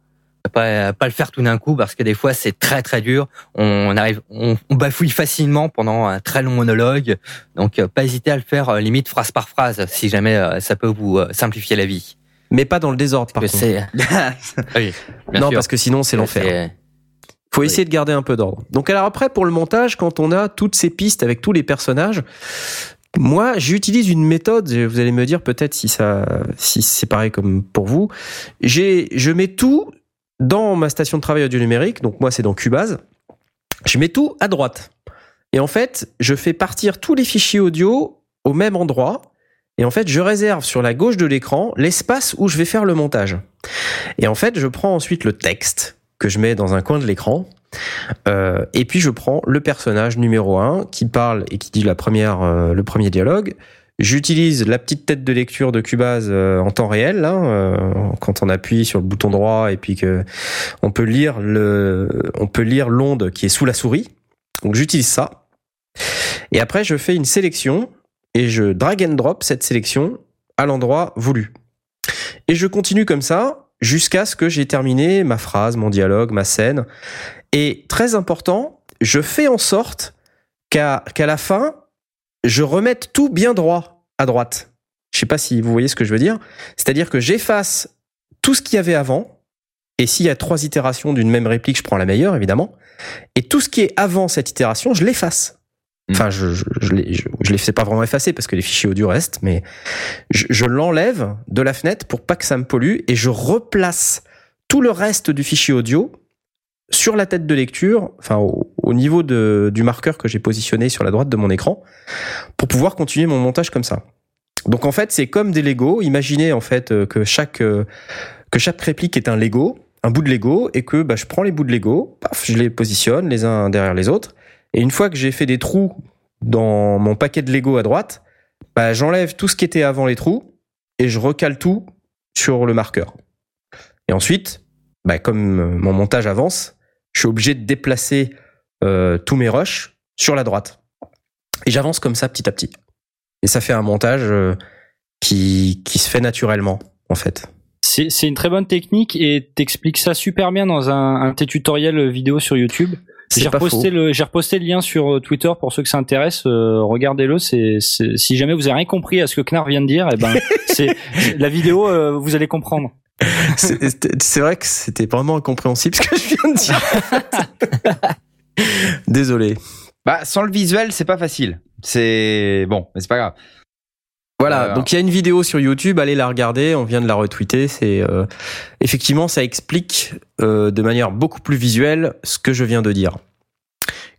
Pas, pas le faire tout d'un coup parce que des fois c'est très très dur. On arrive, on, on bafouille facilement pendant un très long monologue. Donc euh, pas hésiter à le faire euh, limite phrase par phrase si jamais euh, ça peut vous simplifier la vie. Mais pas dans le désordre, par Que contre. oui, non, sûr. parce que sinon c'est l'enfer. Faut Oui. essayer de garder un peu d'ordre. Donc alors après pour le montage, quand on a toutes ces pistes avec tous les personnages, moi j'utilise une méthode. Vous allez me dire peut-être si ça, si c'est pareil comme pour vous. J'ai, je mets tout dans ma station de travail audio numérique. Donc moi c'est dans Cubase. Je mets tout à droite. Et en fait, je fais partir tous les fichiers audio au même endroit. Et en fait, je réserve sur la gauche de l'écran l'espace où je vais faire le montage. Et en fait, je prends ensuite le texte que je mets dans un coin de l'écran. Euh, et puis je prends le personnage numéro 1 qui parle et qui dit la euh, le premier dialogue. J'utilise la petite tête de lecture de Cubase euh, en temps réel, là, euh, quand on appuie sur le bouton droit et puis que on peut lire le, on peut lire l'onde qui est sous la souris. Donc j'utilise ça. Et après je fais une sélection et je drag and drop cette sélection à l'endroit voulu. Et je continue comme ça jusqu'à ce que j'ai terminé ma phrase, mon dialogue, ma scène. Et très important, je fais en sorte qu'à la fin, je remette tout bien droit à droite. Je sais pas si vous voyez ce que je veux dire. C'est-à-dire que j'efface tout ce qu'il y avait avant. Et s'il y a trois itérations d'une même réplique, je prends la meilleure, évidemment. Et tout ce qui est avant cette itération, je l'efface. Enfin, je, je, je, l'ai- je, je les fais pas vraiment effacer parce que les fichiers audio restent, mais je, je l'enlève de la fenêtre pour pas que ça me pollue et je replace tout le reste du fichier audio sur la tête de lecture, enfin au, au niveau de, du marqueur que j'ai positionné sur la droite de mon écran, pour pouvoir continuer mon montage comme ça. Donc en fait, c'est comme des Lego. Imaginez en fait euh, que chaque euh, que chaque réplique est un Lego, un bout de Lego, et que bah, je prends les bouts de Lego, paf, je les positionne les uns derrière les autres, et une fois que j'ai fait des trous dans mon paquet de Lego à droite, bah, j'enlève tout ce qui était avant les trous et je recale tout sur le marqueur. Et ensuite, bah, comme mon montage avance, je suis obligé de déplacer euh, tous mes rushs sur la droite. Et j'avance comme ça petit à petit. Et ça fait un montage euh, qui, qui se fait naturellement, en fait. C'est une très bonne technique et t'expliques ça super bien dans un, un de tes tutoriels vidéo sur YouTube. C'est J'ai reposté le j'ai reposté le lien sur euh, Twitter pour ceux que ça intéresse. euh, Regardez-le. C'est si jamais vous avez rien compris à ce que Knarr vient de dire, et ben c'est c'est- la vidéo euh, vous allez comprendre. C'est vrai que c'était vraiment incompréhensible ce que je viens de dire. Désolé. Bah, sans le visuel, c'est pas facile. C'est bon, mais c'est pas grave. Voilà, Euh, donc il y a une vidéo sur YouTube, allez la regarder, on vient de la retweeter. C'est euh, effectivement ça explique euh, de manière beaucoup plus visuelle ce que je viens de dire.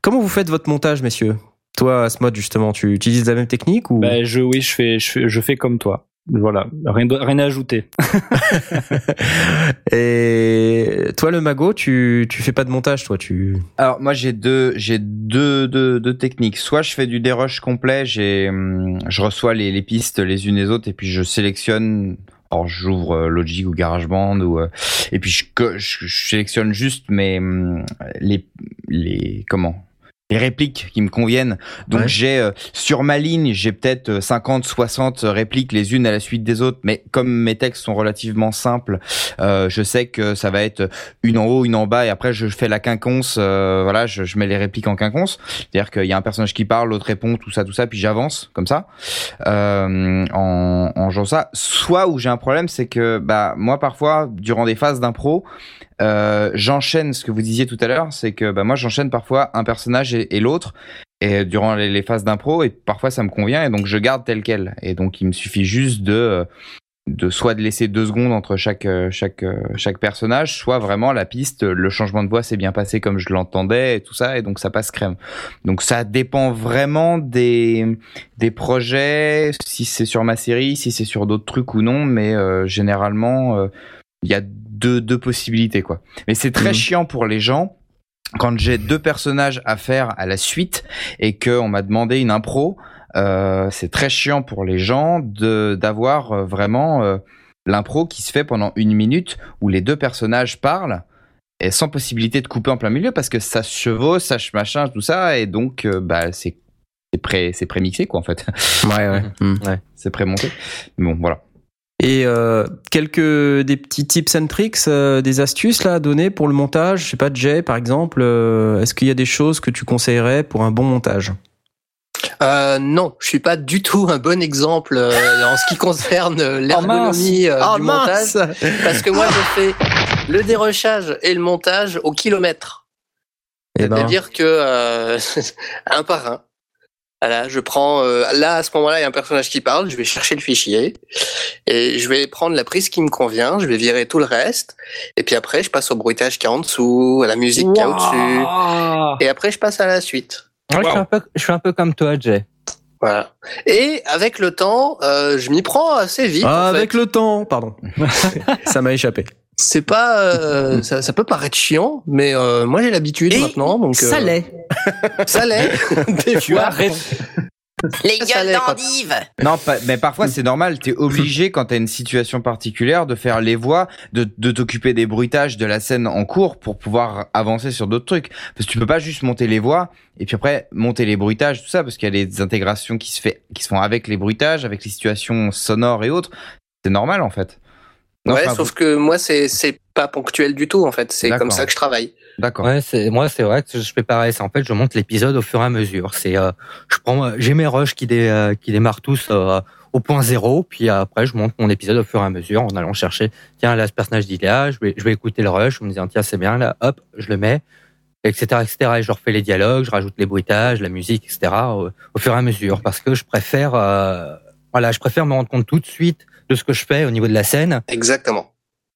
Comment vous faites votre montage, messieurs? Toi, Asmod, justement, tu utilises la même technique ou? Ben, je oui je fais je fais je fais comme toi. Voilà rien à ajouter. Et toi, le mago, tu tu fais pas de montage, toi, tu Alors moi j'ai deux j'ai deux, deux deux techniques. Soit je fais du dérush complet, j'ai hum, je reçois les, les pistes les unes les autres et puis je sélectionne. Alors j'ouvre euh, Logic ou GarageBand ou euh, et puis je, co- je, je sélectionne juste mes hum, les les comment les répliques qui me conviennent. Donc Ouais. j'ai euh, sur ma ligne, j'ai peut-être euh, 50 60 répliques les unes à la suite des autres, mais comme mes textes sont relativement simples, euh, je sais que ça va être une en haut, une en bas, et après je fais la quinconce. euh, voilà, je, je mets les répliques en quinconce. C'est-à-dire qu'il y a un personnage qui parle, l'autre répond, tout ça, tout ça, puis j'avance comme ça euh, en, en jouant ça. Soit où j'ai un problème, c'est que bah moi parfois durant des phases d'impro, euh, j'enchaîne ce que vous disiez tout à l'heure, c'est que bah moi j'enchaîne parfois un personnage et, l'autre. Et durant les, phases d'impro, et parfois ça me convient, et donc je garde tel quel. Et donc il me suffit juste de de soit de laisser deux secondes entre chaque chaque chaque personnage, soit vraiment la piste, le changement de voix s'est bien passé comme je l'entendais et tout ça, et donc ça passe crème. Donc ça dépend vraiment des des projets, si c'est sur ma série, si c'est sur d'autres trucs ou non, mais euh, généralement euh, il y a deux deux possibilités quoi. Mais c'est très Mhm. chiant pour les gens quand j'ai deux personnages à faire à la suite et que on m'a demandé une impro, euh, c'est très chiant pour les gens de d'avoir euh, vraiment euh, l'impro qui se fait pendant une minute où les deux personnages parlent et sans possibilité de couper en plein milieu parce que ça se chevauche, ça se machin, tout ça et donc euh, bah c'est c'est pré c'est prémixé quoi en fait. Ouais, ouais. Hmm. c'est prémonté. Bon voilà. Et euh, quelques des petits tips and tricks, euh, des astuces là à donner pour le montage. Je sais pas, Jay par exemple. euh, Est-ce qu'il y a des choses que tu conseillerais pour un bon montage? Euh, non, je suis pas du tout un bon exemple euh, en ce qui concerne euh, l'ergonomie euh, Oh, du mince montage, parce que moi je fais le dérochage et le montage au kilomètre. Eh ben. C'est-à-dire que euh, un par un. Voilà, je prends euh, là à ce moment-là, il y a un personnage qui parle, je vais chercher le fichier et je vais prendre la prise qui me convient, je vais virer tout le reste et puis après je passe au bruitage qui est en dessous, à la musique qui est au-dessus et après je passe à la suite. Moi, je, suis un peu, je suis un peu comme toi, Jay. Voilà. Et avec le temps, euh, je m'y prends assez vite. Ah, en fait. avec le temps, pardon. ça m'a échappé. C'est pas, euh, ça, ça peut paraître chiant, mais euh, moi j'ai l'habitude maintenant, donc ça euh, l'est. ça l'est. Des Tu fois. arrêtes. Les gueules l'est, quoi. d'endive Non, mais parfois c'est normal. T'es obligé quand t'as une situation particulière de faire les voix, de, de t'occuper des bruitages de la scène en cours pour pouvoir avancer sur d'autres trucs. Parce que tu peux pas juste monter les voix et puis après monter les bruitages, tout ça, parce qu'il y a des intégrations qui se fait, qui se font avec les bruitages, avec les situations sonores et autres. C'est normal en fait. Non, ouais, enfin, sauf que moi c'est c'est pas ponctuel du tout en fait. C'est comme ça que je travaille. D'accord. Ouais, c'est moi c'est vrai que je fais pareil. C'est en fait je monte l'épisode au fur et à mesure. C'est euh, je prends euh, j'ai mes rushs qui dé, euh, qui démarrent tous euh, au point zéro, puis après je monte mon épisode au fur et à mesure en allant chercher. Tiens là ce personnage dit là, je vais je vais écouter le rush, en me disant tiens c'est bien là, hop je le mets, etc etc. Et je refais les dialogues, je rajoute les bruitages, la musique etc. Au, au fur et à mesure parce que je préfère euh, voilà je préfère me rendre compte tout de suite de ce que je fais au niveau de la scène. Exactement.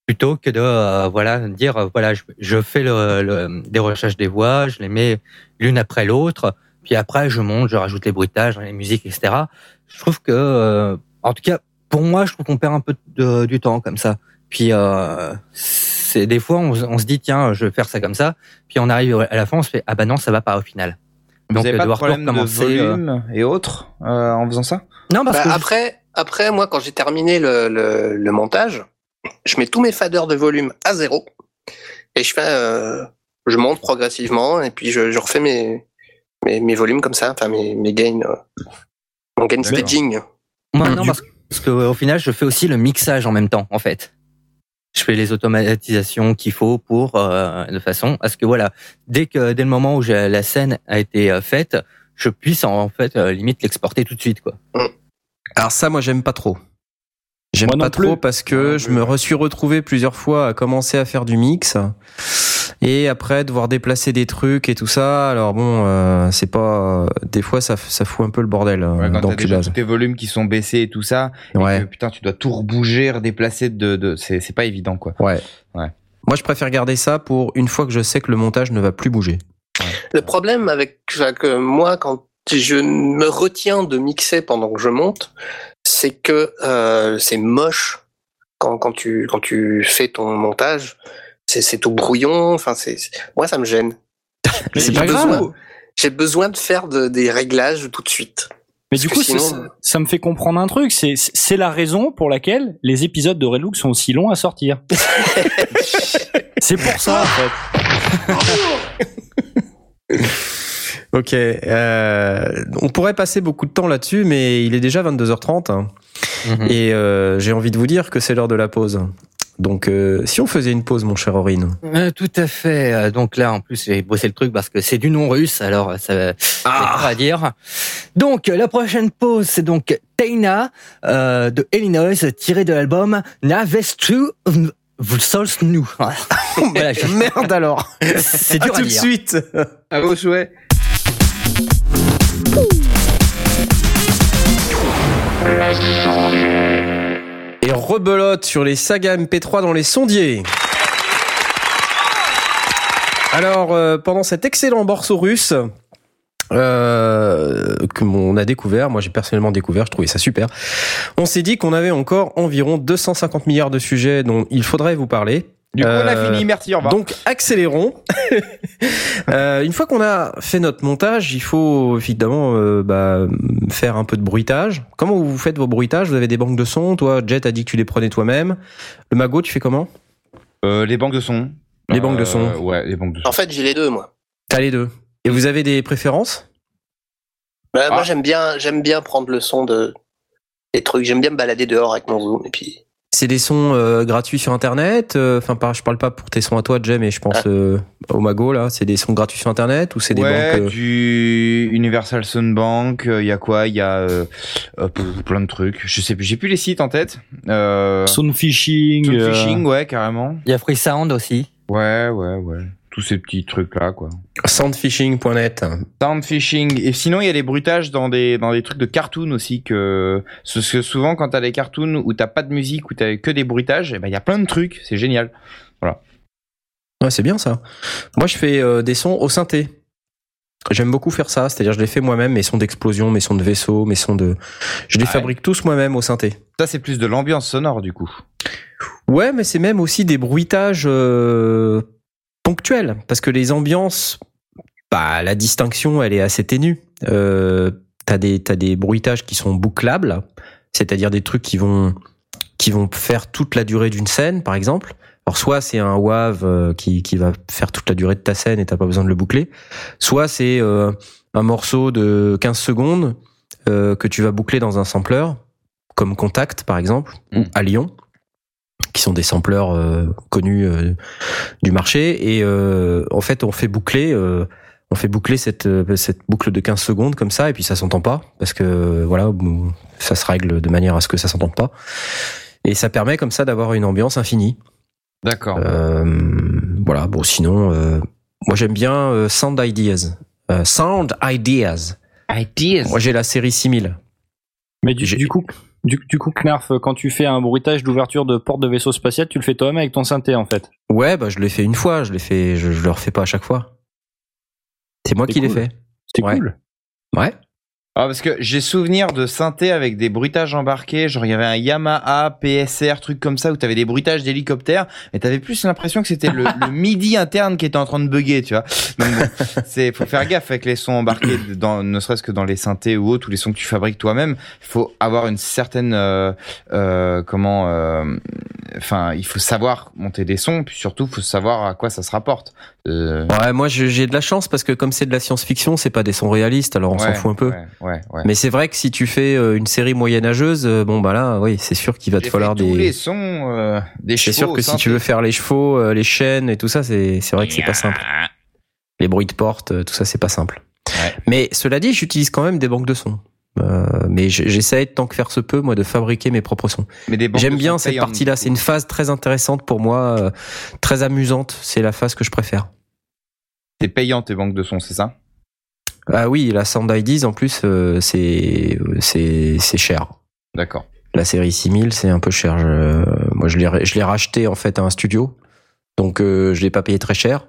plutôt que de euh, voilà dire euh, voilà je, je fais le, le des recherches des voix je les mets l'une après l'autre puis après je monte je rajoute les bruitages les musiques etc je trouve que euh, en tout cas pour moi je trouve qu'on perd un peu de, du temps comme ça. Puis euh, c'est des fois on, on se dit tiens je vais faire ça comme ça. Puis on arrive à la fin on se fait ah bah non ça va pas au final Vous avez euh, pas de problème de recommencer, euh. volume et autres euh, en faisant ça? Non parce Bah, que je- après, après moi quand j'ai terminé le, le, le montage, je mets tous mes faders de volume à zéro et je fais, euh, je monte progressivement et puis je, je refais mes, mes mes volumes comme ça, enfin mes mes gains, euh, mon gain staging. Moi, non, parce, parce que au final, je fais aussi le mixage en même temps, en fait. Je fais les automatisations qu'il faut pour euh, de façon à ce que voilà, dès que dès le moment où la scène a été euh, faite, je puisse en, en fait euh, limite l'exporter tout de suite, quoi. Alors ça, moi, j'aime pas trop. J'aime pas plus. trop parce que je me suis retrouvé plusieurs fois à commencer à faire du mix et après devoir déplacer des trucs et tout ça. Alors bon, euh, c'est pas. Des fois, ça, fout un peu le bordel euh, Ouais, quand dans t'as déjà tous tes volumes qui sont baissés et tout ça, et Ouais. que, putain, tu dois tout rebouger, redéplacer de, de c'est, c'est pas évident, quoi. Ouais. Ouais. Moi, je préfère garder ça pour une fois que je sais que le montage ne va plus bouger. Le problème avec que moi, quand je me retiens de mixer pendant que je monte, c'est que euh, c'est moche quand, quand tu quand tu fais ton montage. C'est tout brouillon. Enfin, c'est moi ça me gêne. Mais C'est J'ai pas besoin, grave. j'ai besoin de faire de- des réglages tout de suite. Mais du coup, ça, sinon- ça- ça me fait comprendre un truc. C'est, c'est la raison pour laquelle les épisodes de Redlook sont aussi longs à sortir. c'est pour ça, en fait. Ok. euh, on pourrait passer beaucoup de temps là-dessus, mais il est déjà 22h30 hein. Mhm. et euh, j'ai envie de vous dire que c'est l'heure de la pause. Donc, euh, si on faisait une pause, mon cher Aurine. Euh, tout à fait. Euh, Donc là, en plus, j'ai bossé le truc parce que c'est du nom russe, alors ça Ah. dur à dire. Donc la prochaine pause, c'est donc Taina euh, de Illinois, tiré de l'album Navestu Vsosnu. Voilà, je- Merde alors. c'est À dur à tout de suite. À vos souhaits. Et rebelote sur les sagas MP3 dans les sondiers. Alors, euh, pendant cet excellent morceau russe, euh, que on a découvert, moi j'ai personnellement découvert, je trouvais ça super. On s'est dit qu'on avait encore environ 250 milliards de sujets dont il faudrait vous parler. Du coup, on a Euh, fini. Merci, au revoir. Donc accélérons. Euh, une fois qu'on a fait notre montage, il faut évidemment euh, bah, faire un peu de bruitage. Comment vous faites vos bruitages? Vous avez des banques de sons Toi, Jet a dit que tu les prenais toi-même. Le Mago, tu fais comment? Euh, les banques de son. Les banques de son. Euh, Ouais, les banques de son. En fait, j'ai les deux, moi. T'as les deux. Et vous avez des préférences? Bah, Ah. Moi, j'aime bien, j'aime bien prendre le son de des trucs. J'aime bien me balader dehors avec mon zoom et puis. C'est des sons euh, gratuits sur Internet euh, Enfin, pas- je parle pas pour tes sons à toi, Jet, mais je pense euh, au Mago là. C'est des sons gratuits sur Internet ou c'est des ouais, banques euh, du Universal Soundbank, il y a quoi? Il y a euh, euh, plein de trucs. Je sais plus, j'ai plus les sites en tête. Euh, Soundfishing. euh, Soundfishing, ouais, carrément. Il y a Free Sound aussi. Ouais, ouais, ouais. Tous ces petits trucs là, quoi. Soundfishing.net. Soundfishing. Et sinon, il y a les bruitages dans des dans des trucs de cartoon aussi que parce que souvent quand t'as des cartoons où t'as pas de musique où t'as que des bruitages, eh ben il y a plein de trucs. C'est génial. Ouais, c'est bien ça. Moi, je fais euh, des sons au synthé. J'aime beaucoup faire ça, c'est-à-dire je les fais moi-même, mes sons d'explosion, mes sons de vaisseau, mes sons de... Je les Ah ouais. fabrique tous moi-même au synthé. Ça, c'est plus de l'ambiance sonore du coup. Ouais, mais c'est même aussi des bruitages euh, ponctuels, parce que les ambiances, bah, la distinction, elle est assez ténue. Euh, t'as des t'as des bruitages qui sont bouclables, c'est-à-dire des trucs qui vont qui vont faire toute la durée d'une scène, par exemple. Alors soit c'est un WAV euh, qui qui va faire toute la durée de ta scène et t'as pas besoin de le boucler, soit c'est euh, un morceau de 15 secondes euh, que tu vas boucler dans un sampler, comme Contact par exemple, ou Mm. à Lyon qui sont des sampleurs euh, connus euh, du marché. Et euh, en fait on fait boucler euh, on fait boucler cette cette boucle de 15 secondes comme ça et puis ça s'entend pas parce que voilà ça se règle de manière à ce que ça s'entende pas. Et ça permet comme ça d'avoir une ambiance infinie. D'accord. euh, voilà. Bon sinon euh, moi j'aime bien euh, Sound Ideas. Euh, Sound Ideas. Ideas. moi j'ai la série 6000 Mais du, du coup, du, du coup, Knarf, quand tu fais un bruitage d'ouverture de porte de vaisseau spatial, tu le fais toi-même avec ton synthé en fait. ouais bah je l'ai fait une fois je l'ai fait je, je le refais pas à chaque fois c'est moi qui l'ai fait C'est Ouais. cool. ouais Ah, parce que j'ai souvenir de synthé avec des bruitages embarqués, genre il y avait un Yamaha PSR, truc comme ça, où t'avais des bruitages d'hélicoptères, et t'avais plus l'impression que c'était le, le MIDI interne qui était en train de bugger, tu vois. Donc bon, c'est, faut faire gaffe avec les sons embarqués, dans, ne serait-ce que dans les synthés ou autres, ou les sons que tu fabriques toi-même. Il faut avoir une certaine, euh, euh, comment, euh, enfin, il faut savoir monter des sons, puis surtout, faut savoir à quoi ça se rapporte. Euh, Ouais, moi j'ai de la chance parce que comme c'est de la science-fiction, c'est pas des sons réalistes, alors on s'en ouais, fout un peu. Ouais, ouais, ouais. Mais c'est vrai que si tu fais euh, une série moyenâgeuse, euh, bon bah là, oui, c'est sûr qu'il va te falloir des. les sons euh, des C'est sûr que si tu veux faire les chevaux, les chaînes et tout ça, c'est c'est vrai que c'est pas simple. Les bruits de porte, tout ça, c'est pas simple. Mais cela dit, j'utilise quand même des banques de sons. Euh, mais j'essaie tant que faire se peut, moi, de fabriquer mes propres sons. J'aime bien cette partie-là. C'est une phase très intéressante pour moi, euh, très amusante. C'est la phase que je préfère. C'est payant tes banques de sons, c'est ça? Ah oui, la Sound IDs en plus, euh, c'est c'est c'est cher. D'accord. La série 6000, c'est un peu cher. Je- moi, je l'ai je l'ai racheté en fait à un studio, donc euh, je l'ai pas payé très cher.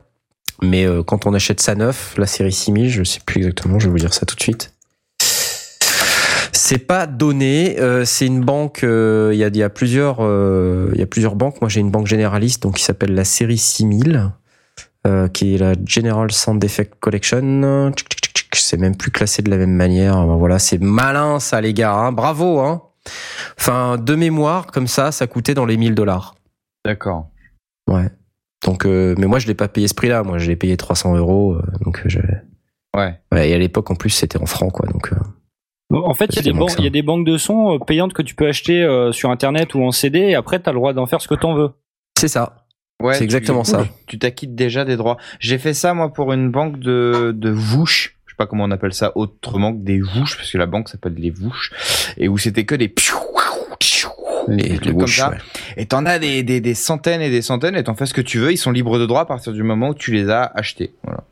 Mais euh, quand on achète ça neuf, la série 6000, je sais plus exactement, je vais vous dire ça tout de suite. C'est pas donné. euh, c'est une banque. euh, Il y, a, il y a plusieurs. euh, Il y a plusieurs banques. Moi, j'ai une banque généraliste, donc qui s'appelle la série 6000, euh, qui est la General Sound Effect Collection. C'est même plus classé de la même manière. Ben voilà, c'est malin ça, les gars. hein. Bravo. Hein. Enfin, de mémoire, comme ça, ça coûtait dans les 1000 dollars. D'accord. Ouais. Donc, euh, mais moi, je l'ai pas payé ce prix-là. Moi, je l'ai payé 300 euros. euh, Donc, je... Ouais. ouais. Et à l'époque, en plus, c'était en francs, quoi. Donc, euh, Bon, En fait, il y, y a des banques de sons payantes que tu peux acheter euh, sur internet ou en CD et après tu as le droit d'en faire ce que t'en veux. c'est ça. Ouais, C'est tu- exactement ça. Tu t'acquittes déjà des droits. J'ai fait ça moi pour une banque de de vouches. Je sais pas comment on appelle ça autrement que des vouches parce que la banque s'appelle les vouches et où c'était que des Les, des les trucs comme whoosh, ça. ouais. Et t'en as des, des, des centaines et des centaines et t'en fais ce que tu veux. Ils sont libres de droit à partir du moment où tu les as achetés. Voilà.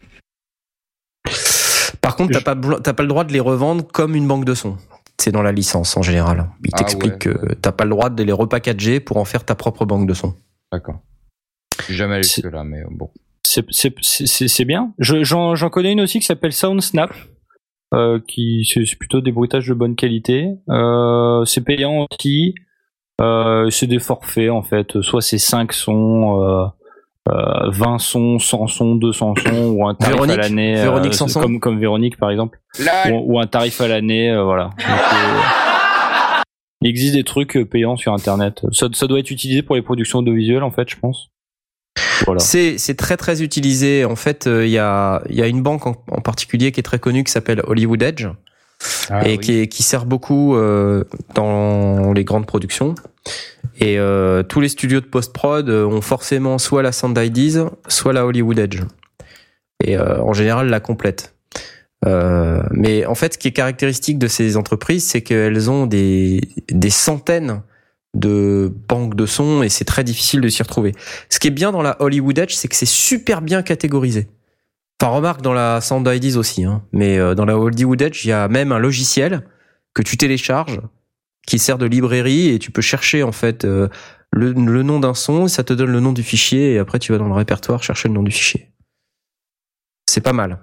Par contre, t'as pas, t'as pas le droit de les revendre comme une banque de sons. c'est dans la licence en général. Il Ah t'explique ouais, que t'as pas le droit de les repackager pour en faire ta propre banque de sons. D'accord. Je suis jamais allé C'est- jusque là, mais bon. C'est- bien. Je- J'en connais une aussi qui s'appelle SoundSnap, euh, qui c'est plutôt des bruitages de bonne qualité. Euh, c'est payant aussi. Euh, c'est des forfaits en fait. Soit c'est 5 sons, euh, euh, 20 sons, 100 sons, 200 sons, ou un tarif Véronique à l'année. Véronique Sanson comme, comme Véronique par exemple. Ou, ou un tarif à l'année, euh, voilà. Donc, euh, il existe des trucs payants sur internet. Ça, ça doit être utilisé pour les productions audiovisuelles en fait, je pense. Voilà. C'est très très utilisé. En fait, euh, il y a y a une banque en, en particulier qui est très connue qui s'appelle Hollywood Edge Ah et oui. qui est- qui sert beaucoup euh, dans les grandes productions. Et euh, tous les studios de post prod ont forcément soit la Sound IDs, soit la Hollywood Edge. Et euh, en général la complète. Euh, mais en fait, ce qui est caractéristique de ces entreprises, c'est qu'elles ont des, des centaines de banques de sons et c'est très difficile de s'y retrouver. Ce qui est bien dans la Hollywood Edge, c'est que c'est super bien catégorisé. Enfin, remarque dans la Sound IDs aussi, hein, mais euh, dans la Hollywood Edge, il y a même un logiciel que tu télécharges qui sert de librairie et tu peux chercher en fait euh, le, le nom d'un son, ça te donne le nom du fichier et après tu vas dans le répertoire chercher le nom du fichier. C'est pas mal.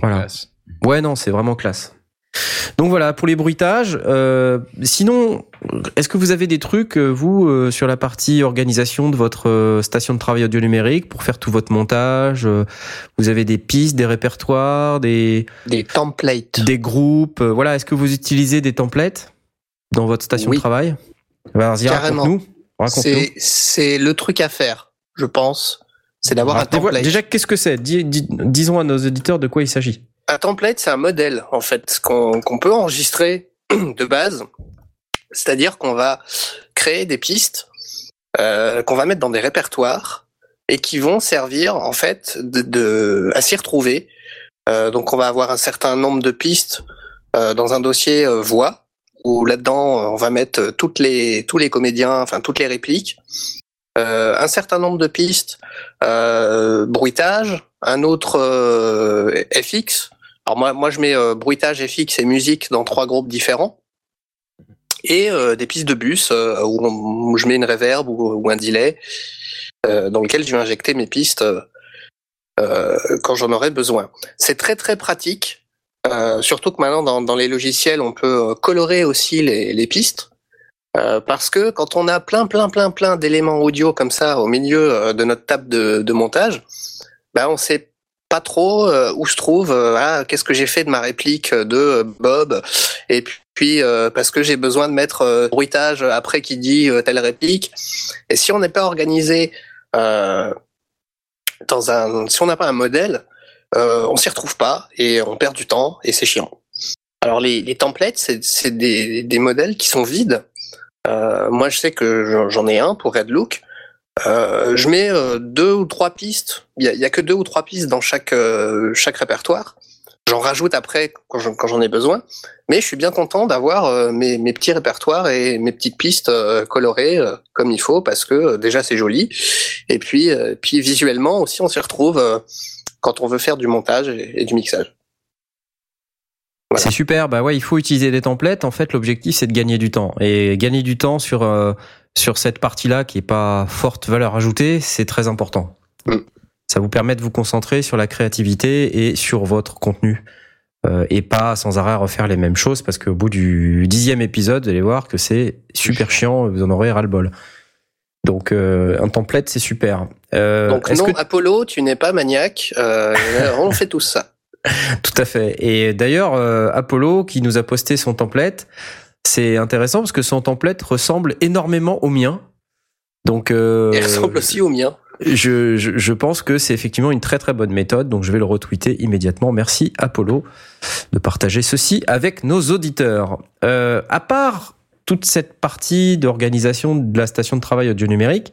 Voilà. Classe. Ouais, non, c'est vraiment classe. Donc voilà, pour les bruitages. Euh, sinon, est-ce que vous avez des trucs, euh, vous, euh, sur la partie organisation de votre euh, station de travail audio numérique pour faire tout votre montage euh, Vous avez des pistes, des répertoires, des, Des templates. des groupes euh, Voilà, est-ce que vous utilisez des templates dans votre station Oui. de travail Vas-y, Carrément. raconte-nous. Raconte-nous. C'est c'est le truc à faire, je pense. C'est d'avoir un Alors, dévoile- template. Déjà, qu'est-ce que c'est? Dis- dis- Disons à nos auditeurs de quoi il s'agit. Un template, c'est un modèle, en fait, qu'on peut enregistrer de base. C'est-à-dire qu'on va créer des pistes euh, qu'on va mettre dans des répertoires et qui vont servir, en fait, de, à s'y retrouver. Euh, donc, on va avoir un certain nombre de pistes euh, dans un dossier voix où là-dedans, on va mettre toutes les tous les comédiens, enfin toutes les répliques. Un certain nombre de pistes bruitage, un autre FX. Alors moi, moi je mets euh, bruitage, FX et musique dans trois groupes différents. Et euh, des pistes de bus euh, où, je mets une reverb ou, un delay dans lequel je vais injecter mes pistes quand j'en aurai besoin. C'est très très pratique, surtout que maintenant dans, les logiciels on peut colorer aussi les, pistes. Parce que quand on a plein plein plein plein d'éléments audio comme ça au milieu de notre table de, montage, ben on sait pas trop euh, où se trouve euh, qu'est-ce que j'ai fait de ma réplique de euh, Bob. Et puis euh, parce que j'ai besoin de mettre euh, bruitage après qui dit telle réplique. Et si on n'est pas organisé dans un si on n'a pas un modèle on s'y retrouve pas et on perd du temps et c'est chiant. Alors les, les templates c'est des, des modèles qui sont vides. Moi je sais que j'en ai un pour Red Look euh, je mets euh, deux ou trois pistes. Il y a, que deux ou trois pistes dans chaque euh, chaque répertoire. J'en rajoute après quand j'en ai besoin. Mais je suis bien content d'avoir mes, petits répertoires et mes petites pistes colorées comme il faut parce que déjà c'est joli. Et puis puis visuellement aussi on s'y retrouve quand on veut faire du montage et, du mixage. C'est super. Bah ouais, il faut utiliser des templates. En fait, l'objectif c'est de gagner du temps et gagner du temps sur sur cette partie-là qui est pas forte valeur ajoutée, c'est très important. Mm. Ça vous permet de vous concentrer sur la créativité et sur votre contenu Euh, et pas sans arrêt refaire les mêmes choses parce qu'au bout du dixième épisode, vous allez voir que c'est super chiant. et Vous en aurez ras le bol. Donc euh, un template c'est super. Euh, Donc non que- Apollo, tu n'es pas maniaque. On fait tous ça. Tout à fait. Et d'ailleurs, Apollo, qui nous a posté son template, c'est intéressant parce que son template ressemble énormément au mien. Donc, euh, Il ressemble aussi au mien. je, je, je pense que c'est effectivement une très très bonne méthode. Donc, je vais le retweeter immédiatement. Merci Apollo de partager ceci avec nos auditeurs. Euh, à part toute cette partie d'organisation de la station de travail audio numérique,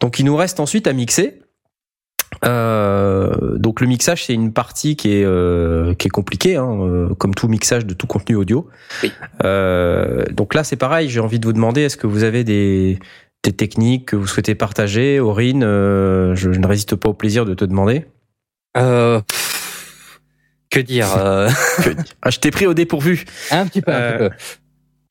donc il nous reste ensuite à mixer. Euh, donc le mixage c'est une partie qui est euh, qui est compliquée, hein, euh, comme tout mixage de tout contenu audio. Oui. Euh, donc là c'est pareil, j'ai envie de vous demander est-ce que vous avez des des techniques que vous souhaitez partager, Aurine euh, je, je ne résiste pas au plaisir de te demander. Euh, pff, Que dire euh, Ah, je t'ai pris au dépourvu. Un petit peu, un Euh, petit peu.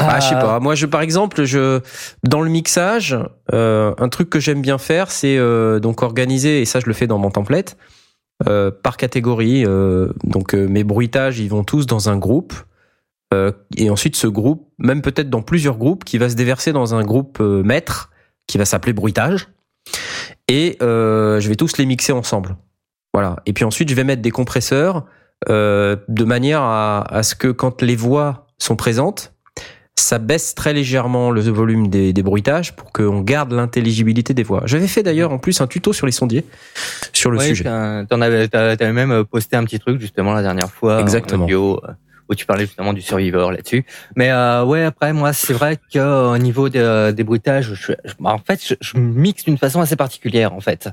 Ah, je sais Ah, pas. Moi, je, par exemple, je, dans le mixage, euh, un truc que j'aime bien faire, c'est euh, donc organiser, et ça, je le fais dans mon template, euh, par catégorie. euh, donc, euh, mes bruitages, ils vont tous dans un groupe. euh, et ensuite, ce groupe, même peut-être dans plusieurs groupes, qui va se déverser dans un groupe euh, maître, qui va s'appeler bruitage. Et euh, je vais tous les mixer ensemble. Voilà. Et puis ensuite, je vais mettre des compresseurs euh, de manière à, à ce que quand les voix sont présentes, ça baisse très légèrement le volume des, des bruitages pour qu'on garde l'intelligibilité des voix. J'avais fait d'ailleurs en plus un tuto sur les sondiers sur le ouais, sujet. t'en- avais, t'avais même euh, posté un petit truc justement la dernière fois. Exactement. En audio, euh, où tu parlais justement du Survivor là-dessus. Mais euh, ouais, après moi, c'est vrai que euh, au niveau de- des bruitages, je, je- en fait, je, je mixe d'une façon assez particulière en fait.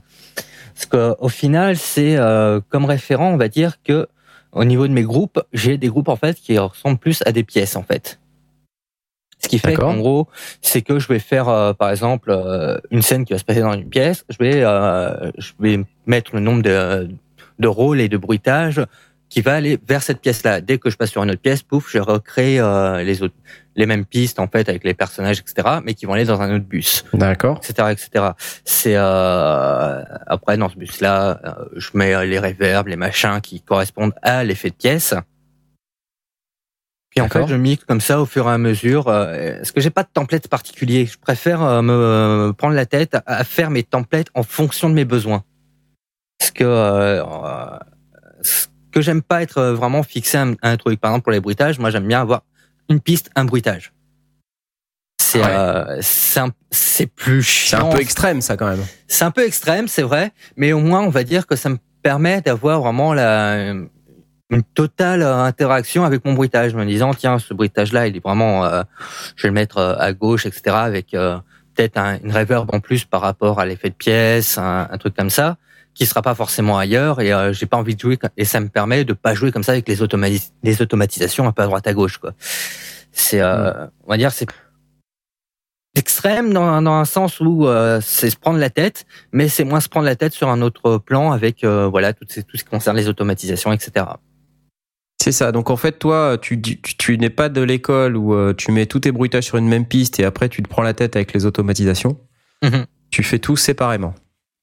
Parce que au final, c'est euh, comme référent, on va dire que au niveau de mes groupes, j'ai des groupes en fait qui ressemblent plus à des pièces en fait. Ce qui fait qu'en gros, c'est que je vais faire, euh, par exemple, euh, une scène qui va se passer dans une pièce. Je vais, euh, je vais mettre le nombre de, de rôles et de bruitages qui va aller vers cette pièce-là. Dès que je passe sur une autre pièce, pouf, je recrée euh, les autres, les mêmes pistes en fait avec les personnages, etc. Mais qui vont aller dans un autre bus, D'accord. etc., etc. C'est euh, après dans ce bus-là, euh, je mets les reverbs, les machins qui correspondent à l'effet de pièce. Puis en fait, je mixe comme ça au fur et à mesure. Euh, parce que j'ai pas de template particulier. Je préfère euh, me prendre la tête à, faire mes templates en fonction de mes besoins. Parce que euh, euh, ce que j'aime pas être vraiment fixé à un, truc. Par exemple, pour les bruitages, moi j'aime bien avoir une piste, un bruitage. C'est Ouais. euh, c'est c'est plus C'est chiant. un peu extrême ça quand même. C'est un peu extrême, c'est vrai, mais au moins on va dire que ça me permet d'avoir vraiment la une totale euh, interaction avec mon bruitage, me disant tiens ce bruitage là il est vraiment, euh, je vais le mettre euh, à gauche, etc. Avec euh, peut-être un- une reverb en plus par rapport à l'effet de pièce, un, un truc comme ça qui sera pas forcément ailleurs et euh, j'ai pas envie de jouer et ça me permet de pas jouer comme ça avec les, automati- les automatisations un peu à droite à gauche quoi. C'est euh, on va dire c'est extrême dans, dans un sens où euh, c'est se prendre la tête, mais c'est moins se prendre la tête sur un autre plan avec euh, voilà tout ce qui concerne les automatisations, etc. C'est ça. Donc en fait, toi, tu, tu, tu n'es pas de l'école où euh, tu mets tous tes bruitages sur une même piste et après tu te prends la tête avec les automatisations. Mhm. Tu fais tout séparément.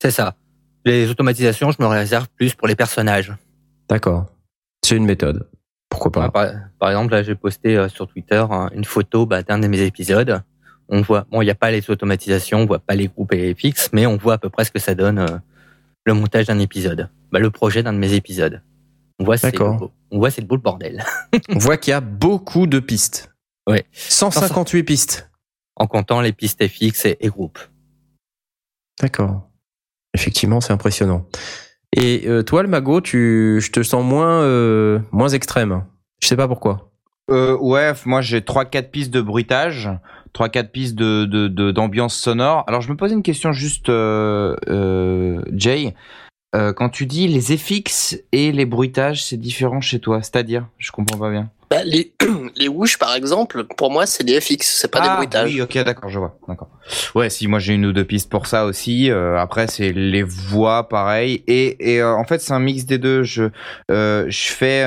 C'est ça. Les automatisations, je me réserve plus pour les personnages. D'accord. C'est une méthode. Pourquoi pas? Par, par exemple, là, j'ai posté euh, sur Twitter hein, une photo bah, d'un de mes épisodes. On voit, bon, il n'y a pas les automatisations, on voit pas les groupes et les fixes, mais on voit à peu près ce que ça donne euh, le montage d'un épisode. Bah, le projet d'un de mes épisodes. On voit, c'est le beau- on voit, c'est le beau le bordel. On voit qu'il y a beaucoup de pistes. Ouais. 158 pistes. En comptant les pistes FX et, et groupes. D'accord. Effectivement, c'est impressionnant. Et euh, toi, le mago, tu, je te sens moins, euh, moins extrême. Je sais pas pourquoi. Euh, ouais, moi j'ai trois quatre pistes de bruitage, trois quatre pistes de de- de- d'ambiance sonore. Alors je me posais une question juste, euh, euh, Jay. Euh, quand tu dis les FX et les bruitages, c'est différent chez toi, c'est-à-dire, je comprends pas bien. Bah, les, les whoosh, par exemple, pour moi, c'est des FX, c'est pas des ah, bruitages. oui, ok, d'accord, je vois, d'accord. Ouais, si moi j'ai une ou deux pistes pour ça aussi. euh, après c'est les voix, pareil. Et et euh, en fait c'est un mix des deux. Je je fais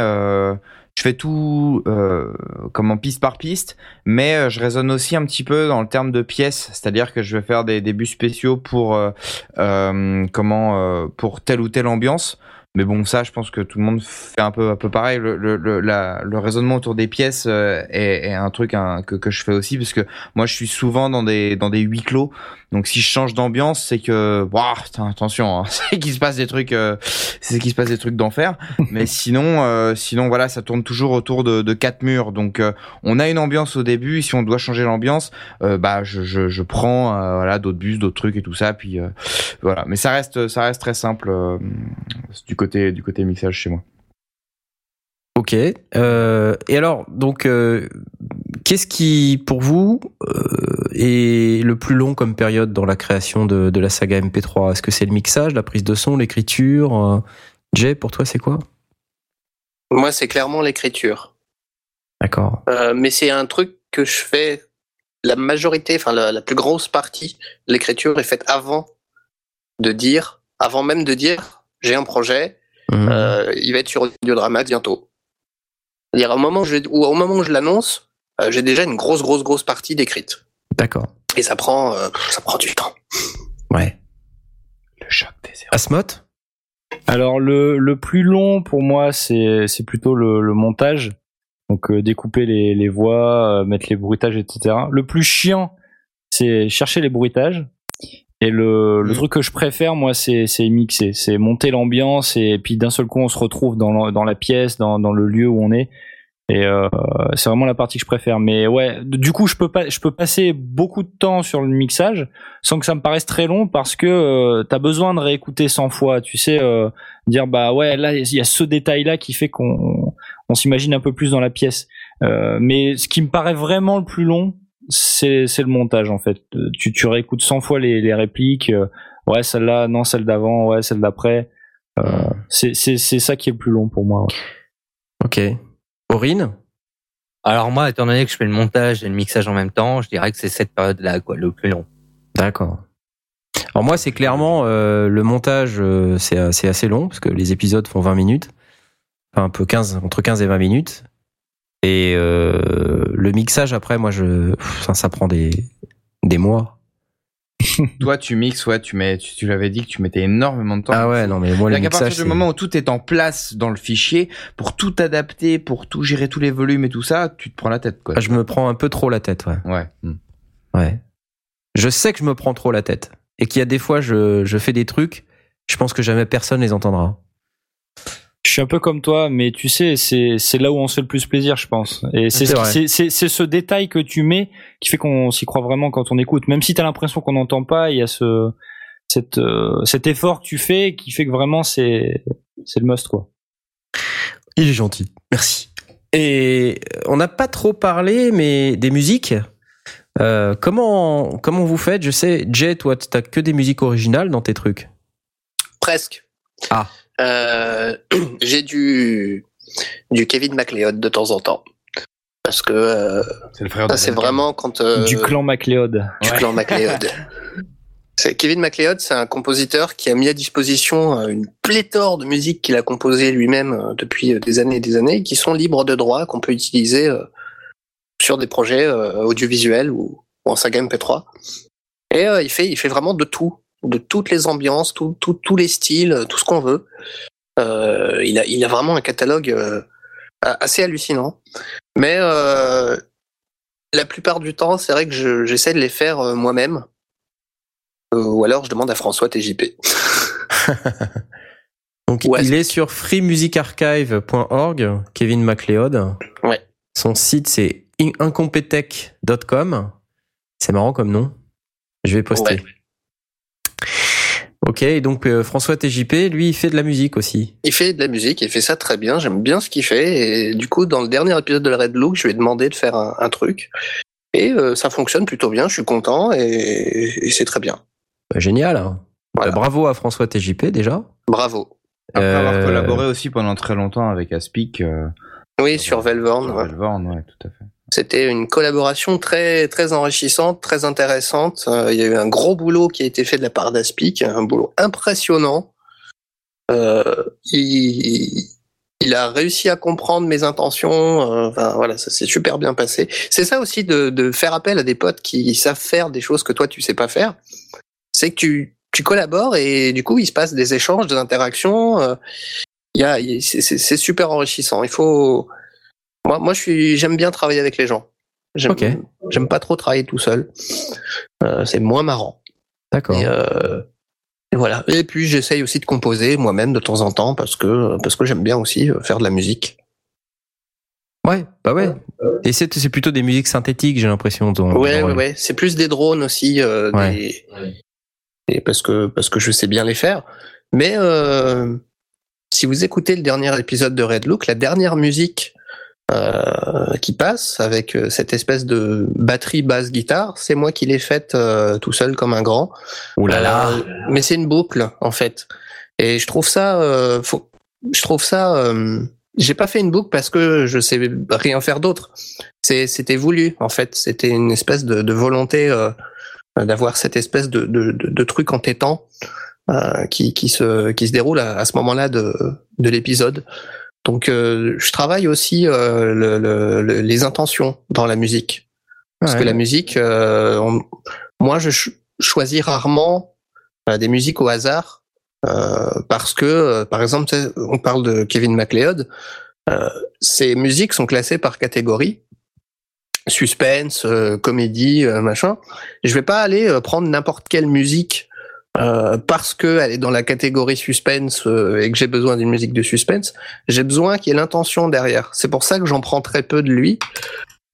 je fais tout euh, comment piste par piste, mais euh, je raisonne aussi un petit peu dans le terme de pièces, c'est-à-dire que je vais faire des, des bus spéciaux pour euh, euh, comment euh, pour telle ou telle ambiance. Mais bon, ça, je pense que tout le monde fait un peu, un peu pareil. Le, le, le, le raisonnement autour des pièces euh, est, est un truc que, que je fais aussi, parce que moi, je suis souvent dans des, dans des huis clos. Donc, si je change d'ambiance, c'est que, waouh, attention, hein, c'est qu'il se passe des trucs, euh, c'est qu'il se passe des trucs d'enfer. Mais sinon, euh, sinon, voilà, ça tourne toujours autour de, de quatre murs. Donc, euh, on a une ambiance au début. Si on doit changer l'ambiance, euh, bah, je, je, je prends, euh, voilà, d'autres bus, d'autres trucs et tout ça. Puis, euh, voilà. Mais ça reste, ça reste très simple euh, du côté, du côté mixage chez moi. Ok. Euh, et alors, donc, euh, qu'est-ce qui, pour vous, euh, est le plus long comme période dans la création de, de la saga MP3 Est-ce que c'est le mixage, la prise de son, l'écriture Jay, pour toi, c'est quoi? Moi, c'est clairement l'écriture. D'accord. Mais c'est un truc que je fais la majorité, enfin la, la plus grosse partie, l'écriture est faite avant de dire, avant même de dire, j'ai un projet, euh, il va être sur Audiodrama bientôt. C'est-à-dire au moment où je, au moment où je l'annonce, euh, j'ai déjà une grosse, grosse, grosse partie décrite. D'accord. Et ça prend, euh, ça prend du temps. Ouais. Le choc des héros. Asmoth? Alors le, le plus long pour moi c'est c'est plutôt le, le montage. Donc euh, découper les, les voix, euh, mettre les bruitages, etc. Le plus chiant c'est chercher les bruitages. Et le, le truc que je préfère moi c'est c'est mixer, c'est monter l'ambiance et puis d'un seul coup on se retrouve dans la, dans la pièce, dans, dans le lieu où on est. Et euh, c'est vraiment la partie que je préfère. Mais ouais, du coup, je peux pas, je peux passer beaucoup de temps sur le mixage sans que ça me paraisse très long parce que euh, t'as besoin de réécouter 100 fois. Tu sais, euh, dire bah ouais, là il y a ce détail là qui fait qu'on on s'imagine un peu plus dans la pièce. Euh, mais ce qui me paraît vraiment le plus long, c'est c'est le montage en fait. Euh, Tu tu réécoutes 100 fois les les répliques. euh, ouais, celle-là, non, celle d'avant, ouais, celle d'après. Euh, c'est c'est c'est ça qui est le plus long pour moi. ouais. Ok. Aurine? Alors moi, étant donné que je fais le montage et le mixage en même temps, je dirais que c'est cette période-là, quoi, le plus long. D'accord. Alors moi, c'est clairement euh, le montage, c'est euh, c'est assez long parce que les épisodes font 20 minutes, enfin un peu 15 entre 15 et 20 minutes. Et euh, le mixage après, moi, je ça, ça prend des des mois. Toi, tu mixes, ouais, tu mets, tu, tu l'avais dit que tu mettais énormément de temps. Ah ouais, non mais moi le mixage, partir du moment où tout est en place dans le fichier, pour tout adapter, pour tout gérer tous les volumes et tout ça, tu te prends la tête, quoi. Ah, je me prends un peu trop la tête, ouais. Ouais. hmm. Ouais. Je sais que je me prends trop la tête et qu'il y a des fois je je fais des trucs, je pense que jamais personne les entendra. Je suis un peu comme toi, mais tu sais, c'est là où on se fait le plus plaisir, je pense. Et c'est ce détail que tu mets qui fait qu'on s'y croit vraiment quand on écoute. Même si t'as l'impression qu'on n'entend pas, il y a ce cette euh, cet effort que tu fais qui fait que vraiment c'est le must quoi. Il est gentil. Merci. Et on n'a pas trop parlé, mais des musiques. Euh, comment comment vous faites? Je sais, Jay, toi, t'as que des musiques originales dans tes trucs. Presque. Ah. Euh, j'ai du du Kevin MacLeod de temps en temps. Parce que euh, C'est vraiment quand euh, Du clan MacLeod. du Ouais. clan MacLeod. C'est Kevin MacLeod, c'est un compositeur qui a mis à disposition euh, une pléthore de musiques qu'il a composées lui-même euh, depuis euh, des années et des années, qui sont libres de droit, qu'on peut utiliser euh, sur des projets euh, audiovisuels ou, ou en saga MP3. Et euh, il fait, il fait vraiment de tout, de toutes les ambiances, tout, tout- tous les styles, euh, tout ce qu'on veut. Euh, il a, il a vraiment un catalogue euh, assez hallucinant. Mais euh, la plupart du temps, c'est vrai que je- j'essaie de les faire moi-même. Ou alors je demande à François TJP. Donc Ouais, il est sur freemusicarchive.org, Kevin MacLeod. Ouais. Son site c'est in- incompetech.com. C'est marrant comme nom. Je vais poster. Ouais. Ok, donc euh, François TJP, lui, il fait de la musique aussi. Il fait de la musique, il fait ça très bien, j'aime bien ce qu'il fait. Et du coup, dans le dernier épisode de la Red Look, je lui ai demandé de faire un, un truc. Et euh, ça fonctionne plutôt bien, je suis content et, et c'est très bien. Bah, génial. hein. Voilà. Bah, bravo à François TJP déjà. Bravo. Après avoir Euh, collaboré aussi pendant très longtemps avec Aspic, euh, Oui, sur Velvorn. sur ouais. Velvorn, ouais, tout à fait. C'était une collaboration très très enrichissante, très intéressante. Euh, il y a eu un gros boulot qui a été fait de la part d'Aspic, un boulot impressionnant. Euh, il, il a réussi à comprendre mes intentions. euh, enfin voilà, ça s'est super bien passé. C'est ça aussi de, de faire appel à des potes qui savent faire des choses que toi tu sais pas faire. C'est que tu tu collabores et du coup il se passe des échanges, des interactions. euh, Il y a, c'est super enrichissant. Il faut moi, moi, je suis, j'aime bien travailler avec les gens. J'aime, j'aime pas trop travailler tout seul. Euh, c'est moins marrant. D'accord. Et, euh, et voilà. Et puis, j'essaye aussi de composer moi-même de temps en temps parce que parce que j'aime bien aussi euh, faire de la musique. Ouais, bah ouais. Et c'est c'est plutôt des musiques synthétiques, j'ai l'impression. Ouais, ouais, ouais. C'est plus des drones aussi, euh, Ouais. des- et parce que parce que je sais bien les faire. Mais si vous écoutez le dernier épisode de Red Look, la dernière musique euh, qui passe avec euh, cette espèce de batterie basse guitare, c'est moi qui l'ai faite euh, tout seul comme un grand. Ouh là là. Euh, mais c'est une boucle en fait. Et je trouve ça, euh, faut, je trouve ça. euh, j'ai pas fait une boucle parce que je sais rien faire d'autre. C'était voulu en fait. C'était une espèce de, de volonté euh, d'avoir cette espèce de, de, de, truc entêtant euh, qui, qui se qui se déroule à, à ce moment-là de, de l'épisode. Donc, euh, je travaille aussi euh, le- le- le- les intentions dans la musique. Parce Ouais. que la musique, euh, on- moi, je ch- choisis rarement euh, des musiques au hasard. euh, parce que, euh, par exemple, on parle de Kevin MacLeod. Euh, ces musiques sont classées par catégorie suspense, euh, comédie, euh, machin. Je vais pas aller euh, prendre n'importe quelle musique euh, parce que elle est dans la catégorie suspense euh, et que j'ai besoin d'une musique de suspense. J'ai besoin qu'il y ait l'intention derrière. C'est pour ça que j'en prends très peu de lui.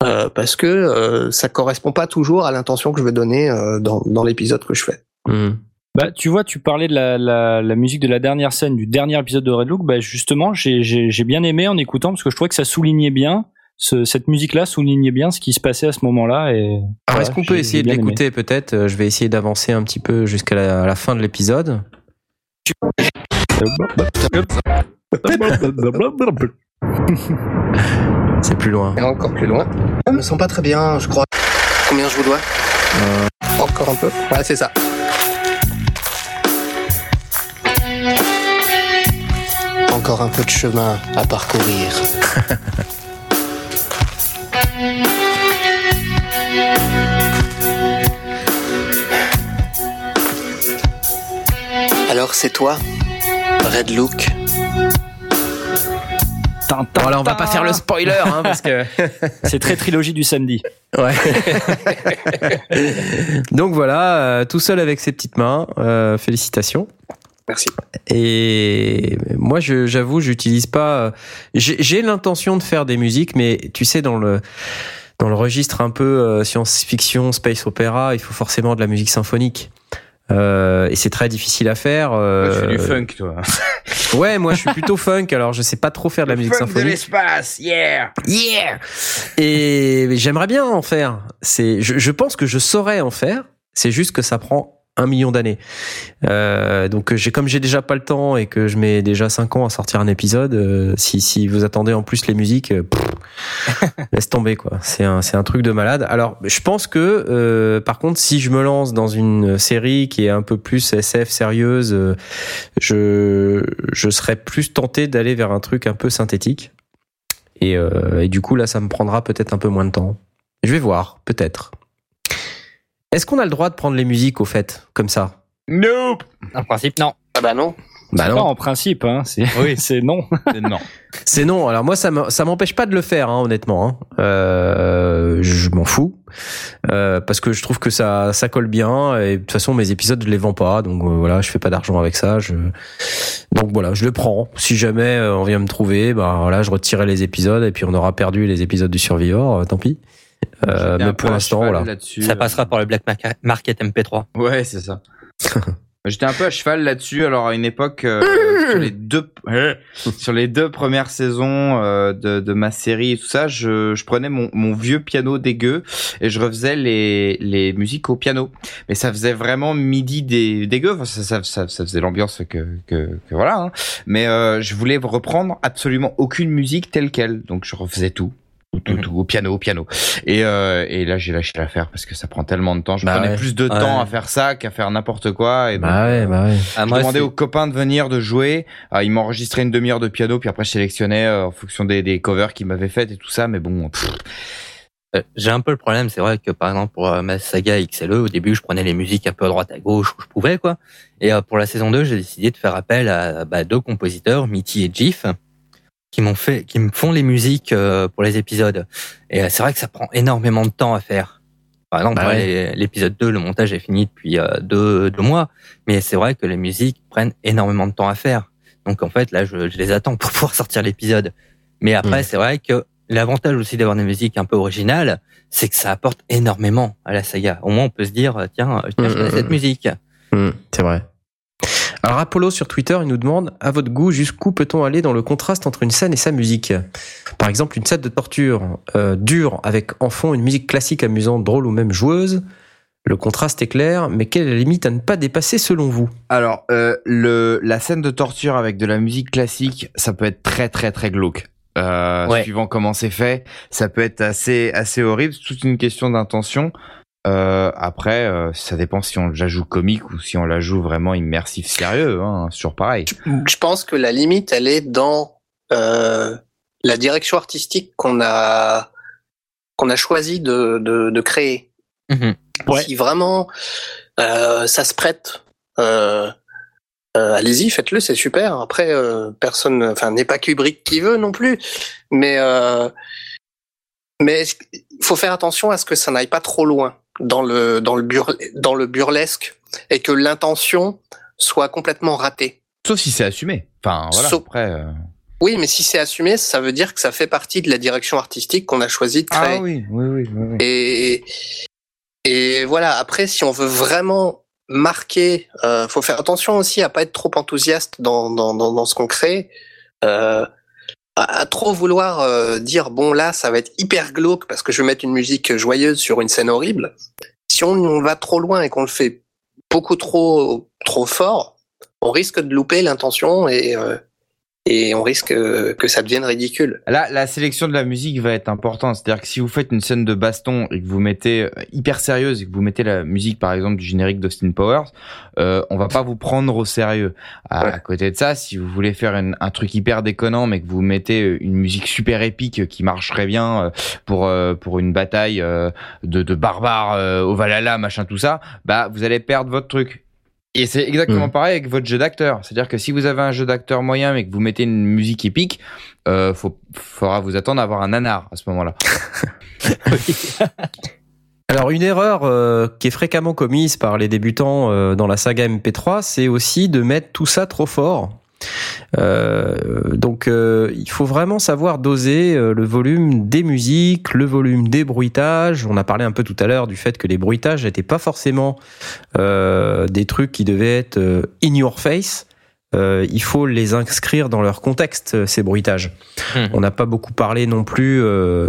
euh, parce que euh, ça correspond pas toujours à l'intention que je veux donner euh, dans, dans l'épisode que je fais. Mhm. Bah, tu vois, tu parlais de la, la, la musique de la dernière scène du dernier épisode de Red Look. Bah, justement, j'ai j'ai- j'ai bien aimé en écoutant parce que je trouvais que ça soulignait bien, ce- cette musique-là soulignait bien ce qui se passait à ce moment-là. Et Alors, voilà, est-ce qu'on peut essayer de l'écouter peut-être? Euh, Je vais essayer d'avancer un petit peu jusqu'à la, fin de l'épisode. C'est plus loin. Et encore plus loin. Je me sens pas très bien, je crois. Combien je vous dois? Encore un peu Ouais, c'est ça. Encore un peu de chemin à parcourir. Alors c'est toi, Red Look. Bon, alors on va pas faire le spoiler, hein, parce que C'est très trilogie du samedi. Ouais. Donc voilà, euh, tout seul avec ses petites mains. euh, félicitations. Merci. Et moi, je- j'avoue, j'utilise pas. euh, J'ai j'ai l'intention de faire des musiques, mais tu sais, dans le dans le registre un peu euh, science-fiction, space opéra, il faut forcément de la musique symphonique. Euh, et c'est très difficile à faire. euh, Tu fais du funk, toi. Ouais, moi je suis plutôt funk, alors je sais pas trop faire de la musique funk de symphonique. l'espace, yeah Yeah Et j'aimerais bien en faire. C'est, je, je pense que je saurais en faire. C'est juste que ça prend un million d'années. Euh, donc j'ai comme j'ai déjà pas le temps et que je mets déjà cinq ans à sortir un épisode, euh, si si vous attendez en plus les musiques, euh, pff, laisse tomber quoi. C'est un c'est un truc de malade. Alors je pense que euh, par contre si je me lance dans une série qui est un peu plus SF sérieuse, euh, je je serais plus tenté d'aller vers un truc un peu synthétique. Et, euh, et du coup, là, ça me prendra peut-être un peu moins de temps. Je vais voir, peut-être. Est-ce qu'on a le droit de prendre les musiques au fait, comme ça? Nope En principe, non. Ah bah non. Bah Non, en principe, hein, c'est Oui. c'est non. Non. c'est non. Alors moi, ça m'empêche pas de le faire, hein, honnêtement. hein. Euh, je m'en fous Euh, parce que je trouve que ça, ça colle bien. Et de toute façon, mes épisodes, je les vends pas, donc euh, voilà, je fais pas d'argent avec ça. Je... Donc voilà, je le prends. Si jamais euh, on vient me trouver, bah voilà, je retirerai les épisodes et puis on aura perdu les épisodes du Survivor. euh, tant pis. Euh, mais pour l'instant, voilà. là-dessus. Ça passera par le Black Market- Market MP3. Ouais, c'est ça. J'étais un peu à cheval là-dessus. Alors à une époque, euh, sur les deux sur les deux premières saisons euh, de, de ma série et tout ça, je, je prenais mon, mon vieux piano dégueu et je refaisais les, les musiques au piano. Mais ça faisait vraiment midi des dégueu. Enfin, ça, ça, ça, ça faisait l'ambiance que, que, que voilà. hein. Mais euh, je voulais reprendre absolument aucune musique telle quelle. Donc je refaisais tout. Tout, tout, tout, au piano, au piano. Et, euh, et là, j'ai lâché l'affaire parce que ça prend tellement de temps. Je Bah prenais ouais. plus de Ouais. temps à faire ça qu'à faire n'importe quoi. Et donc, Bah ouais, euh, bah ouais. Ah, je moi, demandais aux copains de venir, de jouer. Ah, ils m'enregistraient une demi-heure de piano, puis après je sélectionnais euh, en fonction des, des covers qu'ils m'avaient faites et tout ça. Mais bon, pff, Euh, J'ai un peu le problème, c'est vrai que par exemple pour euh, ma saga XLE, au début je prenais les musiques un peu à droite à gauche où je pouvais quoi. Et euh, pour la saison 2, j'ai décidé de faire appel à bah, deux compositeurs, Mitty et Jif, qui m'ont fait, qui me font les musiques euh, pour les épisodes. Et euh, c'est vrai que ça prend énormément de temps à faire. Par exemple, Bah ouais. l'épisode 2, le montage est fini depuis euh, deux, deux mois, mais c'est vrai que les musiques prennent énormément de temps à faire. Donc en fait, là, je, je les attends pour pouvoir sortir l'épisode. Mais après, Mm. c'est vrai que l'avantage aussi d'avoir des musiques un peu originales, c'est que ça apporte énormément à la saga. Au moins, on peut se dire, tiens, euh, tiens, je Mm, cette mm. musique. C'est vrai. Alors Apollo sur Twitter, il nous demande à votre goût jusqu'où peut-on aller dans le contraste entre une scène et sa musique? Par exemple, une scène de torture euh, dure avec en fond une musique classique amusante, drôle ou même joueuse. Le contraste est clair, mais quelle est la limite à ne pas dépasser selon vous? Alors euh, le la scène de torture avec de la musique classique, ça peut être très très très glauque. Euh, Ouais. Suivant comment c'est fait, ça peut être assez assez horrible. C'est toute une question d'intention. Euh, après, euh, ça dépend si on la joue comique ou si on la joue vraiment immersif, sérieux. Hein, c'est toujours pareil. Je pense que la limite, elle est dans euh, la direction artistique qu'on a qu'on a choisi de, de, de créer. Mhm. Si vraiment euh, ça se prête, euh, euh, allez-y, faites-le, c'est super. Après, euh, personne, enfin, n'est pas Kubrick qui veut non plus, mais euh, mais il faut faire attention à ce que ça n'aille pas trop loin dans le dans le burle- dans le burlesque et que l'intention soit complètement ratée. Sauf si c'est assumé. Enfin, voilà. Sauf- Après. euh, Oui, mais si c'est assumé, ça veut dire que ça fait partie de la direction artistique qu'on a choisi de créer. Ah oui, oui, oui, oui. oui. Et, et voilà, après, si on veut vraiment marquer, euh, faut faire attention aussi à pas être trop enthousiaste dans, dans, dans, dans ce qu'on crée. Euh, à, trop vouloir euh, dire, bon là, ça va être hyper glauque parce que je vais mettre une musique joyeuse sur une scène horrible. Si on, on va trop loin et qu'on le fait beaucoup trop, trop fort, on risque de louper l'intention et, euh, et on risque que ça devienne ridicule. Là, la sélection de la musique va être importante. C'est-à-dire que si vous faites une scène de baston et que vous mettez euh, hyper sérieuse et que vous mettez la musique, par exemple, du générique d'Austin Powers, euh, on va pas vous prendre au sérieux. À, Ouais. à côté de ça, si vous voulez faire une- un truc hyper déconnant, mais que vous mettez euh, une musique super épique qui marcherait bien euh, pour pour une bataille de, de barbares au Valhalla, machin, tout ça, bah vous allez perdre votre truc. Et c'est exactement Mm. pareil avec votre jeu d'acteur. C'est-à-dire que si vous avez un jeu d'acteur moyen mais que vous mettez une musique épique, euh, faut, faudra vous attendre à avoir un nanar à ce moment-là. Alors une erreur euh, qui est fréquemment commise par les débutants euh, dans la saga MP3, c'est aussi de mettre tout ça trop fort. Euh, donc euh, il faut vraiment savoir doser euh, le volume des musiques, le volume des bruitages. On a parlé un peu tout à l'heure du fait que les bruitages n'étaient pas forcément euh, des trucs qui devaient être in your face. Euh, il faut les inscrire dans leur contexte, ces bruitages. Mhm. On n'a pas beaucoup parlé non plus euh,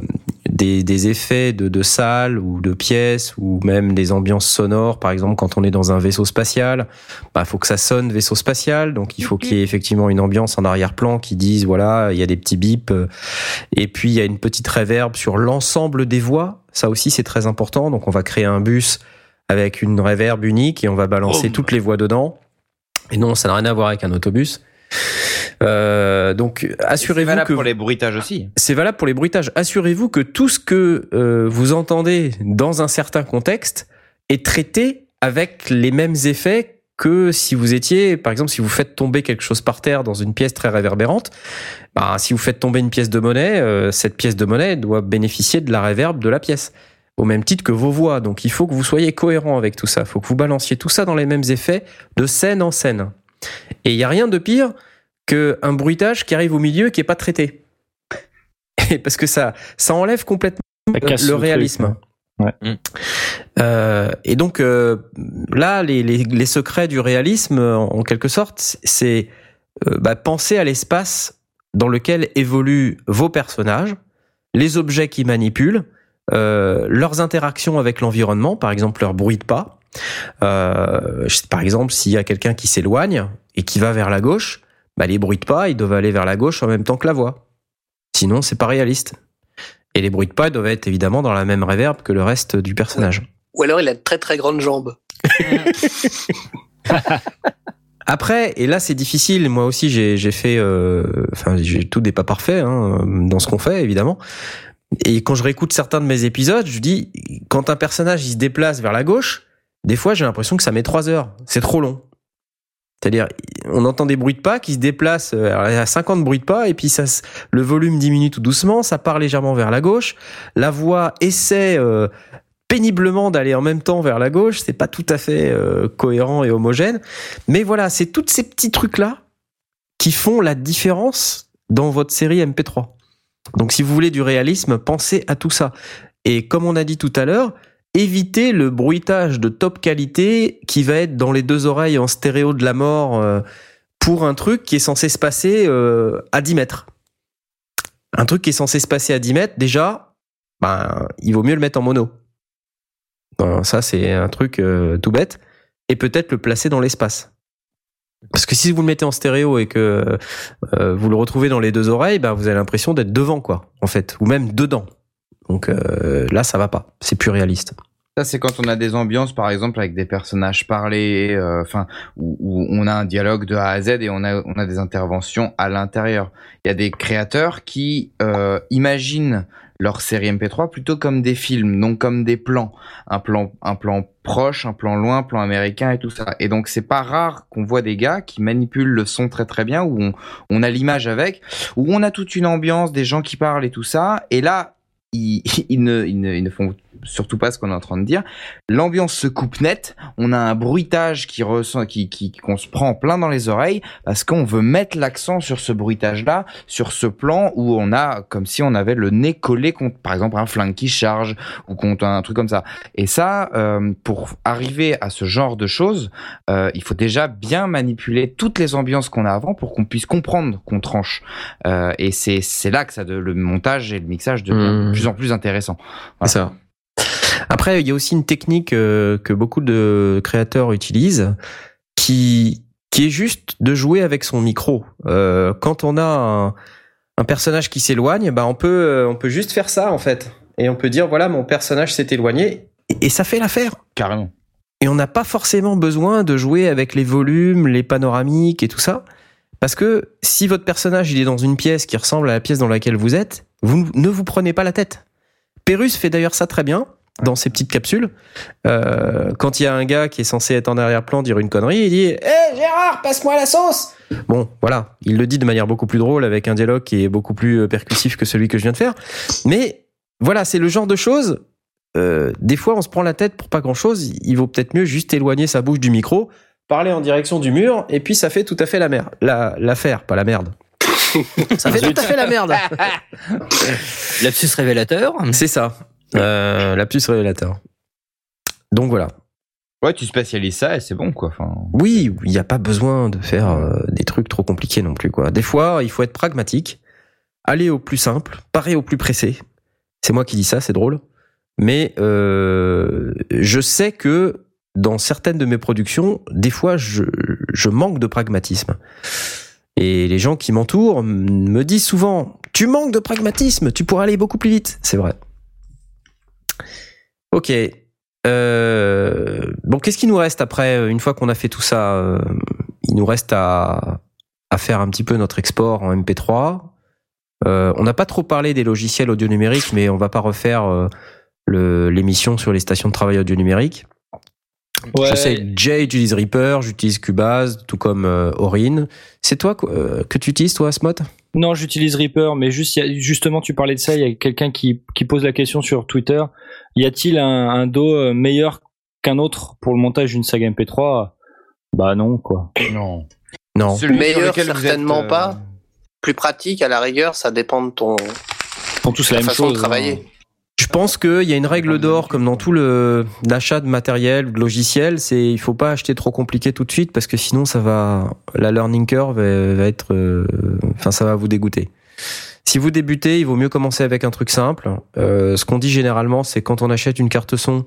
des, des effets de, de salle ou de pièces ou même des ambiances sonores. Par exemple, quand on est dans un vaisseau spatial, bah faut que ça sonne vaisseau spatial. Donc il faut qu'il y ait effectivement une ambiance en arrière-plan qui dise voilà il y a des petits bips euh, et puis il y a une petite réverb sur l'ensemble des voix. Ça aussi c'est très important. Donc on va créer un bus avec une réverb unique et on va balancer Oh. toutes les voix dedans. Et non, ça n'a rien à voir avec un autobus. Euh, donc C'est assurez-vous valable que pour les bruitages aussi. c'est valable pour les bruitages. Assurez-vous que tout ce que euh, vous entendez dans un certain contexte est traité avec les mêmes effets que si vous étiez, par exemple, si vous faites tomber quelque chose par terre dans une pièce très réverbérante, bah, si vous faites tomber une pièce de monnaie, euh, cette pièce de monnaie doit bénéficier de la réverb de la pièce. Au même titre que vos voix. Donc il faut que vous soyez cohérent avec tout ça. Il faut que vous balanciez tout ça dans les mêmes effets de scène en scène. Et il n'y a rien de pire qu'un bruitage qui arrive au milieu et qui est pas traité. Et parce que ça, ça enlève complètement le réalisme. ouais. Euh, et donc euh, là, les, les, les secrets du réalisme, en, en quelque sorte, c'est euh, bah, penser à l'espace dans lequel évoluent vos personnages, les objets qu'ils manipulent, euh, leurs interactions avec l'environnement, par exemple leur bruit de pas. Euh, par exemple, s'il y a quelqu'un qui s'éloigne et qui va vers la gauche, bah, les bruits de pas, ils doivent aller vers la gauche en même temps que la voix. Sinon, c'est pas réaliste. Et les bruits de pas doivent être évidemment dans la même réverb que le reste du personnage. Ou alors il a de très très grandes jambes. Après, et là c'est difficile, moi aussi j'ai fait, euh, enfin tout n'est pas parfait hein, dans ce qu'on fait évidemment. Et quand je réécoute certains de mes épisodes, je dis quand un personnage il se déplace vers la gauche, des fois j'ai l'impression que ça met trois heures, c'est trop long. C'est-à-dire, on entend des bruits de pas qui se déplacent, euh, y a 50 bruits de pas, et puis ça, le volume diminue tout doucement, ça part légèrement vers la gauche, la voix essaie euh, péniblement d'aller en même temps vers la gauche, c'est pas tout à fait euh, cohérent et homogène, mais voilà, c'est tous ces petits trucs-là qui font la différence dans votre série MP3. Donc si vous voulez du réalisme, pensez à tout ça. Et comme on a dit tout à l'heure, évitez le bruitage de top qualité qui va être dans les deux oreilles en stéréo de la mort euh, pour un truc qui est censé se passer euh, à 10 mètres. Un truc qui est censé se passer à 10 mètres, déjà, ben, il vaut mieux le mettre en mono. Ben, ça, c'est un truc euh, tout bête. Et peut-être le placer dans l'espace. Parce que si vous le mettez en stéréo et que vous le retrouvez dans les deux oreilles, ben, vous avez l'impression d'être devant, quoi, en fait, ou même dedans. Donc euh, là, ça va pas. C'est plus réaliste. Ça, c'est quand on a des ambiances, par exemple, avec des personnages parlés, euh, enfin, où, où on a un dialogue de A à Z et on a, on a des interventions à l'intérieur. Il y a des créateurs qui euh, imaginent leur série MP3 plutôt comme des films, donc comme des plans, un plan, un plan proche, un plan loin, un plan américain et tout ça. Et donc c'est pas rare qu'on voit des gars qui manipulent le son très très bien, où on, on a l'image avec, où on a toute une ambiance, des gens qui parlent et tout ça. Et là, ils, ils, ne, ils, ne, ils ne font surtout pas ce qu'on est en train de dire. L'ambiance se coupe net. On a un bruitage qui ressent, qui, qui, qu'on se prend en plein dans les oreilles parce qu'on veut mettre l'accent sur ce bruitage-là, sur ce plan où on a comme si on avait le nez collé contre, par exemple, un flingue qui charge ou contre un truc comme ça. Et ça, euh, pour arriver à ce genre de choses, euh, il faut déjà bien manipuler toutes les ambiances qu'on a avant pour qu'on puisse comprendre qu'on tranche. Euh, et c'est c'est là que ça de, le montage et le mixage devient Mmh. de plus en plus intéressant. C'est ça. Après, il y a aussi une technique euh, que beaucoup de créateurs utilisent, qui qui est juste de jouer avec son micro. Euh, quand on a un, un personnage qui s'éloigne, bah on peut euh, on peut juste faire ça en fait, et on peut dire voilà mon personnage s'est éloigné, et, et ça fait l'affaire. Carrément. Et on n'a pas forcément besoin de jouer avec les volumes, les panoramiques et tout ça. Parce que si votre personnage il est dans une pièce qui ressemble à la pièce dans laquelle vous êtes, vous ne vous prenez pas la tête. Pérus fait d'ailleurs ça très bien dans ses petites capsules. Euh, quand il y a un gars qui est censé être en arrière-plan dire une connerie, il dit Hé Gérard, passe-moi la sauce Bon, voilà, il le dit de manière beaucoup plus drôle avec un dialogue qui est beaucoup plus euh, percussif que celui que je viens de faire. Mais voilà, c'est le genre de choses. euh, des fois, on se prend la tête pour pas grand-chose. Il vaut peut-être mieux juste éloigner sa bouche du micro, parler en direction du mur, et puis ça fait tout à fait la merde. La, l'affaire, pas la merde. ça fait tout à fait la merde. Lapsus révélateur. C'est ça. Euh, la puce révélateur. Donc voilà. Ouais, tu spécialises ça et c'est bon quoi. Enfin, Oui, il n'y a pas besoin de faire euh, des trucs trop compliqués non plus. Quoi. Des fois, il faut être pragmatique, aller au plus simple, parer au plus pressé. C'est moi qui dis ça, c'est drôle. Mais euh, je sais que dans certaines de mes productions, des fois, je, je manque de pragmatisme. Et les gens qui m'entourent me disent souvent, tu manques de pragmatisme, tu pourrais aller beaucoup plus vite. C'est vrai. Ok. Euh, bon, qu'est-ce qui nous reste après, euh, une fois qu'on a fait tout ça euh, Il nous reste à, faire un petit peu notre export en MP3. Euh, on n'a pas trop parlé des logiciels audio numériques, mais on va pas refaire l'émission sur les stations de travail audio numérique. Ouais. Je sais, Jay utilise Reaper, j'utilise Cubase, tout comme euh, Aurine. C'est toi euh, que tu utilises, toi, Smot Non, j'utilise Reaper, mais juste, justement, tu parlais de ça, il y a quelqu'un qui, qui pose la question sur Twitter. Y a-t-il un, un dos euh, meilleur qu'un autre pour le montage d'une saga MP3 Bah non, quoi. non. Non. Celui Meilleur, certainement êtes, euh, pas. Plus pratique, à la rigueur, ça dépend de ton Ils font tous la ta même façon chose. de travailler. Je pense qu'il y a une règle d'or, comme dans tout le l'achat de matériel, de logiciel, c'est il faut pas acheter trop compliqué tout de suite parce que sinon ça va la learning curve va, va être, euh, enfin ça va vous dégoûter. Si vous débutez, il vaut mieux commencer avec un truc simple. Euh, ce qu'on dit généralement, c'est quand on achète une carte son,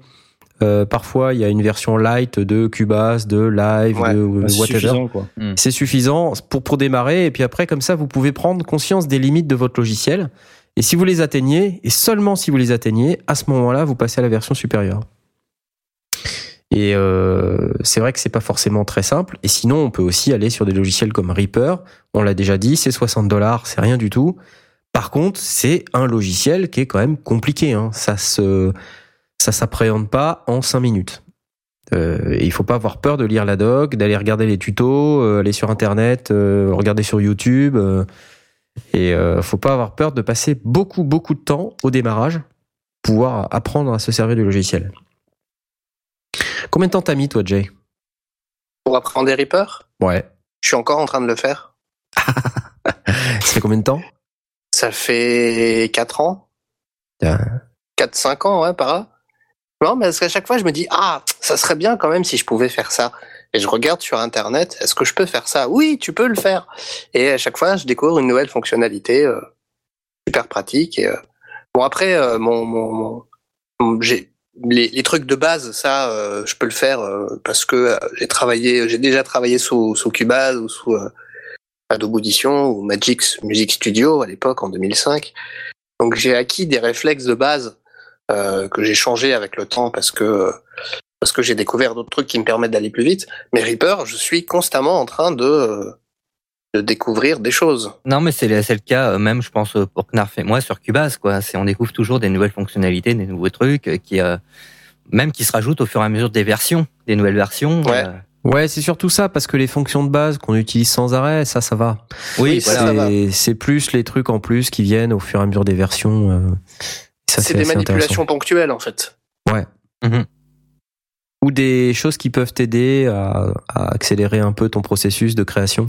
euh, parfois il y a une version light de Cubase, de Live, Ouais. de Bah, c'est whatever. suffisant, quoi. C'est suffisant pour, pour démarrer. Et puis après, comme ça, vous pouvez prendre conscience des limites de votre logiciel. Et si vous les atteignez, et seulement si vous les atteignez, à ce moment-là, vous passez à la version supérieure. Et euh, c'est vrai que c'est pas forcément très simple. Et sinon, on peut aussi aller sur des logiciels comme Reaper. On l'a déjà dit, c'est 60 dollars, c'est rien du tout. Par contre, c'est un logiciel qui est quand même compliqué. Hein. Ça se, ça s'appréhende pas en 5 minutes. Euh, et il faut pas avoir peur de lire la doc, d'aller regarder les tutos, euh, aller sur internet, euh, regarder sur YouTube. Et euh, faut pas avoir peur de passer beaucoup beaucoup de temps au démarrage pour pouvoir apprendre à se servir du logiciel. Combien de temps t'as mis toi, Jay? Pour apprendre des Reaper, Ouais. je suis encore en train de le faire. Ça fait combien de temps? Ça fait 4 ans. Ah. 4-5 ans, ouais, par là. Non, mais parce qu'à chaque fois, je me dis, ah, ça serait bien quand même si je pouvais faire ça. Et je regarde sur Internet, est-ce que je peux faire ça? Oui, tu peux le faire. Et à chaque fois, je découvre une nouvelle fonctionnalité euh, super pratique. Euh, bon, après, euh, mon, j'ai les, trucs de base, ça, je peux le faire parce que j'ai travaillé, j'ai déjà travaillé sous, Cubase ou sous Adobe Audition ou Magix Music Studio à l'époque en 2005. Donc j'ai acquis des réflexes de base que j'ai changé avec le temps parce que parce que j'ai découvert d'autres trucs qui me permettent d'aller plus vite. Mais Reaper, je suis constamment en train de de découvrir des choses. Non, mais c'est c'est le cas euh, même, je pense, pour Knarf et moi sur Cubase, quoi. C'est on découvre toujours des nouvelles fonctionnalités, des nouveaux trucs euh, qui, euh, même qui se rajoutent au fur et à mesure des versions, des nouvelles versions. Ouais. euh, Ouais, c'est surtout ça, parce que les fonctions de base qu'on utilise sans arrêt, ça, ça va. oui. C'est plus les trucs en plus qui viennent au fur et à mesure des versions. euh, ça, C'est des manipulations ponctuelles en fait. intéressant. Ou des choses qui peuvent t'aider à, à accélérer un peu ton processus de création.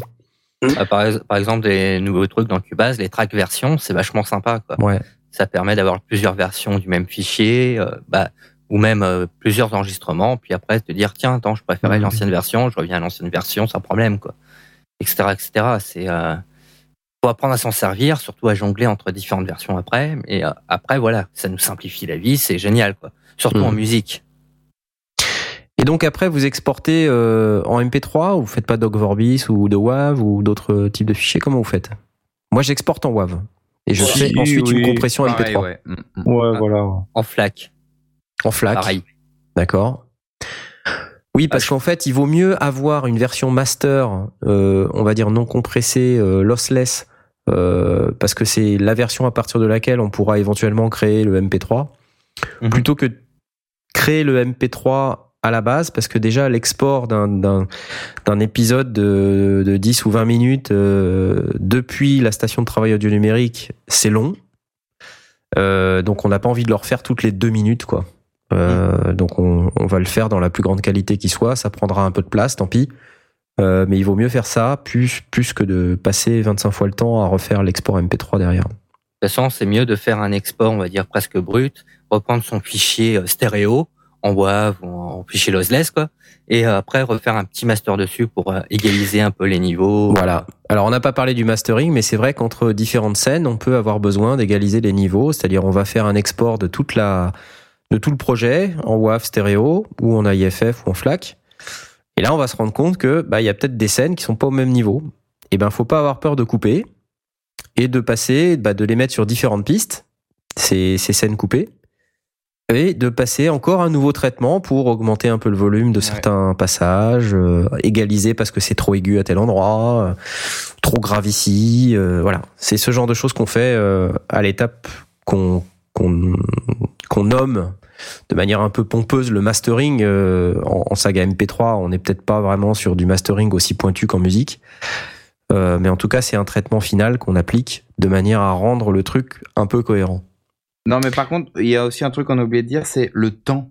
Euh, par, ex- par exemple, des nouveaux trucs dans Cubase, les track versions, c'est vachement sympa, quoi. Ouais. Ça permet d'avoir plusieurs versions du même fichier, euh, bah, ou même euh, plusieurs enregistrements, puis après te dire tiens, attends, je préférais l'ancienne version, je reviens à l'ancienne version sans problème, quoi. Etc. etc. C'est euh, faut apprendre à s'en servir, surtout à jongler entre différentes versions après. Et après, voilà, ça nous simplifie la vie, c'est génial, quoi. Surtout en musique. Et donc après, vous exportez euh, en MP3 ou vous faites pas Doc Vorbis ou de WAV ou d'autres types de fichiers Comment vous faites? Moi, j'exporte en WAV. Et je fais ensuite oui. une compression Pareil, MP3 ouais. Mm, mm. Ouais, voilà. En FLAC, en FLAC. pareil. D'accord. Oui, parce qu'en fait, il vaut mieux avoir une version master, euh, on va dire non compressée, euh, lossless, euh, parce que c'est la version à partir de laquelle on pourra éventuellement créer le MP3, Mhm. plutôt que créer le MP3 à la base, parce que déjà l'export d'un épisode de, de 10 ou 20 minutes euh, depuis la station de travail audio numérique, c'est long. Euh, donc on n'a pas envie de le refaire toutes les deux minutes, quoi. Euh, donc on, on va le faire dans la plus grande qualité qui soit. Ça prendra un peu de place, tant pis. Mais il vaut mieux faire ça plus, plus que de passer 25 fois le temps à refaire l'export MP3 derrière. De toute façon, c'est mieux de faire un export, on va dire presque brut, reprendre son fichier stéréo en WAV ou en fichier lossless, quoi, et euh, après refaire un petit master dessus pour euh, égaliser un peu les niveaux. Voilà. Alors on n'a pas parlé du mastering, mais c'est vrai qu'entre différentes scènes, on peut avoir besoin d'égaliser les niveaux. C'est-à-dire on va faire un export de toute la de tout le projet en WAV stéréo ou en IFF ou en FLAC. Et là, on va se rendre compte que bah il y a peut-être des scènes qui sont pas au même niveau. Et ben faut pas avoir peur de couper et de passer, bah, de les mettre sur différentes pistes ces, ces scènes coupées et de passer encore un nouveau traitement pour augmenter un peu le volume de certains passages, euh, égaliser parce que c'est trop aigu à tel endroit, euh, trop grave ici, euh, voilà. C'est ce genre de choses qu'on fait euh, à l'étape qu'on qu'on qu'on nomme de manière un peu pompeuse le mastering euh, en, en saga MP3. On n'est peut-être pas vraiment sur du mastering aussi pointu qu'en musique. Euh, mais en tout cas, c'est un traitement final qu'on applique de manière à rendre le truc un peu cohérent. Non, mais par contre, il y a aussi un truc qu'on a oublié de dire, c'est le temps.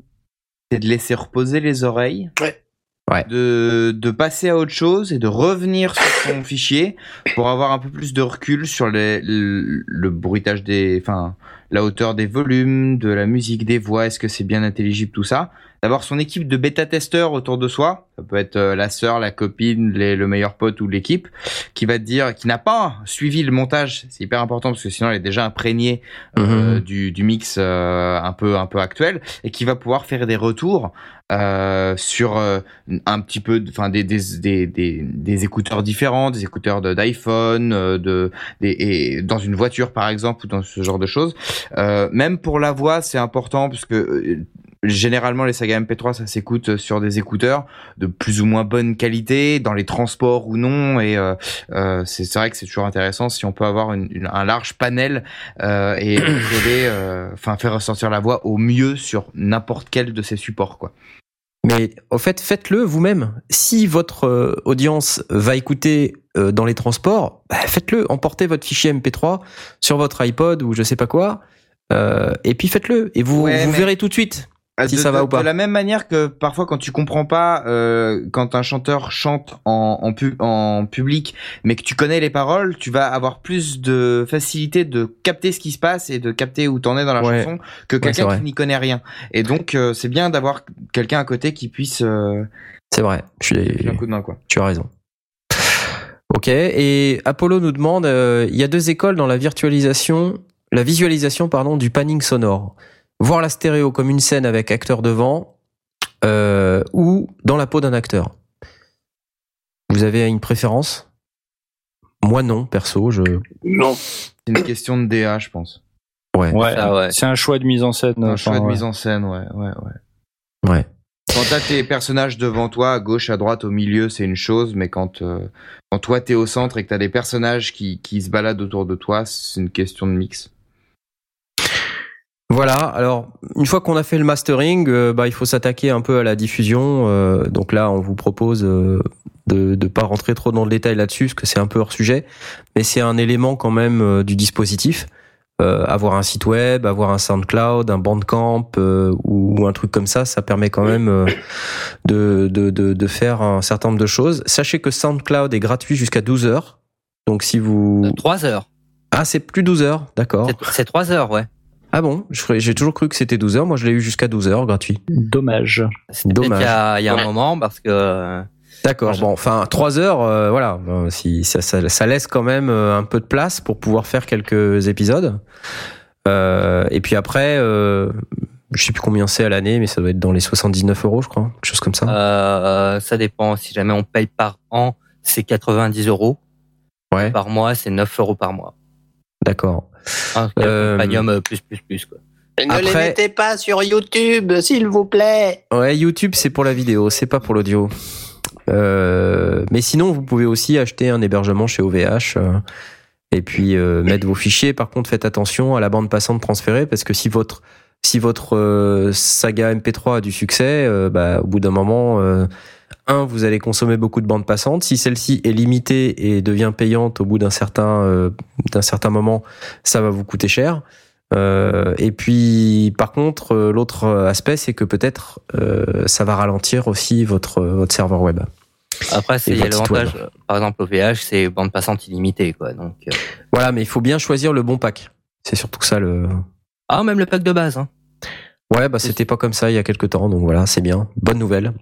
C'est de laisser reposer les oreilles. Ouais. Ouais. De, de passer à autre chose et de revenir sur son fichier pour avoir un peu plus de recul sur les, le, le bruitage des, enfin, la hauteur des volumes, de la musique, des voix, est-ce que c'est bien intelligible, tout ça. D'avoir son équipe de bêta-testeurs autour de soi. Ça peut être euh, la sœur, la copine, les- le meilleur pote ou l'équipe qui va te dire, qui n'a pas suivi le montage. C'est hyper important parce que sinon elle est déjà imprégnée euh, Mhm. du, du mix euh, un peu un peu actuel et qui va pouvoir faire des retours euh, sur euh, un petit peu enfin des, des, des, des, des écouteurs différents des écouteurs de- d'iPhone euh, de des, et dans une voiture par exemple ou dans ce genre de choses euh, même pour la voix c'est important parce que euh, Généralement, les sagas MP3, ça s'écoute sur des écouteurs de plus ou moins bonne qualité, dans les transports ou non. Et euh, euh, c'est vrai que c'est toujours intéressant si on peut avoir une- une- un large panel euh, et euh, enfin faire ressortir la voix au mieux sur n'importe quel de ces supports, quoi. Mais au fait, faites-le vous-même. Si votre euh, audience va écouter euh, dans les transports, bah, faites-le. Emportez votre fichier MP3 sur votre iPod ou je sais pas quoi, euh, et puis faites-le. Et vous, Ouais, vous mais- verrez tout de suite si de, ça va de- ou pas. De la même manière que parfois quand tu comprends pas euh, quand un chanteur chante en, en, pu- en public, mais que tu connais les paroles, tu vas avoir plus de facilité de capter ce qui se passe et de capter où t'en es dans la Ouais. chanson que Ouais, quelqu'un qui n'y connaît rien. Et donc euh, c'est bien d'avoir quelqu'un à côté qui puisse euh, C'est vrai. Je suis, un coup de main quoi. tu as raison. Ok. Et Apollo nous demande, euh, il y a deux écoles dans la virtualisation, la visualisation pardon du panning sonore. Voir la stéréo comme une scène avec acteur devant, euh, ou dans la peau d'un acteur. Vous avez une préférence? Moi non, perso, je. Non. C'est une question de DA, je pense. Ouais. Ouais, Ça, ouais. c'est un choix de mise en scène. Un choix de ouais. mise en scène, ouais, ouais, ouais. Ouais. Quand t'as tes personnages devant toi, à gauche, à droite, au milieu, c'est une chose, mais quand, euh, quand toi t'es au centre et que t'as des personnages qui, qui se baladent autour de toi, c'est une question de mix. Voilà, alors une fois qu'on a fait le mastering, euh, bah, il faut s'attaquer un peu à la diffusion. euh, donc là, on vous propose euh, de ne pas rentrer trop dans le détail là-dessus, parce que c'est un peu hors sujet, mais c'est un élément quand même du dispositif. Euh, avoir un site web, avoir un SoundCloud, un Bandcamp euh, ou, ou un truc comme ça, ça permet quand même de, de, de, de faire un certain nombre de choses. Sachez que SoundCloud est gratuit jusqu'à 12 heures. Donc si vous... 3 heures. Ah, c'est plus 12 heures, d'accord. C'est- C'est 3 heures, ouais. Ah bon? J'ai toujours cru que c'était 12 heures. Moi, je l'ai eu jusqu'à 12 heures gratuit. Dommage. Peut-être Dommage. il y a, il y a un moment parce que D'accord. Bon, enfin, 3 heures, euh, voilà. Euh, Si ça, ça, ça laisse quand même euh, un peu de place pour pouvoir faire quelques épisodes. Euh, et puis après, euh, je sais plus combien c'est à l'année, mais ça doit être dans les 79 euros, je crois, quelque chose comme ça. euh, ça dépend. Si jamais on paye par an, c'est 90 euros. ouais. Par mois, c'est 9 euros par mois. D'accord. Un Euh, euh, plus plus plus quoi. Et ne les mettez pas sur YouTube, s'il vous plaît. Ouais, YouTube, c'est pour la vidéo, c'est pas pour l'audio. Euh, mais sinon, vous pouvez aussi acheter un hébergement chez OVH euh, et puis euh, mettre vos fichiers. Par contre, faites attention à la bande passante transférée parce que si votre si votre euh, saga MP3 a du succès, euh, bah, au bout d'un moment, euh, un, vous allez consommer beaucoup de bandes passantes. Si celle-ci est limitée et devient payante au bout d'un certain euh, d'un certain moment, ça va vous coûter cher. Euh, et puis, par contre, euh, l'autre aspect, c'est que peut-être euh, ça va ralentir aussi votre votre serveur web. Après, c'est l'avantage. Par exemple, au VH, c'est bande passante illimitée quoi. Donc euh, Voilà, mais il faut bien choisir le bon pack. C'est surtout ça le. ah même le pack de base. Hein. Ouais, bah c'était pas comme ça il y a quelques temps, donc voilà, c'est bien. Bonne nouvelle.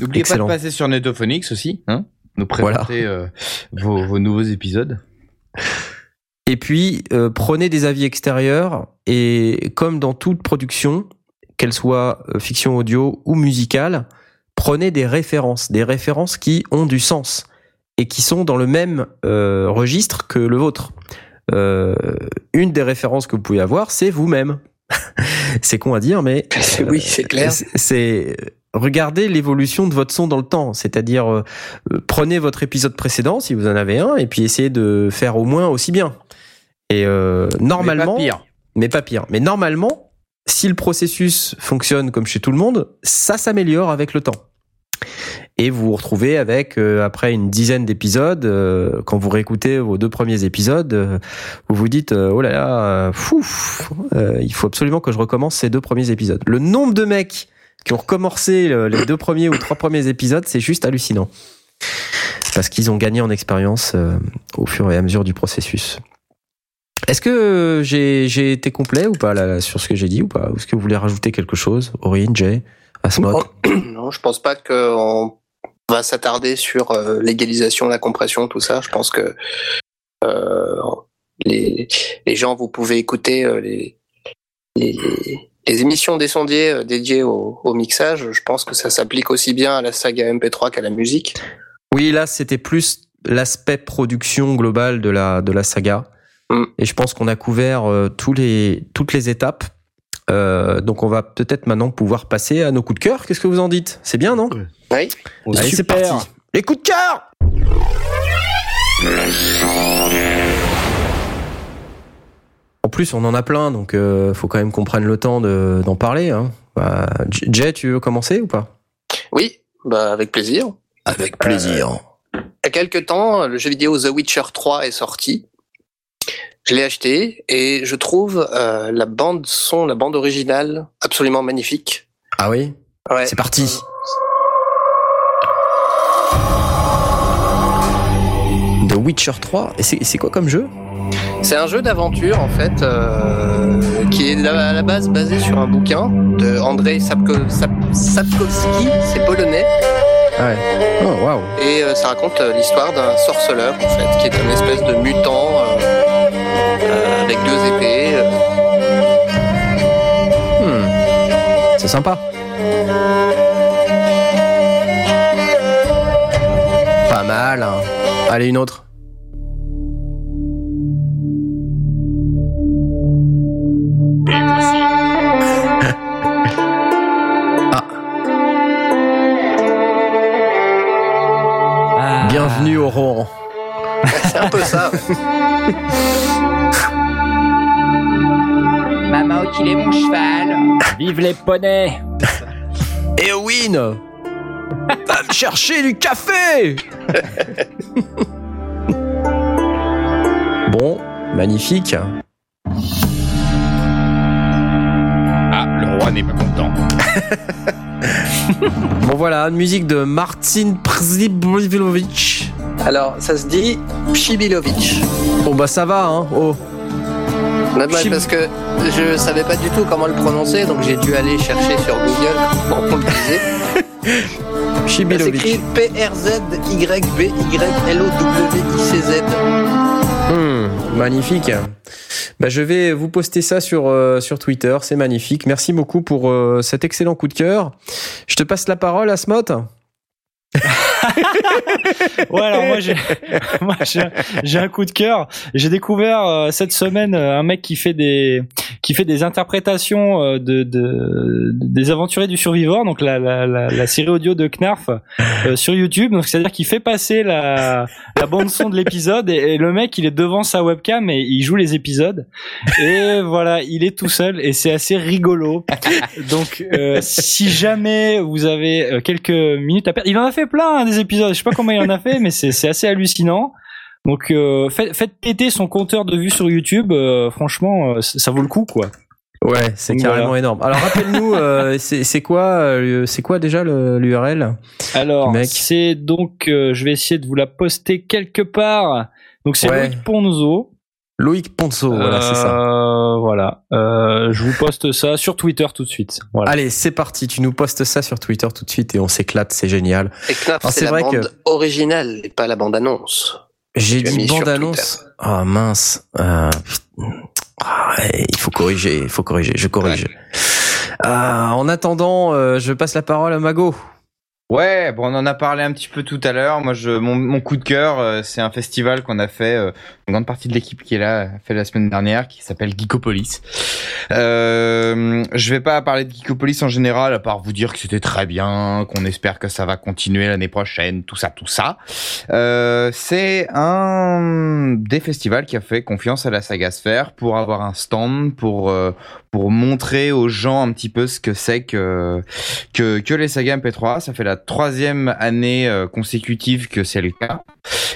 N'oubliez pas de passer sur Netophonix aussi, hein nous présenter euh, vos, vos nouveaux épisodes. Et puis, euh, prenez des avis extérieurs et comme dans toute production, qu'elle soit euh, fiction audio ou musicale, prenez des références, des références qui ont du sens et qui sont dans le même euh, registre que le vôtre. Une des références que vous pouvez avoir, c'est vous-même. c'est con à dire, mais oui, c'est clair. c'est- c'est regardez l'évolution de votre son dans le temps, c'est-à-dire euh, euh, prenez votre épisode précédent si vous en avez un et puis essayez de faire au moins aussi bien. Et euh, normalement, Mais pas pire. mais pas pire. Mais normalement, si le processus fonctionne comme chez tout le monde, ça s'améliore avec le temps. Et vous vous retrouvez avec, euh, après une dizaine d'épisodes, euh, quand vous réécoutez vos deux premiers épisodes, euh, vous vous dites, euh, oh là là, euh, fou, euh, il faut absolument que je recommence ces deux premiers épisodes. Le nombre de mecs qui ont recommencé le- les deux premiers ou trois premiers épisodes, c'est juste hallucinant. Parce qu'ils ont gagné en expérience euh, au fur et à mesure du processus. Est-ce que euh, j'ai été complet ou pas sur ce que j'ai dit ou pas? Est-ce que vous voulez rajouter quelque chose? Aurine, Jay, Asmod Non, je pense pas qu'on va s'attarder sur euh, l'égalisation, la compression, tout ça. Je pense que euh, les, gens, vous pouvez écouter euh, les, les émissions des sondiers euh, dédiées au, au mixage. Je pense que ça s'applique aussi bien à la saga MP3 qu'à la musique. Oui, là, c'était plus l'aspect production globale de la, de la saga. Mm. Et je pense qu'on a couvert euh, tous les, toutes les étapes. Euh, donc on va peut-être maintenant pouvoir passer à nos coups de cœur. Qu'est-ce que vous en dites? C'est bien, non? Oui. Allez, c'est parti. Les coups de cœur En plus, on en a plein, donc euh, faut quand même qu'on prenne le temps de- d'en parler. Hein. Bah, Jay, tu veux commencer ou pas? Oui, bah avec plaisir. Avec plaisir. Il y a quelques temps, le jeu vidéo The Witcher 3 est sorti. Je l'ai acheté et je trouve euh, la bande son, la bande originale absolument magnifique. Ah oui? Ouais. C'est parti. The Witcher 3. Et c'est c'est quoi comme jeu? C'est un jeu d'aventure en fait euh, qui est à la base basé sur un bouquin de Andrzej Sapko- Sap- Sapkowski, c'est polonais, Ah ouais. Oh, waouh. et euh, ça raconte euh, l'histoire d'un sorceleur en fait, qui est une espèce de mutant avec deux épées. Hmm. C'est sympa. Pas mal. hein. Allez, une autre. Ah. Bienvenue au Rouen. C'est un peu ça. Maman, qu'il est mon cheval. Vive les poneys. Eowyn Va me chercher du café Bon, magnifique. N'est pas content. Bon voilà, une musique de Martin Przybilovic. Alors, ça se dit Pchibilovic. Bon bah ça va, hein. Oh. Non, Pchib- parce que je savais pas du tout comment le prononcer, donc j'ai dû aller chercher sur Google comment on le disait. S'écrit P-R-Z-Y-B-Y-L-O-W-I-C-Z. Hmm, magnifique. Bah, je vais vous poster ça sur, euh, sur Twitter. C'est magnifique. Merci beaucoup pour euh, cet excellent coup de cœur. Je te passe la parole, Asmot. Ouais, alors moi j'ai un coup de cœur. J'ai découvert euh, cette semaine euh, un mec qui fait des qui fait des interprétations euh, de, de des aventuriers du survivor, donc la série audio de Knarf sur YouTube. Donc c'est-à-dire qu'il fait passer la la bande son de l'épisode et, le mec il est devant sa webcam et il joue les épisodes. Et voilà, il est tout seul et c'est assez rigolo. Donc si jamais vous avez quelques minutes à perdre, il en a fait plein hein, des épisodes. Sais pas combien il en a fait, mais c'est assez hallucinant. Donc euh, faites, faites péter son compteur de vues sur YouTube. euh, franchement, euh, ça vaut le coup quoi. Ouais, c'est carrément voilà. énorme. Alors rappelle-nous, euh, c'est quoi, c'est quoi déjà l'URL Alors c'est donc, je vais essayer de vous la poster quelque part. Donc c'est Ouais. Loïc Ponzo. Loïc Ponzo, voilà, c'est ça. Euh, Voilà. Euh, je vous poste ça sur Twitter tout de suite. Voilà. Allez, c'est parti. Tu nous postes ça sur Twitter tout de suite et on s'éclate. C'est génial. Et Ah, c'est la vrai bande que- originale et pas la bande-annonce. J'ai Tu as dit bande annonce. Ah mince. Euh. Ah, il faut corriger. Il faut corriger. Je corrige. Ah, en attendant, euh, je passe la parole à Mago. Ouais, bon, on en a parlé un petit peu tout à l'heure. Moi, je, mon, mon coup de cœur, euh, c'est un festival qu'on a fait, euh, une grande partie de l'équipe qui est là, a fait la semaine dernière, qui s'appelle Geekopolis. Euh, je vais pas parler de Geekopolis en général, à part vous dire que c'était très bien, qu'on espère que ça va continuer l'année prochaine, tout ça, tout ça. Euh, c'est un des festivals qui a fait confiance à la saga Sphère pour avoir un stand, pour pour montrer aux gens un petit peu ce que c'est que que, que les sagas MP3. Ça fait la troisième année euh, consécutive que c'est le cas.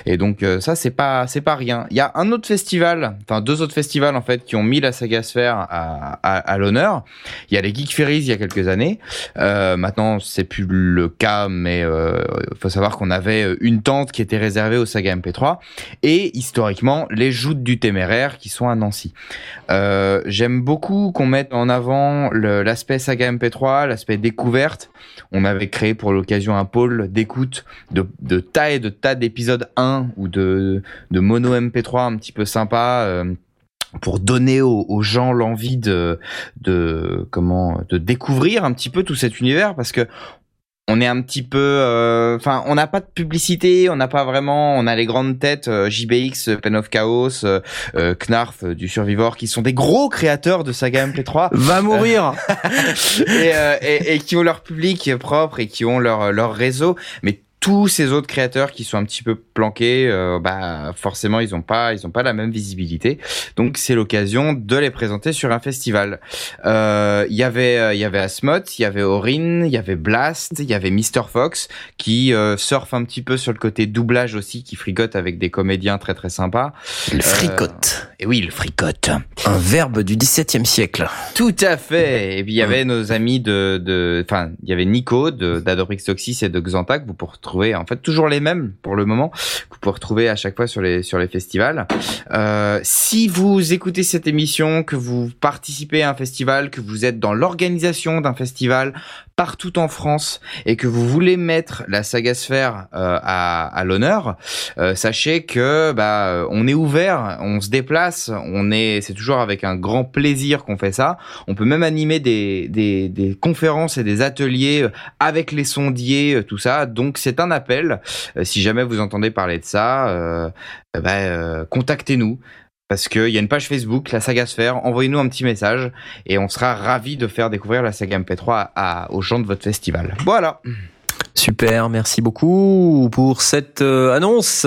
Et donc euh, ça c'est pas c'est pas rien. Il y a un autre festival, enfin deux autres festivals en fait qui ont mis la saga Sphère à, l'honneur. Il y a les Geek Ferries il y a quelques années. Euh, maintenant c'est plus le cas, mais euh, faut savoir qu'on avait une tente qui était réservée aux sagas MP3 et historiquement les joutes du téméraire qui sont à Nancy. J'aime beaucoup qu'on mette en avant le- l'aspect saga MP3, l'aspect découverte. On avait créé pour l'occasion un pôle d'écoute de, de tas et de tas d'épisodes 1 ou de, mono MP3 un petit peu sympa. euh, pour donner aux, aux gens l'envie de, de comment de découvrir un petit peu tout cet univers parce que on est un petit peu euh, enfin on n'a pas de publicité on n'a pas vraiment on a les grandes têtes euh, JBX Pen of Chaos euh, Knarf du Survivor qui sont des gros créateurs de saga MP3 Va mourir. et, euh, et, et qui ont leur public propre et qui ont leur leur réseau mais tous ces autres créateurs qui sont un petit peu planqués, euh, bah forcément ils ont pas ils ont pas la même visibilité. Donc c'est l'occasion de les présenter sur un festival. Euh, Il y avait euh, il y avait Asmot, il y avait Orin, il y avait Blast, il y avait Mr Fox qui euh, surfe un petit peu sur le côté doublage aussi, qui fricote avec des comédiens très très sympas. Le fricote. Et oui, le fricote. Un verbe du XVIIe siècle. Tout à fait. Et puis il y avait nos amis de, de, enfin, il y avait Nico de d'Adoprix Toxis et de Xanta que vous pouvez retrouver, en fait, toujours les mêmes pour le moment, que vous pouvez retrouver à chaque fois sur les sur les festivals. Euh, si vous écoutez cette émission, que vous participez à un festival, que vous êtes dans l'organisation d'un festival partout en France et que vous voulez mettre la saga sphère euh, à, à l'honneur, euh, sachez que bah on est ouvert, on se déplace, on est, c'est toujours avec un grand plaisir qu'on fait ça. On peut même animer des, conférences et des ateliers euh, avec les sondiers, euh, tout ça. Donc c'est un appel. Euh, si jamais vous entendez parler de ça, bah, contactez-nous. Parce qu'il y a une page Facebook, la saga Sphère, envoyez-nous un petit message et on sera ravis de faire découvrir la saga MP3 à, aux gens de votre festival. Voilà. Super, merci beaucoup pour cette annonce.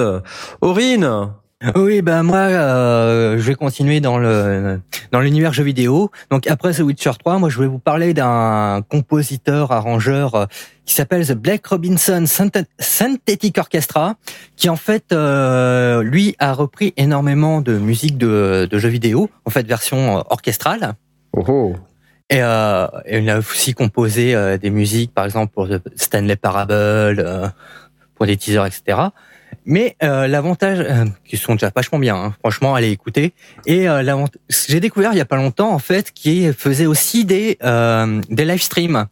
Aurine Oui, ben moi, euh, je vais continuer dans le dans l'univers jeux vidéo. Donc après The Witcher 3, moi je vais vous parler d'un compositeur arrangeur euh, qui s'appelle The Blake Robinson Synthet- Synthetic Orchestra, qui en fait euh, lui a repris énormément de musique de, de jeux vidéo, en fait version euh, orchestrale. Oh oh. Et, euh, et il a aussi composé euh, des musiques, par exemple pour The Stanley Parable, euh, pour des teasers, etc. Mais euh, l'avantage, euh, qui sont déjà vachement bien, hein, franchement, allez écouter. Et euh, j'ai découvert il y a pas longtemps en fait qui faisait aussi des euh, des live streams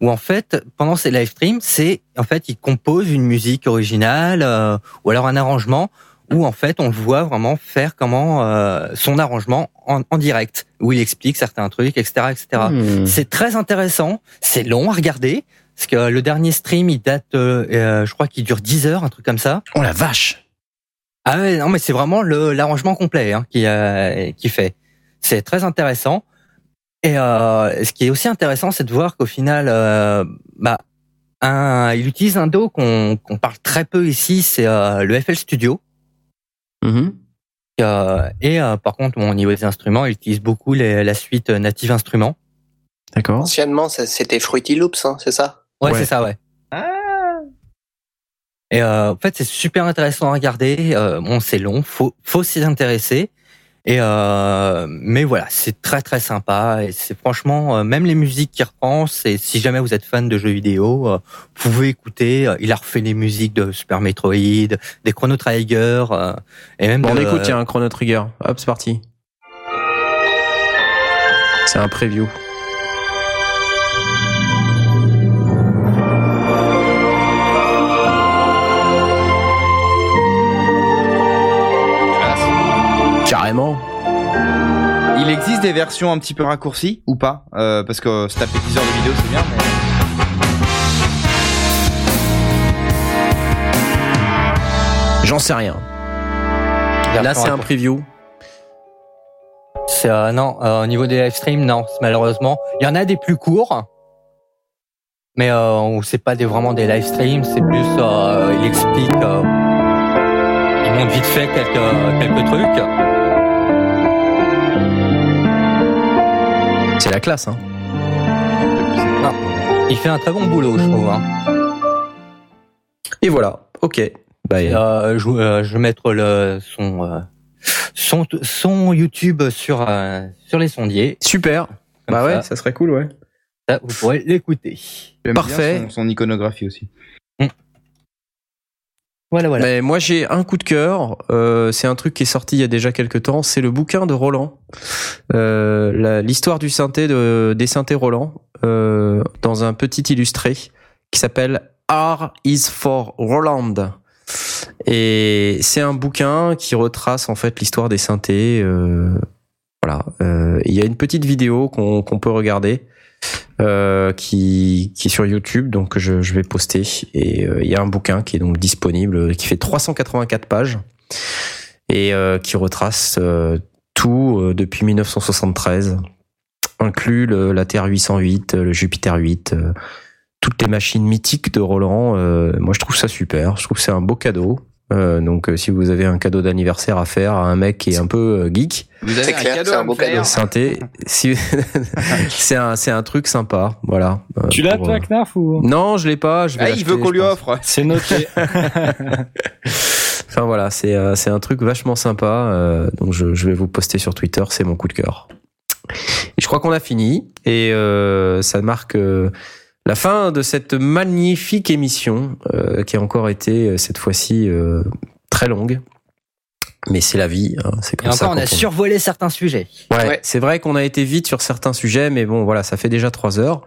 où en fait pendant ces live streams, c'est en fait il compose une musique originale euh, ou alors un arrangement où en fait on le voit vraiment faire comment euh, son arrangement en, en direct où il explique certains trucs, etc., etc. Hmm. C'est très intéressant, c'est long à regarder parce que le dernier stream il date, euh, euh, je crois qu'il dure 10 heures, un truc comme ça. Oh la vache Ah ouais, non mais c'est vraiment le l'arrangement complet hein, qui euh, qui fait. C'est très intéressant. Et euh, ce qui est aussi intéressant, c'est de voir qu'au final, euh, bah, un, il utilise un dos qu'on qu'on parle très peu ici, c'est euh, le FL Studio. Mhm. Euh, et euh, par contre, bon, au niveau des instruments, il utilise beaucoup les- la suite euh, Native Instruments. D'accord. Anciennement, c'était Fruity Loops, hein, c'est ça? Ouais, Ouais. c'est ça, ouais. Et euh, en fait, c'est super intéressant à regarder. Euh, bon, c'est long, faut faut s'y intéresser. Et euh, mais voilà, c'est très très sympa. Et c'est franchement, même les musiques qu'il reprend, c'est si jamais vous êtes fan de jeux vidéo, vous pouvez écouter. Il a refait les musiques de Super Metroid, des Chrono Trigger, et même. Bon, on de- écoute, tiens, un Chrono Trigger. Hop, c'est parti. C'est un preview. Carrément. Il existe des versions un petit peu raccourcies ou pas Euh, Parce que se taper 10 heures de vidéo, c'est bien. Mais... J'en sais rien. Là, c'est un preview. C'est euh, non, euh, au niveau des live streams, non, c'est malheureusement. Il y en a des plus courts, mais euh, c'est pas des, vraiment des live streams, c'est plus euh, il explique, euh, il montre vite fait quelques quelques trucs. C'est la classe, hein. Il fait un très bon boulot, je trouve. Hein. Et voilà. Ok. Bah, euh, je, euh, je vais mettre le son euh, son son YouTube sur euh, sur les sondiers. Super. Comme bah ouais, ça, ça serait cool, ouais. ça, vous pourrez l'écouter. Parfait. bien Son, son iconographie aussi. Mais moi j'ai un coup de cœur. Euh, c'est un truc qui est sorti il y a déjà quelques temps. C'est le bouquin de Roland, euh, l'histoire du synthé de, des synthés Roland, euh, dans un petit illustré qui s'appelle R is for Roland. Et c'est un bouquin qui retrace en fait l'histoire des synthés. voilà. Il y a une petite vidéo qu'on peut regarder. Euh, qui, est sur YouTube, donc je, vais poster. Et euh, il y a un bouquin qui est donc disponible, qui fait 384 pages et euh, qui retrace tout depuis 1973, inclut la Terre 808, euh, le Jupiter 8, euh, toutes les machines mythiques de Roland. moi, je trouve ça super. Je trouve que c'est un beau cadeau. Euh, donc, euh, si vous avez un cadeau d'anniversaire à faire à un mec qui est un peu euh, geek, Vous avez C'est un clair, cadeau c'est un beau cadeau. synthé, si c'est un c'est un truc sympa, voilà. Euh, Tu l'as pour, toi, Knarf ou? Non, je l'ai pas. Je vais Ah, il veut qu'on lui offre. C'est noté. Enfin voilà, c'est euh, c'est un truc vachement sympa. euh, donc je, je vais vous poster sur Twitter, c'est mon coup de cœur. Et je crois qu'on a fini et euh, ça marque euh, la fin de cette magnifique émission euh, qui a encore été euh, cette fois-ci euh, très longue. Mais c'est la vie, hein, c'est Et comme ça. encore, on a survolé certains sujets. Ouais, Ouais. c'est vrai qu'on a été vite sur certains sujets, mais bon, voilà, ça fait déjà trois heures.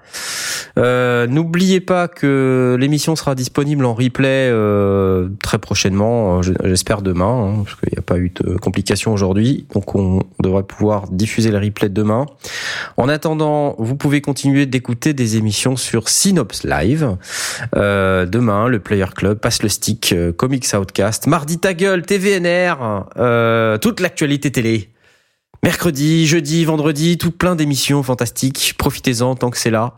Euh, N'oubliez pas que l'émission sera disponible en replay euh, très prochainement, euh, je- j'espère demain, hein, parce qu'il n'y a pas eu de complications aujourd'hui, donc on devrait pouvoir diffuser les replays demain. En attendant, vous pouvez continuer d'écouter des émissions sur Synops Live. Euh, demain, le Player Club passe le stick, euh, Comics Outcast, mardi ta gueule, TVNR, euh, toute l'actualité télé. Mercredi, jeudi, vendredi, tout plein d'émissions fantastiques. Profitez-en tant que c'est là.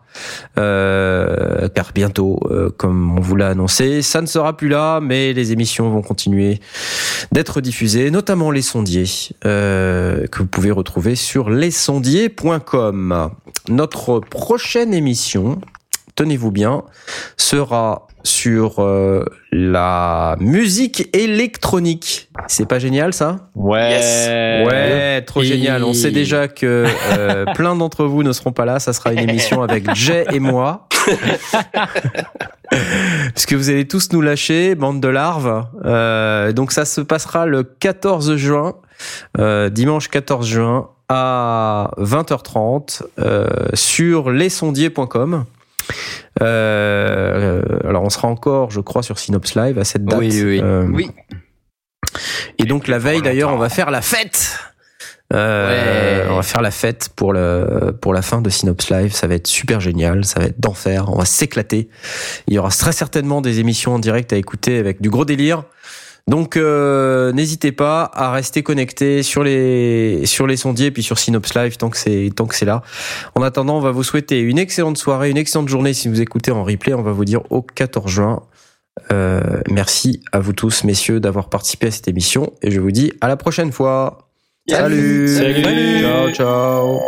Euh, car bientôt, euh, comme on vous l'a annoncé, ça ne sera plus là, mais les émissions vont continuer d'être diffusées, notamment les sondiers, que vous pouvez retrouver sur lesondiers.com. Notre prochaine émission, tenez-vous bien, sera sur euh, la musique électronique. C'est pas génial ça? Ouais. Ouais, trop Et- génial. On sait déjà que euh, plein d'entre vous ne seront pas là. Ça sera une émission avec Jay et moi. Parce que vous allez tous nous lâcher, bande de larves. Euh, donc ça se passera le 14 juin, euh, dimanche 14 juin à 20h30 euh, sur lesondiers.com. Euh, alors on sera encore, je crois, sur Synops Live à cette date. Oui, oui. Euh, Oui. et donc la veille d'ailleurs, on va faire la fête. Euh, Ouais. On va faire la fête pour le pour la fin de Synops Live. Ça va être super génial. Ça va être d'enfer. On va s'éclater. Il y aura très certainement des émissions en direct à écouter avec du gros délire. Donc euh, n'hésitez pas à rester connecté sur les sur les sondiers et puis sur Synops Live tant que c'est tant que c'est là. En attendant, on va vous souhaiter une excellente soirée, une excellente journée si vous écoutez en replay. On va vous dire au 14 juin. Euh, merci à vous tous, messieurs, d'avoir participé à cette émission et je vous dis à la prochaine fois. Salut. Salut. Ciao, ciao.